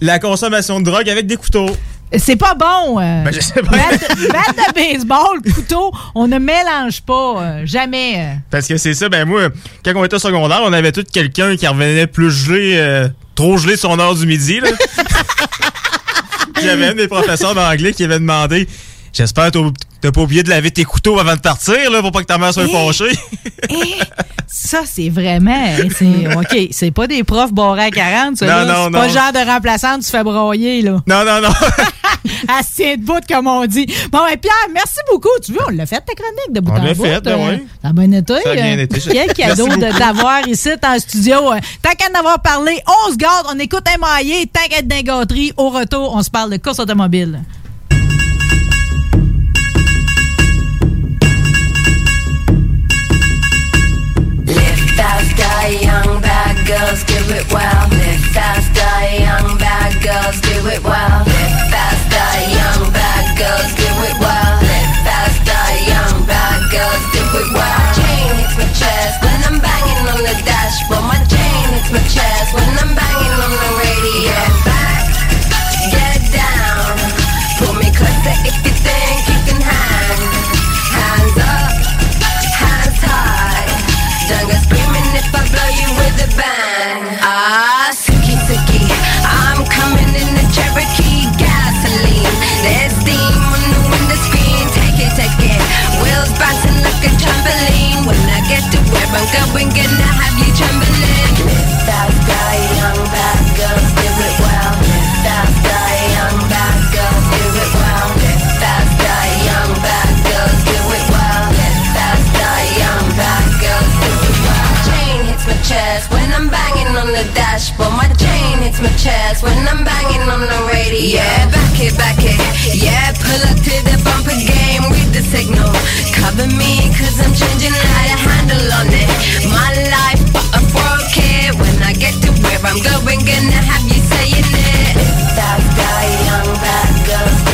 la consommation de drogue avec des couteaux. C'est pas bon. euh. Ben, je sais pas. Batte, de baseball, couteau, on ne mélange pas. euh, jamais. euh. Parce que c'est ça, ben moi, quand on était au secondaire, on avait tout quelqu'un qui revenait plus gelé, euh, trop gelé sur son heure du midi, là. *laughs* J'avais un des professeurs d'anglais qui avait demandé J'espère que t'as- pas oublié de laver tes couteaux avant de partir, là, pour pas que ta mère soit Eh. fâchée. Ça, c'est vraiment. c'est- *laughs* OK, c'est pas des profs barrés à 40, ça. Non, là. non, C'est pas le genre de remplaçant que tu fais broyer, là. Non, non, non. *laughs* Se tient debout, comme on dit. Bon, ben, Pierre, merci beaucoup. Tu vois, on l'a fait, ta chronique de bout On en l'a bout. fait, ben euh, oui. Ça a bien été. Ça a bien euh, été. Quel cadeau de t'avoir ici en studio. Euh, Tant qu'à en avoir parlé, on se garde, on écoute un maillé. Tant qu'à être dans au retour, on se parle de course automobile. Faster, young bad girls, do it well. Live faster, young bad girls, do it well. Live faster, young bad girls, do it well. Live faster, young bad girls, do it well. Chain hits my chest when I'm banging on the dashboard. My chain hits my chest when I'm banging on the radio. Get back, get down. Pull me closer if where I'm going, gonna have you trembling. The dashboard. My chain hits my chest when I'm banging on the radio. Yeah, back it, back it. Yeah, pull up to the bumper game don't the signal. Cover me, cause I'm changing how to handle on it. My life, but I broke it. When I get to where I'm going, gonna have you saying it. That guy, young bad girls,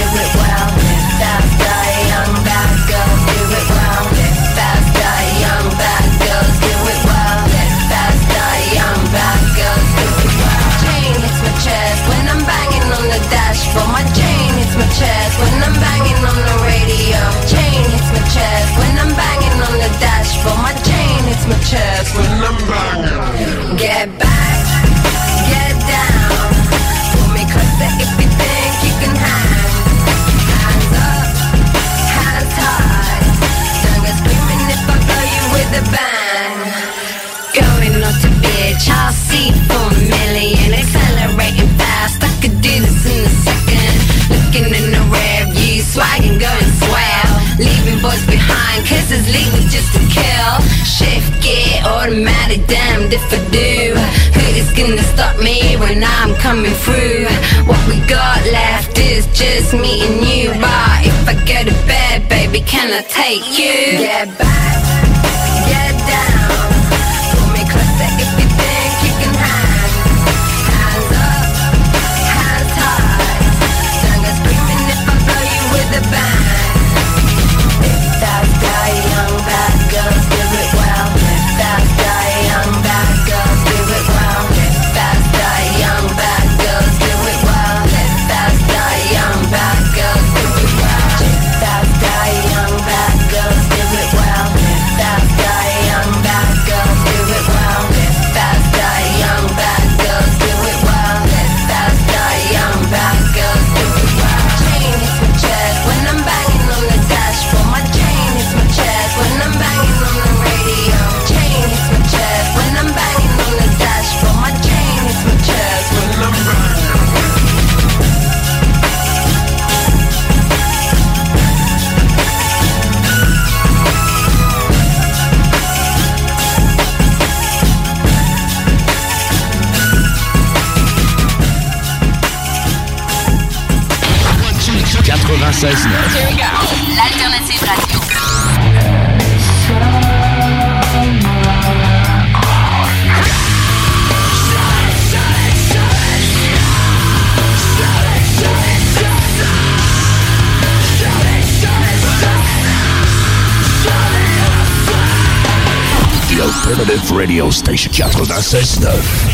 Get back, get down. Pull me closer if you think you can. Hands up, hands go screaming if I you with. Going on to I'll see for a million. Accelerating fast, I could do this in a second. Looking in the swagging, going swell. Leaving boys behind, just to kill. Shift gear, automatic, if I do. Who is gonna stop me when I'm coming through? What we got left is just me and you. But if I go to bed, baby, can I take you? Get back, Here we go. L'alternative radio. The alternative radio station 96.9.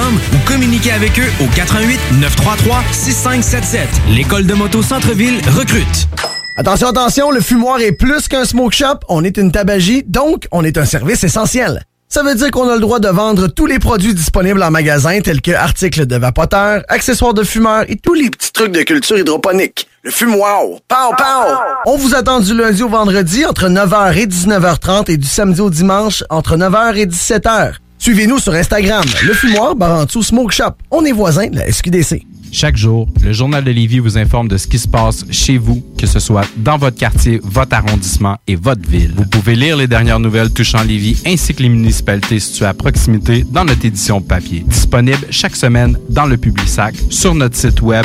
ou communiquez avec eux au 88 933 6577. L'école de moto Centre-ville recrute. Attention, attention, le fumoir est plus qu'un smoke shop, on est une tabagie, donc on est un service essentiel. Ça veut dire qu'on a le droit de vendre tous les produits disponibles en magasin, tels que articles de vapoteurs, accessoires de fumeurs et tous les petits trucs de culture hydroponique. Le fumoir, pow pow! On vous attend du lundi au vendredi entre 9h et 19h30 et du samedi au dimanche entre 9h et 17h. Suivez-nous sur Instagram, le fumoir Barantou Smoke Shop. On est voisins de la SQDC. Chaque jour, le Journal de Lévis vous informe de ce qui se passe chez vous, que ce soit dans votre quartier, votre arrondissement et votre ville. Vous pouvez lire les dernières nouvelles touchant Lévis ainsi que les municipalités situées à proximité dans notre édition papier. Disponible chaque semaine dans le Publisac, sur notre site web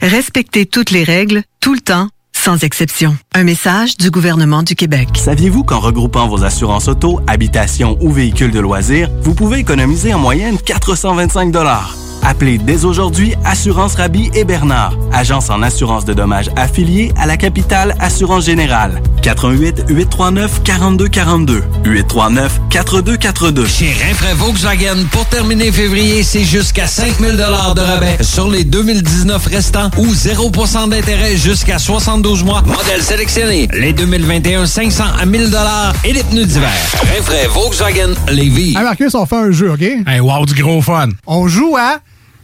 Respectez toutes les règles, tout le temps, sans exception. Un message du gouvernement du Québec. Saviez-vous qu'en regroupant vos assurances auto, habitation ou véhicules de loisirs, vous pouvez économiser en moyenne 425 Appelez dès aujourd'hui Assurance Rabi et Bernard, agence en assurance de dommages affiliée à la capitale Assurance Générale. 88 839 4242 839 4242. Chez Rinfraie Volkswagen, pour terminer février, c'est jusqu'à 5000 de rabais sur les 2019 restants ou 0% d'intérêt jusqu'à 72 mois. Modèle sélectionné. Les 2021, 500 à 1000 et les pneus d'hiver. Rinfraie Volkswagen Lévis. Hey Marcus, on fait un jeu, OK? Hey, wow, du gros fun. On joue à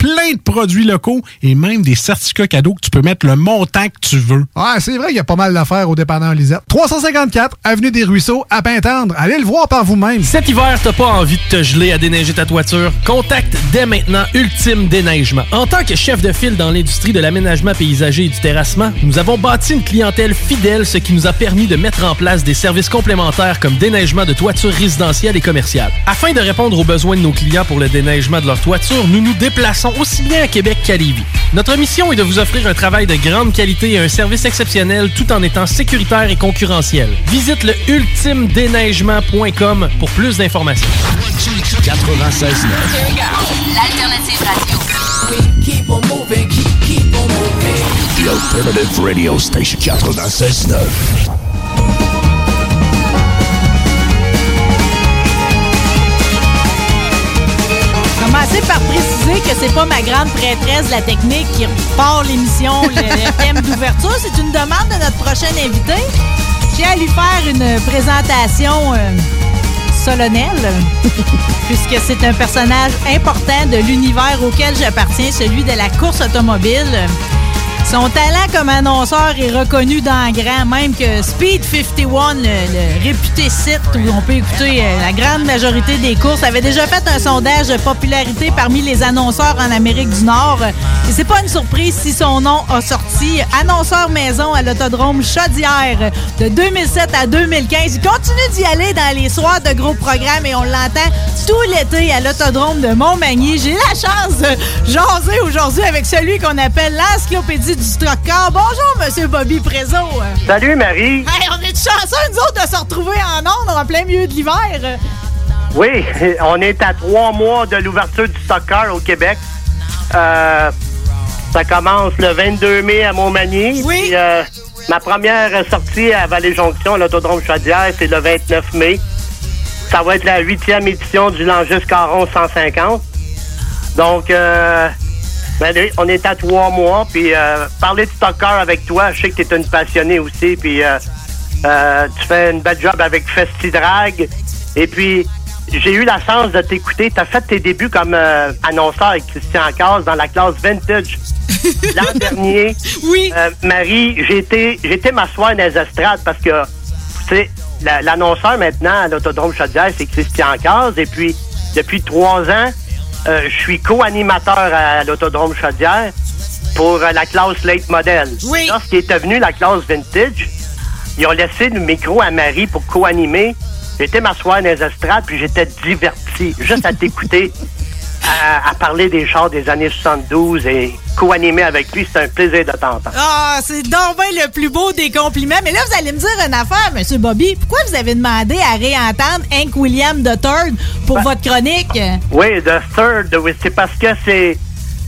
plein de produits locaux et même des certificats cadeaux que tu peux mettre le montant que tu veux. Ouais, c'est vrai qu'il y a pas mal d'affaires au dépanneur Lisette. 354 Avenue des Ruisseaux, à Pintendre. Allez le voir par vous-même. Cet hiver, t'as pas envie de te geler à déneiger ta toiture? Contacte dès maintenant Ultime Déneigement. En tant que chef de file dans l'industrie de l'aménagement paysager et du terrassement, nous avons bâti une clientèle fidèle, ce qui nous a permis de mettre en place des services complémentaires comme déneigement de toitures résidentielles et commerciales. Afin de répondre aux besoins de nos clients pour le déneigement de leur toiture, nous nous déplaçons aussi bien à Québec qu'à Lévis. Notre mission est de vous offrir un travail de grande qualité et un service exceptionnel tout en étant sécuritaire et concurrentiel. Visite le ultimedéneigement.com pour plus d'informations. 96 L'alternative radio. Keep on moving, keep, keep on moving. The Alternative Radio Station 96 Commencer par préciser que c'est pas ma grande prêtresse de la technique qui part l'émission, le, le *laughs* thème d'ouverture. C'est une demande de notre prochain invité. J'ai à lui faire une présentation euh, solennelle, *laughs* puisque c'est un personnage important de l'univers auquel j'appartiens, celui de la course automobile. Son talent comme annonceur est reconnu dans grand, même que Speed 51, le, le réputé site où on peut écouter euh, la grande majorité des courses, avait déjà fait un sondage de popularité parmi les annonceurs en Amérique du Nord. Et c'est pas une surprise si son nom a sorti annonceur maison à l'autodrome Chaudière de 2007 à 2015. Il continue d'y aller dans les soirs de gros programmes et on l'entend tout l'été à l'autodrome de Montmagny. J'ai la chance de jaser aujourd'hui avec celui qu'on appelle l'encyclopédie du stock car. Bonjour, Monsieur Bobby Prézo. Salut, Marie. Hey, on est chanceux, nous autres, de se retrouver en ondes en plein milieu de l'hiver. Oui, *laughs* on est à trois mois de l'ouverture du soccer au Québec. Euh, ça commence le 22 mai à Montmagny. Oui. Puis, euh, ma première sortie à Vallée-Jonction, à l'autodrome Chaudière, c'est le 29 mai. Ça va être la huitième édition du Langis Caron 150. Donc, euh, ben, oui, on est à trois mois. Puis, euh, parler de soccer avec toi, je sais que tu es une passionnée aussi. Puis, euh, euh, tu fais une belle job avec FestiDrag. Et puis, j'ai eu la chance de t'écouter. Tu as fait tes débuts comme annonceur avec Christian Casse dans la classe Vintage. *laughs* L'an dernier, oui. Marie, j'ai été, m'asseoir dans les estrades parce que, tu sais, la- l'annonceur maintenant à l'Autodrome Chaudière, c'est Christian Casse. Et puis, depuis trois ans, euh, je suis co-animateur à l'Autodrome Chaudière pour euh, la classe Late Model. Oui. Lorsqu'il est devenu la classe Vintage, ils ont laissé le micro à Marie pour co-animer. J'étais m'asseoir dans les estrades, puis j'étais diverti, juste à t'écouter, *laughs* à, à parler des chars des années 72 et co-animer avec lui. C'est un plaisir de t'entendre. Ah, c'est donc bien le plus beau des compliments. Mais là, vous allez me dire une affaire, Monsieur Bobby. Pourquoi vous avez demandé à réentendre Hank William III pour Ben- votre chronique? Oui, The Third, oui, c'est parce que c'est.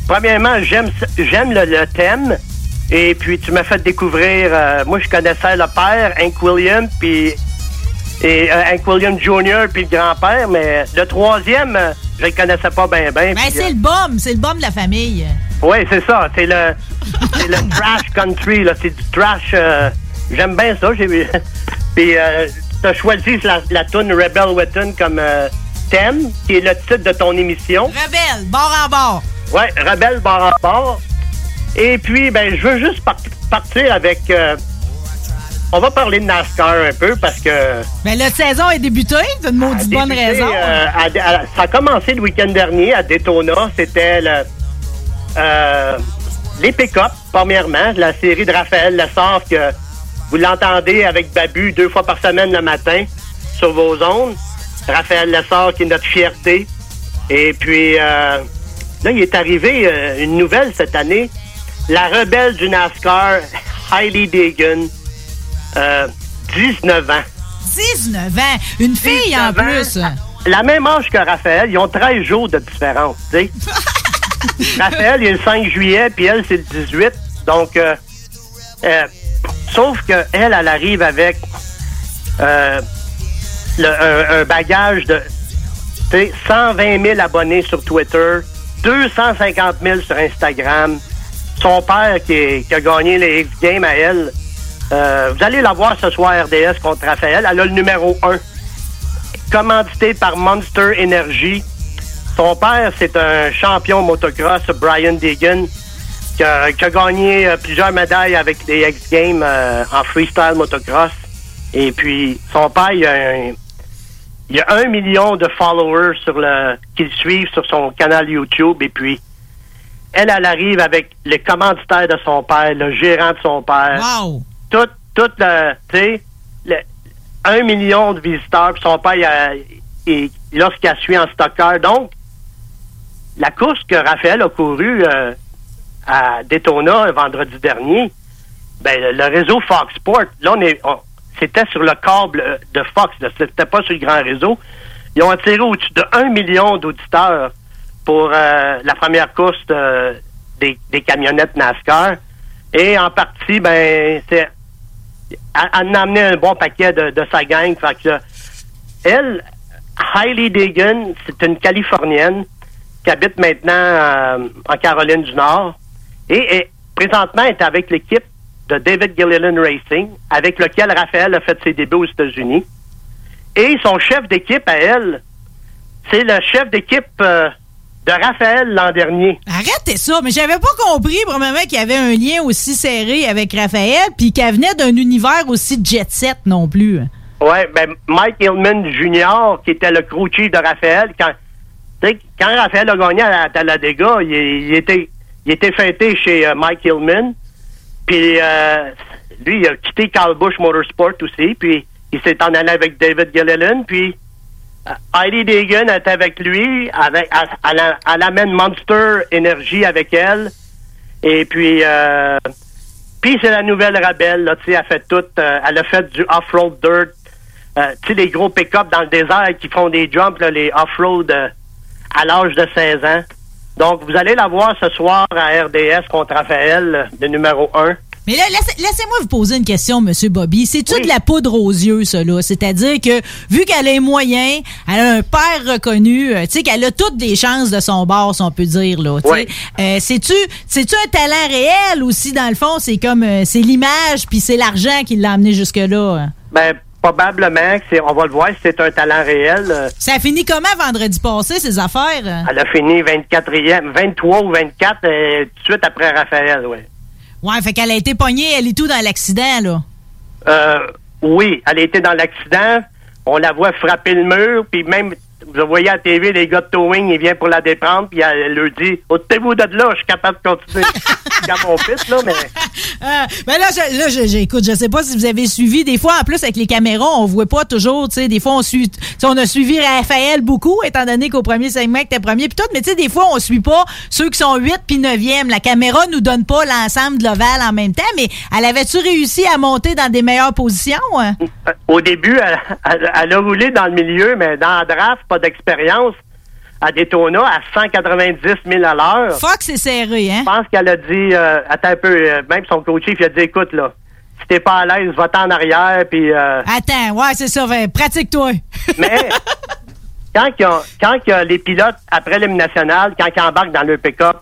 Premièrement, j'aime j'aime le, le thème. Et puis, tu m'as fait découvrir. euh, moi, je connaissais le père, Hank William, puis. Et euh, Hank William Jr., puis le grand-père, mais le troisième, euh, je le connaissais pas bien, bien. Ben, c'est le bum, c'est le bum de la famille. Oui, c'est ça. C'est le, c'est le trash country, là. C'est du trash. euh, J'aime bien ça. J'ai *laughs* Puis, euh, tu as choisi la, la tune Rebel Witten comme euh, thème, qui est le titre de ton émission. Rebelle, bord en bord. Ouais, Rebelle bar en bord. Et puis, ben, je veux juste par- partir avec. On va parler de NASCAR un peu parce que. Ben, la saison est débutée, c'est une maudite bonne débuté, raison. euh, à- à- ça a commencé le week-end dernier à Daytona. C'était le, euh, les pick-up, premièrement, la série de Raphaël Lessard que vous l'entendez avec Babu deux fois par semaine le matin sur vos ondes. Raphaël Lessard qui est notre fierté. Et puis, euh, là, il est arrivé euh, une nouvelle cette année. La rebelle du NASCAR, Hailey Deegan, euh, 19 ans. 19 ans. Une fille en 19 ans. plus. La même âge que Raphaël, ils ont 13 jours de différence, tu sais. *laughs* Raphaël, il est le 5 juillet, puis elle, c'est le 18. Donc, euh, euh, sauf que elle, arrive avec euh, le- un, un bagage de tu sais, 120 000 abonnés sur Twitter, 250 000 sur Instagram. Son père qui, est- qui a gagné les X Games à elle. Euh, vous allez la voir ce soir RDS contre Raphaël. Elle a le numéro 1 commandité par Monster Energy. Son père, c'est un champion motocross, Brian Deegan, qui a, gagné euh, plusieurs médailles avec les X Games euh, en freestyle motocross. Et puis, son père, il a un, il a un million de followers sur le qui le suivent sur son canal YouTube. Et puis, elle, elle arrive avec les commanditaires de son père, le gérant de son père. Wow! Tout, tout le, tu sais, un million de visiteurs. Puis son père, il a- il- lorsqu'il a suivi en stocker. Donc, la course que Raphaël a courue euh, à Daytona vendredi dernier, ben, le, réseau Fox Sport, là, on est, c'était sur le câble euh, de Fox, c'était pas sur le grand réseau. Ils ont attiré au-dessus de 1 million d'auditeurs pour euh, la première course de- des, des camionnettes NASCAR. Et en partie, ben, c'est elle a amené un bon paquet de, sa gang. Fait elle, Hailey Deegan, c'est une Californienne qui habite maintenant euh, en Caroline du Nord. Et, présentement, est avec l'équipe de David Gilliland Racing, avec lequel Raphaël a fait ses débuts aux États-Unis. Et son chef d'équipe à elle, c'est le chef d'équipe euh, de Raphaël l'an dernier. Arrêtez ça, mais j'avais pas compris, premièrement, qu'il y avait un lien aussi serré avec Raphaël, puis qu'elle venait d'un univers aussi jet-set non plus. Ouais, ben Mike Hillman Jr., qui était le crew chief de Raphaël, quand, quand Raphaël a gagné à Talladega, il, il était, il était fêté chez euh, Mike Hillman. Puis euh, lui, il a quitté Carl Busch Motorsport aussi. Puis il s'est en allé avec David Gilliland. Puis Heidi Deegan est avec lui. Avec, elle, amène Monster Energy avec elle. Et puis, euh, puis c'est la nouvelle sais, elle fait tout. euh, elle a fait du off-road dirt. Euh, tu sais, les gros pick-up dans le désert qui font des jumps, les off-road euh, à l'âge de 16 ans. Donc, vous allez la voir ce soir à RDS contre Raphaël, euh, le numéro 1. Mais là, laissez- laissez-moi vous poser une question, Monsieur Bobby. C'est-tu de la poudre aux yeux, ça, là? C'est-à-dire que, vu qu'elle a les moyens, elle a un père reconnu, euh, tu sais, qu'elle a toutes des chances de son bord, si on peut dire, là. Oui. Euh, c'est-tu, c'est-tu un talent réel aussi, dans le fond? C'est comme, euh, c'est l'image, puis c'est l'argent qui l'a amené jusque-là. Ben, probablement que c'est, on va le voir si c'est un talent réel. Euh, Ça a fini comment vendredi passé, ces affaires? Elle a fini 24e, 23 ou 24 euh, tout de suite après Raphaël, oui. Ouais, fait qu'elle a été pognée, elle et tout, dans l'accident, là. Euh, oui, elle était dans l'accident. On la voit frapper le mur, puis même, vous voyez à la TV, les gars de towing, ils viennent pour la déprendre, puis elle leur dit « Ôtez-vous de là, je suis capable de continuer. *laughs* » Comme mon fils, là, mais... *laughs* Ben là, je, là je- j'écoute, je sais pas si vous avez suivi. Des fois, en plus, avec les caméras, on voit pas toujours, tu sais, des fois, on suit, on a suivi Raphaël beaucoup, étant donné qu'au premier segment, t'es premier, puis tout, mais tu sais, des fois, on suit pas ceux qui sont 8 puis 9e. La caméra nous donne pas l'ensemble de l'ovale en même temps, mais elle avait-tu réussi à monter dans des meilleures positions? hein? Euh, Au début, elle, elle- elle a roulé dans le milieu, mais dans la draft, pas d'expérience. À Daytona, à 190 000 à l'heure. Fuck, c'est serré, hein? Je pense qu'elle a dit, euh, attends un peu, euh, même son coach il a dit, écoute, là, si t'es pas à l'aise, va-t'en en arrière, puis... euh, Attends, ouais, c'est ça, ben, pratique-toi. *laughs* mais quand, quand les pilotes, après l'hymne national, quand ils embarquent dans le pick-up,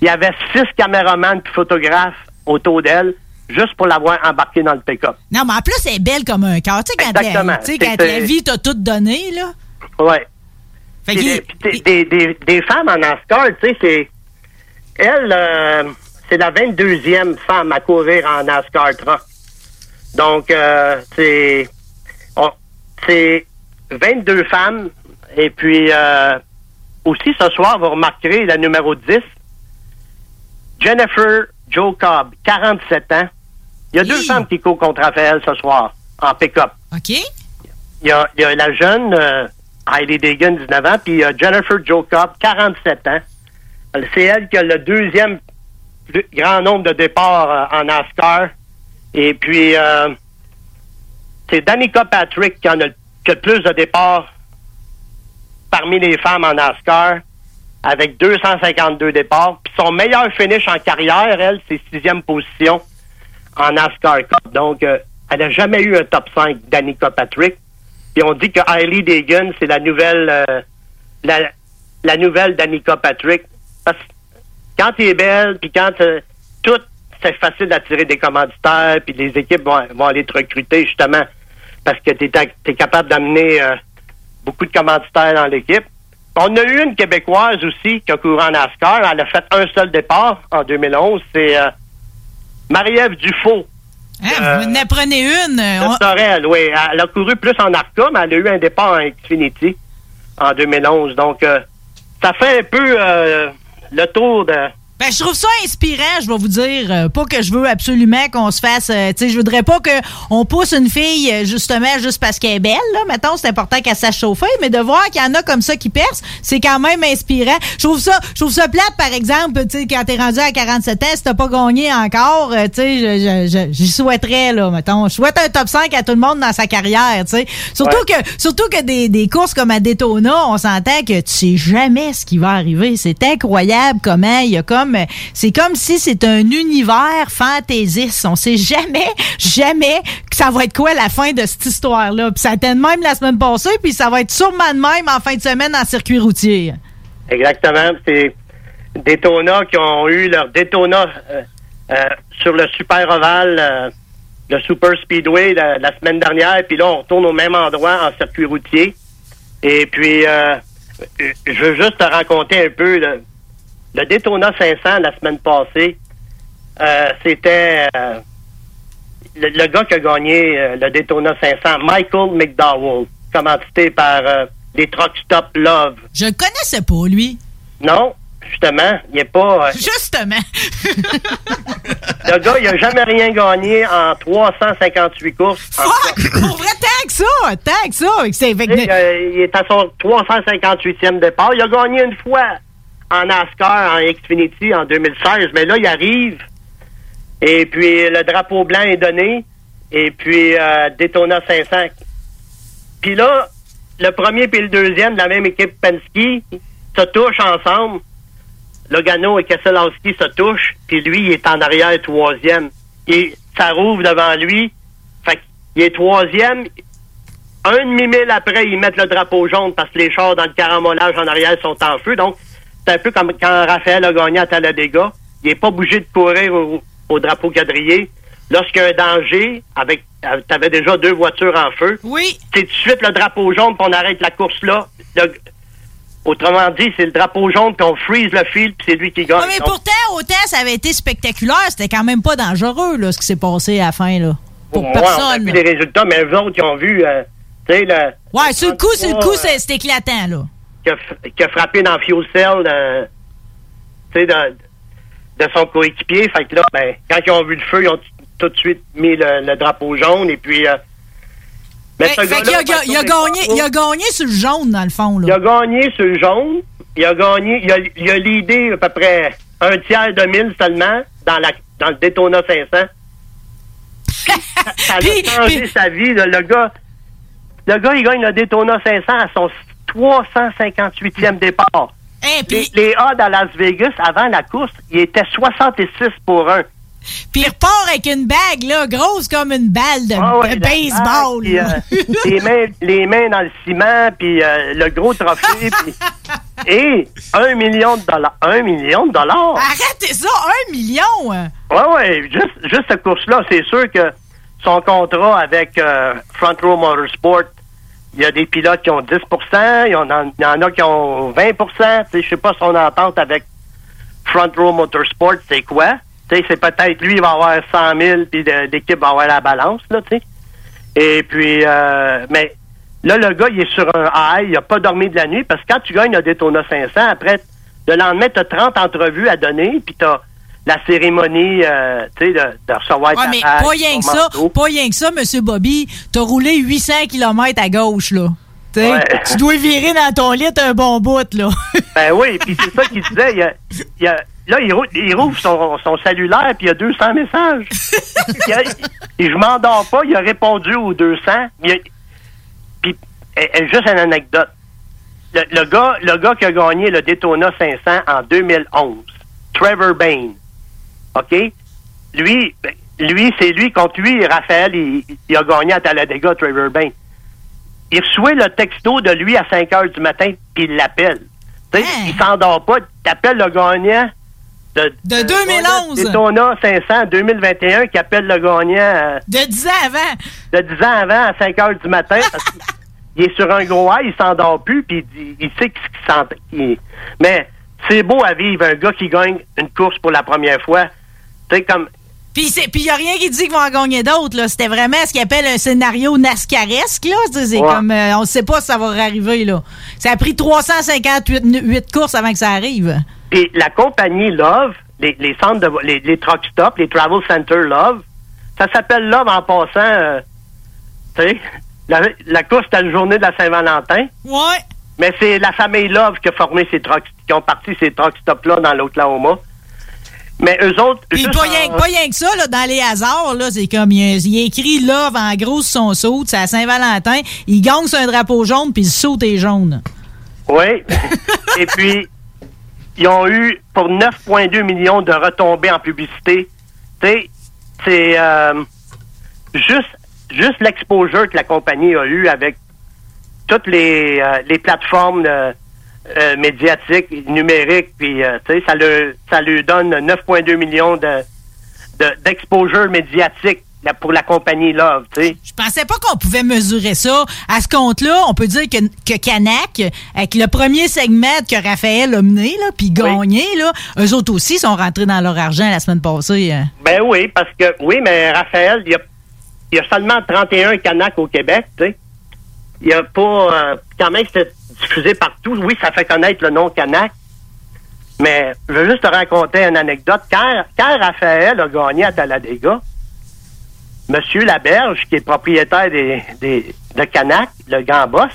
il y avait six caméramans puis photographes autour d'elle, juste pour l'avoir embarqué dans le pick-up. Non, mais en plus, elle est belle comme un cœur. Tu sais, quand, Exactement. sais, quand la vie t'a tout donné, là. Ouais. Fait des, des, des- des femmes en NASCAR, tu sais, c'est. Elle, euh, c'est la 22e femme à courir en NASCAR truck. Donc, euh, c'est. C'est 22 femmes. Et puis, euh, aussi, ce soir, vous remarquerez la numéro 10, Jennifer Joe Cobb, 47 ans. Il y a deux femmes qui courent contre Raphaël ce soir, en pick-up. OK. Il y a, il y a la jeune euh, Heidi Deegan, 19 ans, puis a Jennifer Joe Cobb, 47 ans. C'est elle qui a le deuxième plus grand nombre de départs euh, en NASCAR. Et puis, euh, c'est Danica Patrick qui en a, le plus de départs parmi les femmes en NASCAR, avec 252 départs. Puis son meilleur finish en carrière, elle, c'est sixième position en NASCAR Cup. Donc, euh, elle n'a jamais eu un top 5, Danica Patrick. Puis on dit que Hailey Deegan, c'est la nouvelle euh, la, la nouvelle Patrick. Parce que quand tu es belle, puis quand euh, tout, c'est facile d'attirer des commanditaires, puis les équipes vont, vont aller te recruter justement parce que tu es, capable d'amener euh, beaucoup de commanditaires dans l'équipe. On a eu une Québécoise aussi qui a couru en NASCAR. Elle a fait un seul départ en 2011. C'est euh, Marie-Ève Dufault. Hein, vous en prenez une. euh, on- Sorel, oui. Elle a couru plus en ARCA, mais elle a eu un départ en Xfinity en 2011. Donc, euh, ça fait un peu euh, le tour de... Ben, je trouve ça inspirant, je vais vous dire. Euh, pas que je veux absolument qu'on se fasse. euh, tu sais, je voudrais pas qu'on pousse une fille, euh, justement, juste parce qu'elle est belle, là. Mettons, c'est important qu'elle sache chauffer, mais de voir qu'il y en a comme ça qui percent, c'est quand même inspirant. Je trouve ça, je trouve ça plate, par exemple, tu sais, quand t'es rendu à 47 ans, si t'as pas gagné encore, euh, tu sais, je- je- je- j'y souhaiterais, là, mettons. Je souhaite un top 5 à tout le monde dans sa carrière, tu sais. Surtout Ouais. que, surtout que des, des courses comme à Daytona, on s'entend que tu sais jamais ce qui va arriver. C'est incroyable comment il y a comme, c'est comme si c'est un univers fantaisiste. On sait jamais, jamais que ça va être quoi la fin de cette histoire-là. Puis ça a été de même la semaine passée, puis ça va être sûrement de même en fin de semaine en circuit routier. Exactement. C'est Daytona qui ont eu leur Daytona euh, euh, sur le Super Oval, euh, le Super Speedway la, semaine dernière. Puis là, on retourne au même endroit en circuit routier. Et puis, je veux juste te raconter un peu le Daytona 500 la semaine passée. euh, C'était euh, le, le gars qui a gagné euh, le Daytona 500, Michael McDowell, commandité par les Truck Stop Love. Je le connaissais pas, lui. Non, justement, il est pas. Justement. *laughs* le gars, il a jamais rien gagné en 358 courses. En Fuck! Pour vrai, tant que ça! Tant que ça! Il, il est à son 358e départ. Il a gagné une fois en NASCAR, en Xfinity, en 2016. Mais là, il arrive. Et puis, le drapeau blanc est donné. Et puis, euh, Daytona 500. Puis là, le premier puis le deuxième de la même équipe Penske se touchent ensemble. Logano et Keselowski se touchent. Puis lui, il est en arrière troisième. Et ça rouvre devant lui. Fait qu'il est troisième. Un demi-mille après, ils mettent le drapeau jaune parce que les chars dans le carambolage en arrière sont en feu. Donc, c'est un peu comme quand Raphaël a gagné à Talladega. Il n'est pas bougé de courir au, au drapeau quadrillé. Lorsqu'il y a un danger, avec t'avais déjà deux voitures en feu. Oui. C'est tout de suite le drapeau jaune, puis on arrête la course là. Le- autrement dit, c'est le drapeau jaune, puis on freeze le fil, puis c'est lui qui gagne. Ouais, mais Donc, pourtant, autant ça avait été spectaculaire, c'était quand même pas dangereux, là, ce qui s'est passé à la fin, là. Pour ouais, on a personne. vu les résultats, mais eux autres, ils ont vu, euh, tu sais, le, Ouais, sur le coup, sur le coup, c'est éclatant, là. Qui a, f- qui a frappé dans fuel cell sais, de, de son coéquipier. Fait que là, ben, quand ils ont vu le feu, ils ont tout de suite mis le, le drapeau jaune et puis. euh, mais Fait, fait a, il a Michael gagné, il a gagné sur le jaune, dans le fond, il là. a gagné sur le jaune. Il a gagné. Il a, il a leadé à peu près un tiers de mille seulement dans, la, dans le Daytona 500. *laughs* ça a changé sa vie. là. Le gars, le gars, il gagne le Daytona 500 à son 358e départ. les, les odds à Las Vegas, avant la course, il était 66 pour 1. Puis il repart avec une bague, là, grosse comme une balle de Ah ouais, baseball. bague, euh, les, *laughs* mains, les mains dans le ciment, puis euh, le gros trophée. puis- *laughs* et un million de dollars. Un million de dollars. Arrêtez ça, un million! hein? Ouais, ouais, juste, juste cette course-là, c'est sûr que son contrat avec euh, Front Row Motorsport, il y a des pilotes qui ont 10 il y en a, il y en a qui ont 20% Tu sais, Je sais pas son entente avec Front Row Motorsport, c'est quoi? C'est peut-être lui, il va avoir 100 000, puis l'équipe va avoir la balance, là, tu sais. Et puis, euh, mais là, le gars, il est sur un high, il a pas dormi de la nuit, parce que quand tu gagnes le Daytona 500, après, le lendemain, tu as 30 entrevues à donner, puis tu as la cérémonie, euh, tu sais, de, de recevoir Ouais, ta mais pas rien que ça, manteau. pas rien que ça, Monsieur Bobby. T'as roulé 800 km à gauche, là. Tu dois virer dans ton lit un bon bout, là. *laughs* Ben oui, puis c'est ça qu'il disait. Il y a- il y a- là, il, il rouvre son, son cellulaire, puis il y a 200 messages. Il a- et je m'endors pas, il a répondu aux 200. Il a- puis, eh, eh, juste une anecdote. Le, le gars, le gars qui a gagné le Daytona 500 en 2011, Trevor Bain, OK? Lui, ben, lui c'est lui, contre lui, Raphaël, il, il a gagné à Talladega, Trevor Bain. Il reçoit le texto de lui à 5 heures du matin, puis il l'appelle. Tu sais, Il s'endort pas, il appelle le gagnant de, De 2011. Daytona 500 2021 qui appelle le gagnant euh, De 10 ans avant. de 10 ans avant à 5 heures du matin. *laughs* parce qu'il est sur un gros high, il s'endort plus, puis il, il sait qu'il s'en... Mais c'est beau à vivre, un gars qui gagne une course pour la première fois. Tu sais, comme... Puis il n'y a rien qui dit qu'ils vont en gagner d'autres. là. C'était vraiment ce qu'ils appellent un scénario NASCAresque. Là. C'est Ouais. comme, euh, on ne sait pas si ça va arriver. Là. Ça a pris 358 huit courses avant que ça arrive. Puis la compagnie Love, les, les centres de les, les truck stops, les travel center Love, ça s'appelle Love en passant. euh, tu sais, la, la course c'était la journée de la Saint-Valentin. Ouais. Mais c'est la famille Love qui a formé ces truck, qui ont parti ces truck stops là dans l'Oklahoma. Mais eux autres, Puis juste pas en- rien, pas rien que ça, là, dans les hasards, là, c'est comme, il, écrit Love en gros sur son saut, c'est à Saint-Valentin, il gagne sur un drapeau jaune, puis le saut est jaune. Oui. *laughs* Et puis, ils ont eu pour 9,2 millions de retombées en publicité. Tu sais, c'est euh, juste, juste l'exposure que la compagnie a eu avec toutes les, euh, les plateformes euh, euh, médiatiques, numériques, puis euh, tu sais, ça, le, ça lui donne 9,2 millions de, de, d'exposure médiatique pour la compagnie Love, tu sais. Je pensais pas qu'on pouvait mesurer ça. À ce compte-là, on peut dire que, que Canac, avec le premier segment que Raphaël a mené, là, puis gagné, là, eux autres aussi sont rentrés dans leur argent la semaine passée. euh. Ben oui, parce que oui, mais Raphaël, il y a, il y a seulement 31 Canacs au Québec, tu sais. Il y a pas euh, quand même c'est diffusé partout. Oui, ça fait connaître le nom Canac. Mais je veux juste te raconter une anecdote. Quand, quand Raphaël a gagné à Talladega, Monsieur Laberge, qui est propriétaire des, des, de Canac, le grand boss,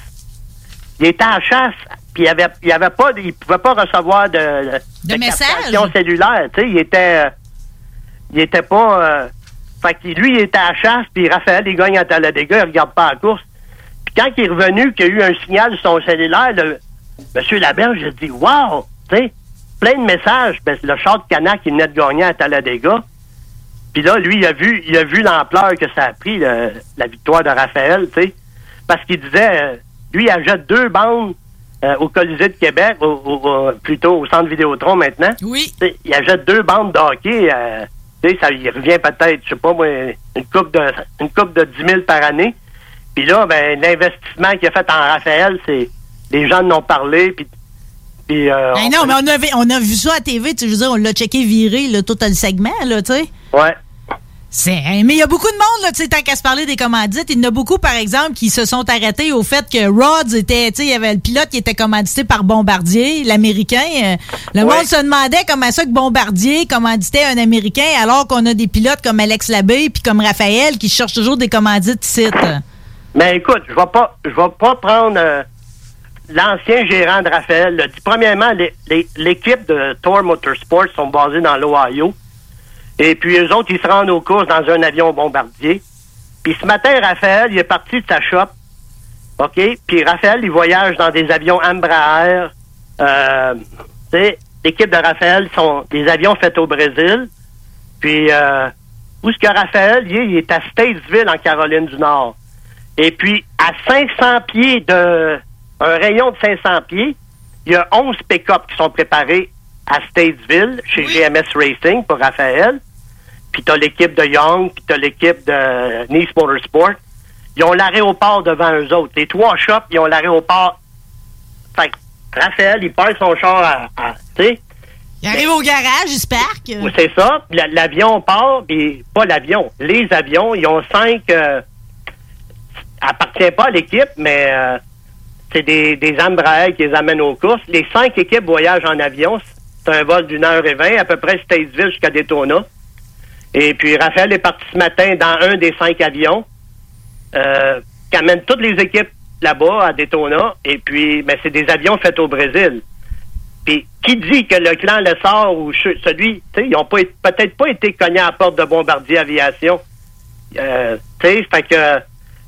il était en chasse, puis il avait, il avait pas, il pouvait pas recevoir de, De messages? captation cellulaire, tu sais, il était, euh, il était pas, euh, fait que lui, il était à chasse, puis Raphaël, il gagne à Talladega, il regarde pas la course. Puis quand il est revenu, qu'il y a eu un signal sur son cellulaire, le, Monsieur Laberge a dit, wow, tu sais, plein de messages, ben, le char de Canac, il venait de gagner à Talladega. Puis là, lui, il a vu, il a vu l'ampleur que ça a pris, le- la victoire de Raphaël, tu sais. Parce qu'il disait, euh, lui, il achète deux bandes euh, au Colisée de Québec, au, au- au- plutôt au Centre Vidéotron maintenant. Oui. il achète deux bandes de hockey, euh, tu sais, ça il revient peut-être, je sais pas moi, une coupe de une coupe de 10 000 par année. Puis là, ben, l'investissement qu'il a fait en Raphaël, c'est les gens en ont parlé, puis puis, euh, Ben non, mais on a, vu- on a vu ça à TV, tu sais, je veux dire, on l'a checké viré, là, tout le segment, là, tu sais. Ouais. C'est, mais il y a beaucoup de monde, là, tu sais, tant qu'à se parler des commandites. Il y en a beaucoup, par exemple, qui se sont arrêtés au fait que Rhodes était, tu sais, il y avait le pilote qui était commandité par Bombardier, l'Américain. Euh, Le Ouais. monde se demandait comment ça que Bombardier commanditait un Américain alors qu'on a des pilotes comme Alex Labbé puis comme Raphaël qui cherchent toujours des commandites sites. Mais écoute, je vais pas, je vais pas prendre euh, l'ancien gérant de Raphaël. Premièrement, l'équipe de Thor Motorsports sont basés dans l'Ohio. Et puis eux autres, ils se rendent aux courses dans un avion bombardier. Puis ce matin, Raphaël, il est parti de sa shop. OK? Puis Raphaël, il voyage dans des avions Embraer. Euh, tu sais, l'équipe de Raphaël sont des avions faits au Brésil. Puis euh, où est-ce que Raphaël il est? Il est à Statesville, en Caroline du Nord. Et puis, à 500 pieds de... un rayon de 500 pieds, il y a 11 pick-up qui sont préparés à Statesville, chez GMS Racing, pour Raphaël. Puis t'as l'équipe de Young, puis t'as l'équipe de Nice Motorsport. Ils ont l'aéroport devant eux autres. Les trois shops, ils ont l'aéroport. Fait que Raphaël, il perd son char à... à- tu sais, Il arrive au garage, il se parque. oui, c'est ça. La- L'avion part, puis pas l'avion. Les avions, ils ont cinq. Euh, appartient pas à l'équipe, mais euh, c'est des, des Embraer qui les amènent aux courses. Les cinq équipes voyagent en avion. C'est un vol d'une heure et vingt, à peu près Statesville jusqu'à Daytona. Et puis Raphaël est parti ce matin dans un des cinq avions euh, qui amène toutes les équipes là-bas à Daytona, et puis, mais c'est des avions faits au Brésil. Puis, qui dit que le clan Lessard ou che- celui, tu sais, ils ont peut-être pas été cognés à la porte de Bombardier Aviation. Euh, tu sais, fait que,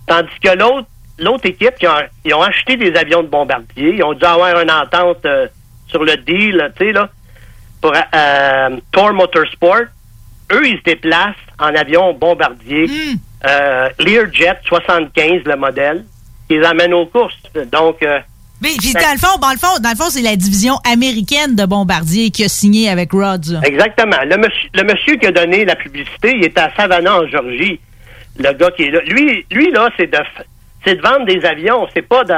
tandis que l'autre, l'autre équipe, ils ont, ils ont acheté des avions de Bombardier, ils ont dû avoir une entente euh, sur le deal, tu sais, là, pour euh, Tor Motorsport. Eux, ils se déplacent en avion Bombardier, euh, Learjet 75, le modèle, qui les amène aux courses. Donc, euh, Mais puis, dans le fond, dans le fond, dans le fond, c'est la division américaine de Bombardier qui a signé avec Rhodes. Exactement. Le monsieur, le monsieur qui a donné la publicité, il est à Savannah, en Georgie. Le gars qui est là. Lui, lui là, c'est de, c'est de vendre des avions. C'est pas de.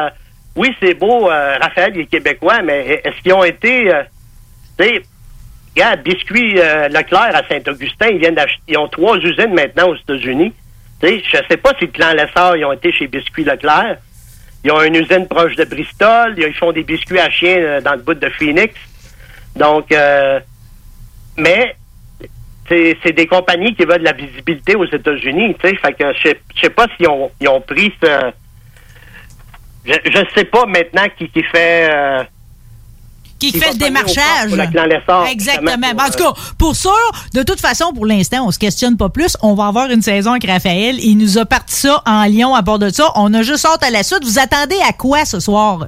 Oui, c'est beau, euh, Raphaël, il est québécois, mais est-ce qu'ils ont été. euh, tu sais, regarde, Biscuit euh, Leclerc à Saint-Augustin, ils viennent d'acheter. Ils ont trois usines maintenant aux États-Unis. Tu sais, je sais pas si le clan Lessard, ils ont été chez Biscuit Leclerc. Ils ont une usine proche de Bristol. Ils font des biscuits à chien euh, dans le bout de Phoenix. Donc, mais c'est des compagnies qui veulent de la visibilité aux États-Unis, tu sais. Fait que je sais- pas s'ils ont, ils ont pris ce. Je, je sais pas maintenant qui, qui fait. euh, Qui qui fait le démarchage. pour Exactement. Ben, en tout cas, pour sûr, de toute façon, pour l'instant, on se questionne pas plus. On va avoir une saison avec Raphaël. Il nous a parti ça en Lyon à bord de ça. On a juste hâte à la suite. Vous attendez à quoi ce soir?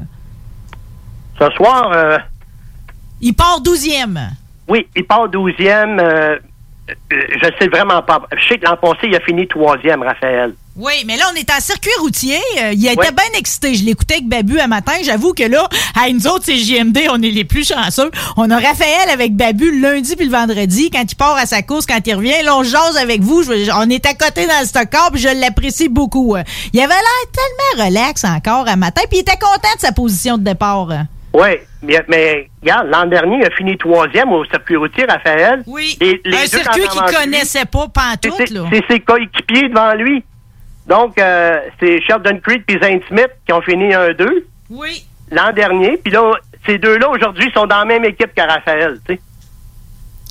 Ce soir, euh, Il part 12e. oui, il part 12e. euh, euh, je sais vraiment pas. Je sais que l'an passé, il a fini troisième, Raphaël. Oui, mais là, on est en circuit routier. Euh, il était bien excité. Je l'écoutais avec Babu un matin. J'avoue que là, à nous autres, c'est JMD, on est les plus chanceux. On a Raphaël avec Babu le lundi puis le vendredi. Quand il part à sa course, quand il revient, là, on jase avec vous. Je- on est à côté dans le stock car, puis je l'apprécie beaucoup. Euh, Il avait l'air tellement relax encore un matin, puis il était content de sa position de départ. Oui, mais, mais regarde, l'an dernier, il a fini troisième au circuit routier, Raphaël. Oui. Les un deux circuit qu'il lui, connaissait pas pantoute, c'est- là. C'est ses coéquipiers devant lui. Donc, euh, c'est Sheldon Creed et Zane Smith qui ont fini 1-2 Oui. l'an dernier. Puis là, ces deux-là, aujourd'hui, sont dans la même équipe que Raphaël, tu sais.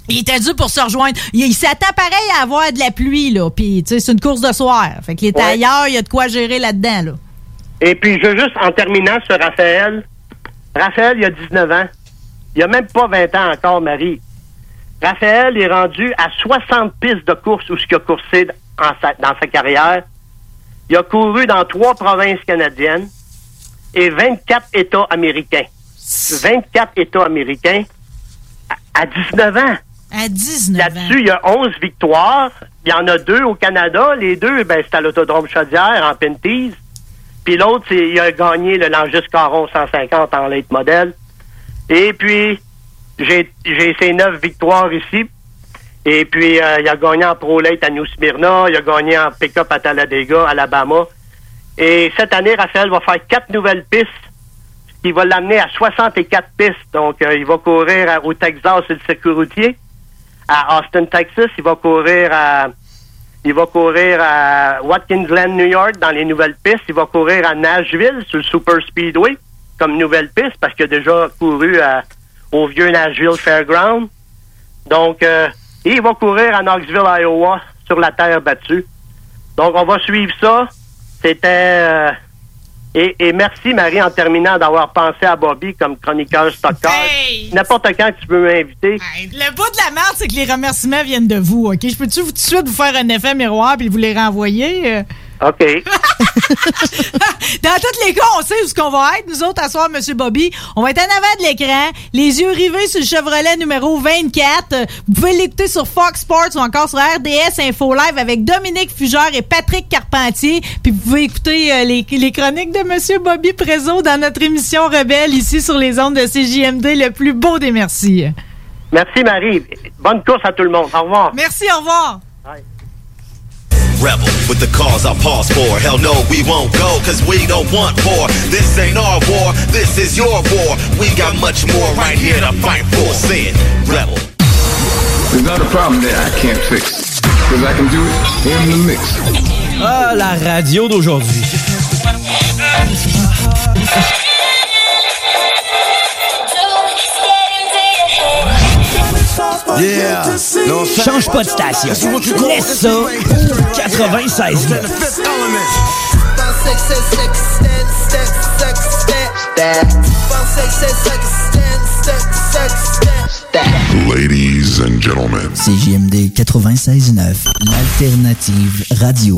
Il était dû pour se rejoindre. Il, il s'attend pareil à avoir de la pluie, là. Puis, tu sais, c'est une course de soir. Fait qu'il est Ouais. ailleurs, il y a de quoi gérer là-dedans, là. Et puis, je veux juste, en terminant sur Raphaël, Raphaël, il a 19 ans. Il a même pas 20 ans encore, Marie. Raphaël est rendu à 60 pistes de course où ce qu'il a coursé en sa- dans sa carrière. Il a couru dans trois provinces canadiennes et 24 États américains. 24 États américains à, à 19 ans. À 19 Là-dessus, il y a 11 victoires. Il y en a deux au Canada. Les deux, ben, c'est à l'Autodrome Chaudière, en Pentise. Puis l'autre, il a gagné le Langis Caron 150 en late modèle. Et puis, j'ai, ces neuf victoires ici. Et puis, euh, il a gagné en Pro Late à New Smyrna. Il a gagné en pick-up à Talladega, Alabama. Et cette année, Raphaël va faire quatre nouvelles pistes qui va l'amener à 64 pistes. Donc, euh, il va courir au Texas sur le circuit routier. À Austin, Texas, il va courir à il va courir à Watkins Glen, New York, dans les nouvelles pistes. Il va courir à Nashville, sur le Super Speedway, comme nouvelle piste, parce qu'il a déjà couru à- au vieux Nashville Fairground. Donc, euh, il va courir à Knoxville, Iowa, sur la terre battue. Donc, on va suivre ça. C'était... euh, et, et merci, Marie, en terminant, d'avoir pensé à Bobby comme chroniqueur stockeur. N'importe quand tu peux m'inviter. Le bout de la merde, c'est que les remerciements viennent de vous, OK? Je peux-tu tout de suite vous faire un effet miroir puis vous les renvoyer? OK. *laughs* Dans tous les cas, on sait où ce qu'on va être. Nous autres, à soir, M. Bobby, on va être en avant de l'écran, les yeux rivés sur le Chevrolet numéro 24. Euh, Vous pouvez l'écouter sur Fox Sports ou encore sur RDS Info Live avec Dominique Fugère et Patrick Carpentier. Puis vous pouvez écouter euh, les, les chroniques de M. Bobby Prézo dans notre émission Rebelle ici sur les ondes de CJMD, le plus beau des merci. Merci, Marie. Bonne course à tout le monde. Au revoir. Merci, au revoir. Rebel with the cause I pause for. Hell no, we won't go, cause we don't want war. This ain't our war, this is your war. We got much more right here to fight for. Say it, rebel. There's not a problem that I can't fix. Because I can do it in the mix. Ah, la radio d'aujourd'hui. Yeah. Change pas de station. Laisse ça. 96 Fifth element. six, six, six, stand, step, six, step, step. Five, six, six, six, stand, step, six, step, step. Ladies and gentlemen. CJMD 96.9, l'alternative radio.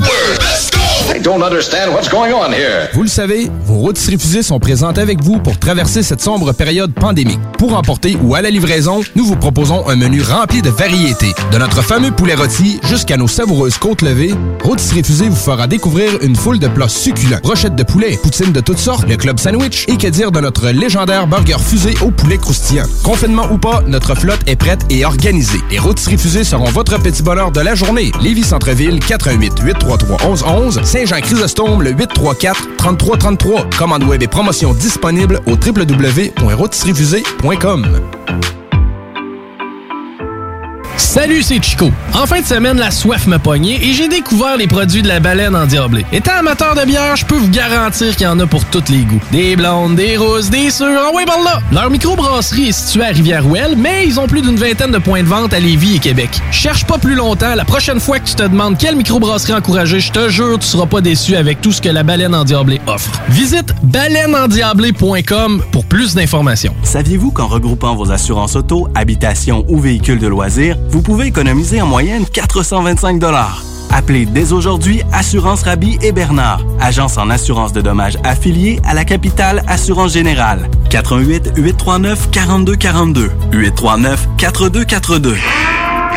I don't understand what's going on here. Vous le savez, vos rôtisseries fusées sont présentes avec vous pour traverser cette sombre période pandémique. Pour emporter ou à la livraison, nous vous proposons un menu rempli de variétés. De notre fameux poulet rôti jusqu'à nos savoureuses côtes levées, Rôtisserie Fusée vous fera découvrir une foule de plats succulents. Brochettes de poulet, poutines de toutes sortes, le club sandwich et que dire de notre légendaire burger fusé au poulet croustillant. Confinement ou pas, notre flotte est prête et organisée. Les Rôtisseries Fusées seront votre petit bonheur de la journée. Lévis Centreville, 418 833 1111 Saint-Jean-Chrysostome, le 834-3333. Commande web et promotion disponible au www.rotisseriefusée.com. Salut, c'est Chico. En fin de semaine, la soif m'a pogné et j'ai découvert les produits de la baleine endiablée. Étant amateur de bière, je peux vous garantir qu'il y en a pour tous les goûts. Des blondes, des roses, des sûres, en ouais, par là! Leur microbrasserie est située à Rivière-Ouelle, mais ils ont plus d'une vingtaine de points de vente à Lévis et Québec. Cherche pas plus longtemps, la prochaine fois que tu te demandes quelle microbrasserie encourager, je te jure, tu seras pas déçu avec tout ce que la baleine endiablée offre. Visite baleineendiablée.com pour plus d'informations. Saviez-vous qu'en regroupant vos assurances auto, habitation ou véhicules de loisirs, vous pouvez économiser en moyenne 425 Appelez dès aujourd'hui Assurance Rabi et Bernard, agence en assurance de dommages affiliée à la capitale Assurance Générale. 88 839 4242 839 4242.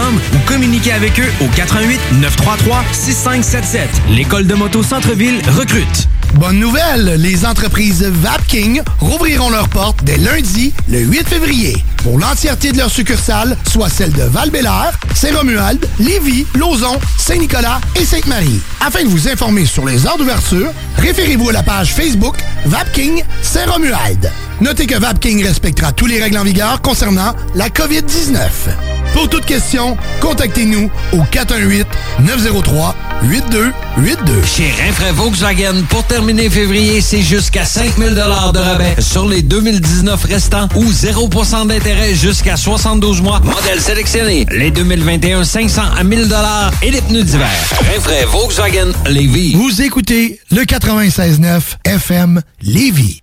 ou communiquez avec eux au 88 933 6577. L'école de moto Centre-ville recrute. Bonne nouvelle, les entreprises Vapking rouvriront leurs portes dès lundi, le 8 février, pour l'entièreté de leurs succursales, soit celles de val Saint-Romuald, Lévis, Lauson, Saint-Nicolas et Sainte-Marie. Afin de vous informer sur les heures d'ouverture, référez-vous à la page Facebook Vapking Saint-Romuald. Notez que Vapking respectera tous les règles en vigueur concernant la COVID-19. Pour toute question, contactez-nous au 418-903-8282. Chez Rinfraie Volkswagen, pour terminer février, c'est jusqu'à 5000 de rabais sur les 2019 restants ou 0% d'intérêt jusqu'à 72 mois. Modèle sélectionné. Les 2021, 500 à 1000 et les pneus d'hiver. Rinfraie Volkswagen Lévis. Vous écoutez le 96.9 FM Lévis.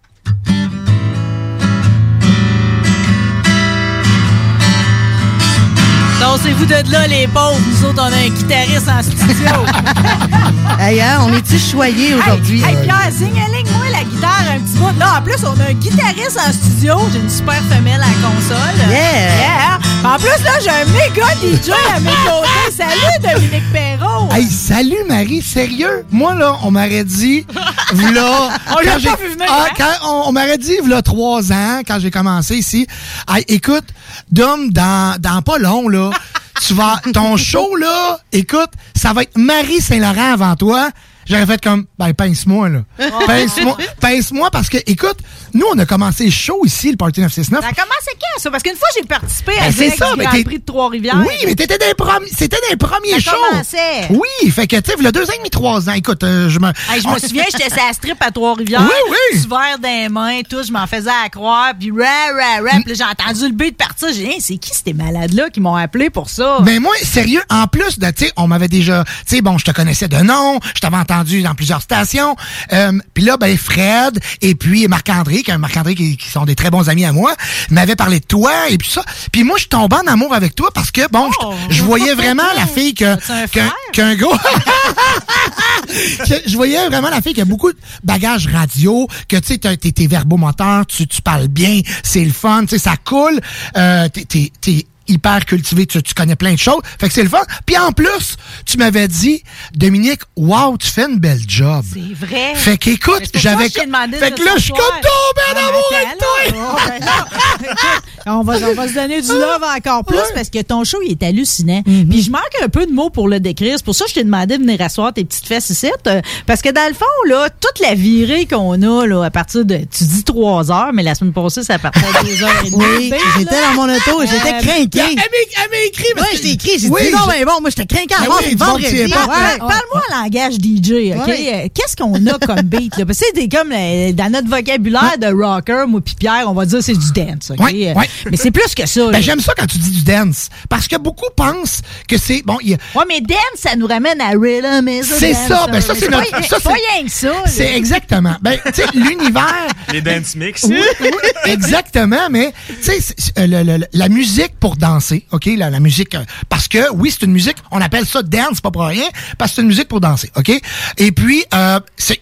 Dansez-vous de là, les pauvres. Nous autres, on a un guitariste en studio. *laughs* hey, hein, on est-tu choyés aujourd'hui? Hey, hey Pierre, signale-moi la guitare un petit bout. Là, en plus, on a un guitariste en studio. J'ai une super femelle à la console. Yeah! Yeah! En plus, là, j'ai un méga DJ à mes côtés. Salut, Dominique Perrault! Hey, salut, Marie. Sérieux? Moi, là, on m'aurait dit... V'là... *laughs* on l'a pas vu venir, Ah, hein? quand on, on m'aurait dit, v'là trois ans, quand j'ai commencé ici, hey, écoute, Dom, dans, dans pas long, là, tu vas... Ton show, là, écoute, ça va être Marie Saint-Laurent avant toi. J'aurais fait comme, ben, pince-moi, là. Pince-moi, pince-moi, parce que, écoute, nous, on a commencé chaud ici, le Party 969. Ça a commencé quand, ça? Parce qu'une fois, j'ai participé à Ben, c'est ça, mais Grand Prix de Trois-Rivières. Oui, mais t'étais des premiers, c'était des premiers Ça shows. commençait. Oui, fait que, tu sais, il y a deux ans et demi, trois ans. Écoute, euh, je me. Hey, je me souviens, j'étais sur la strip à Trois-Rivières. Oui, oui. Verre les mains, tout, je m'en faisais à croire. Puis, rah, rah, rah. Puis là, j'ai entendu le beat partir. J'ai dit, Hey, c'est qui ces malades-là qui m'ont appelé pour ça? Mais moi, sérieux, en plus de, tu sais, on m'avait déjà, tu sais, bon, je te connaissais de nom, je t'avais entendu dans plusieurs stations. Euh, puis là, ben, Fred et puis Marc-André, qui, Marc-André qui, qui sont des très bons amis à moi, m'avaient parlé de toi et puis ça. Puis moi, je suis tombé en amour avec toi parce que, bon, je- je voyais vraiment la fille que, qu'un, gars, *laughs* je voyais vraiment la fille qui a beaucoup de bagages radio, que tu sais, t'es, verbomoteur, tu, tu parles bien, c'est le fun, tu sais, ça coule, euh, t'es hyper cultivé, tu, tu connais plein de choses, fait que c'est le fun. Puis en plus, tu m'avais dit, Dominique, wow, tu fais une belle job. C'est vrai. Fait qu'écoute, ça j'avais. Fait que là, je suis tombé en Ah, amour avec toi. oh, ben on, va, on va se donner du love encore plus parce que ton show, il est hallucinant. Mm-hmm. Puis je manque un peu de mots pour le décrire. C'est pour ça que je t'ai demandé de venir asseoir tes petites fesses ici. euh, Parce que dans le fond, là, toute la virée qu'on a là, à partir de, tu dis 3 heures, mais la semaine passée, c'est à partir de 2 heures et demie. Oui, j'étais dans mon auto et j'étais Euh, craqué. Elle m'a- elle m'a écrit. Ouais, je t'ai écrit, j'ai Oui, dit non, mais bon, moi, j'étais craqué Ben du bon vendredi. ouais. Parle-moi en langage DJ, OK? Euh, Qu'est-ce qu'on a comme beat? Là? Parce que c'est comme euh, dans notre vocabulaire de rocker, moi puis Pierre, on va dire c'est du dance, OK? Ouais, ouais. Mais c'est plus que ça. Ben, j'aime ça quand tu dis du dance. Parce que beaucoup pensent que c'est. Bon, il y a- Ouais, mais dance, ça nous ramène à Rhythm is a C'est ça, ben ça, c'est pas notre- rien- ça, pas c'est- rien que ça. C'est exactement. Ben, tu sais, l'univers. Les dance mix. Oui, oui, exactement, mais tu sais, euh, la musique pour danser, OK? La, la musique, euh, parce que oui, c'est une musique, on appelle ça dance, pas pour rien, parce que c'est une musique pour danser, OK? Et puis, euh, c'est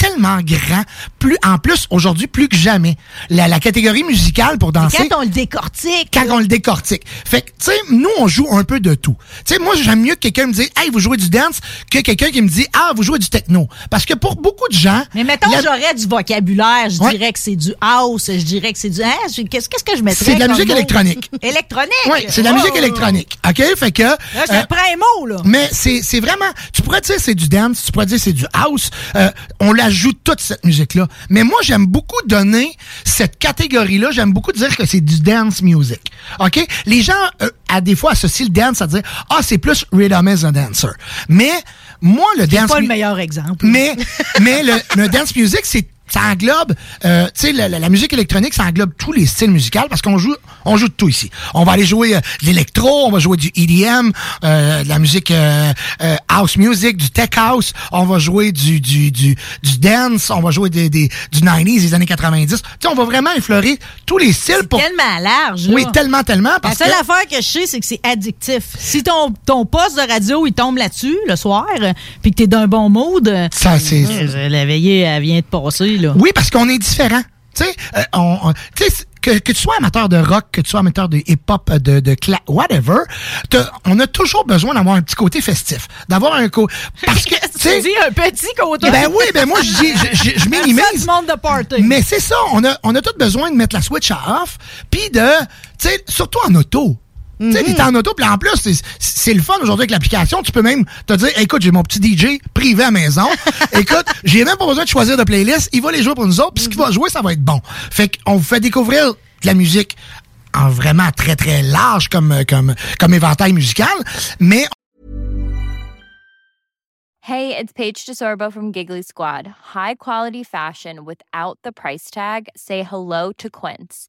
tellement grand, plus en plus, aujourd'hui, plus que jamais, la, la catégorie musicale pour danser... Quand on le décortique. Quand on le décortique. Fait que, tu sais, nous, on joue un peu de tout. Tu sais, moi, j'aime mieux que quelqu'un me dise, hey, vous jouez du dance, que quelqu'un qui me dit, ah, vous jouez du techno. Parce que pour beaucoup de gens... Mais mettons, la- j'aurais du vocabulaire, je Ouais. dirais que c'est du house, je dirais que c'est du. Hein, Qu'est-ce que je mettrais? C'est de la musique mot? électronique. *laughs* Électronique? Oui, c'est de la Oh. musique électronique. OK? Fait que. Là, je euh, prends un mot, là. mais c'est c'est vraiment. Tu pourrais dire c'est du dance, tu pourrais dire c'est du house. Euh, on la joue toute cette musique-là. Mais moi, j'aime beaucoup donner cette catégorie-là. J'aime beaucoup dire que c'est du dance music. OK? Les gens, euh, à des fois, associent le dance à dire Ah, c'est plus Rhythm is a Dancer. Mais moi, le C'est dance. pas le meilleur exemple. mais, mais le, le dance music, c'est ça englobe, euh, tu sais, la, la- la musique électronique, ça englobe tous les styles musicaux parce qu'on joue, on joue de tout ici. On va aller jouer euh, de l'électro, on va jouer du EDM, euh, de la musique euh, euh, house music, du tech house, on va jouer du du du, du dance, on va jouer des, des du 90s, des années 90. Tu sais, on va vraiment effleurer tous les styles pour. Tellement large, là. Oui, tellement, tellement. La Parce seule que, affaire que je sais, c'est que c'est addictif. Si ton, ton poste de radio, il tombe là-dessus le soir, puis que t'es d'un bon mood, Ça, c'est- la veillée, elle vient de passer, là. Oui, parce qu'on est différent. Tu sais, euh, on, on- tu sais, que, que tu sois amateur de rock, que tu sois amateur de hip-hop, euh, de, de cla whatever, on a toujours besoin d'avoir un petit côté festif. D'avoir un côté... Parce que, *laughs* tu sais... dis un petit côté. Ben oui, ben moi, je je, minimise. Monde de party. Mais c'est ça, on a, on a tout besoin de mettre la switch à off, puis de, tu sais, surtout en auto. Tu sais, t'es en auto, puis en plus, c'est- c'est le fun aujourd'hui avec l'application. Tu peux même te dire, écoute, j'ai mon petit DJ privé à la maison. *laughs* écoute, j'ai même pas besoin de choisir de playlist. Il va les jouer pour nous autres, puis ce qu'il va jouer, ça va être bon. Fait qu'on vous fait découvrir de la musique en vraiment très, très large comme, comme, comme éventail musical. Mais Hey, it's Paige DeSorbo from Giggly Squad. High quality fashion without the price tag. Say hello to Quince.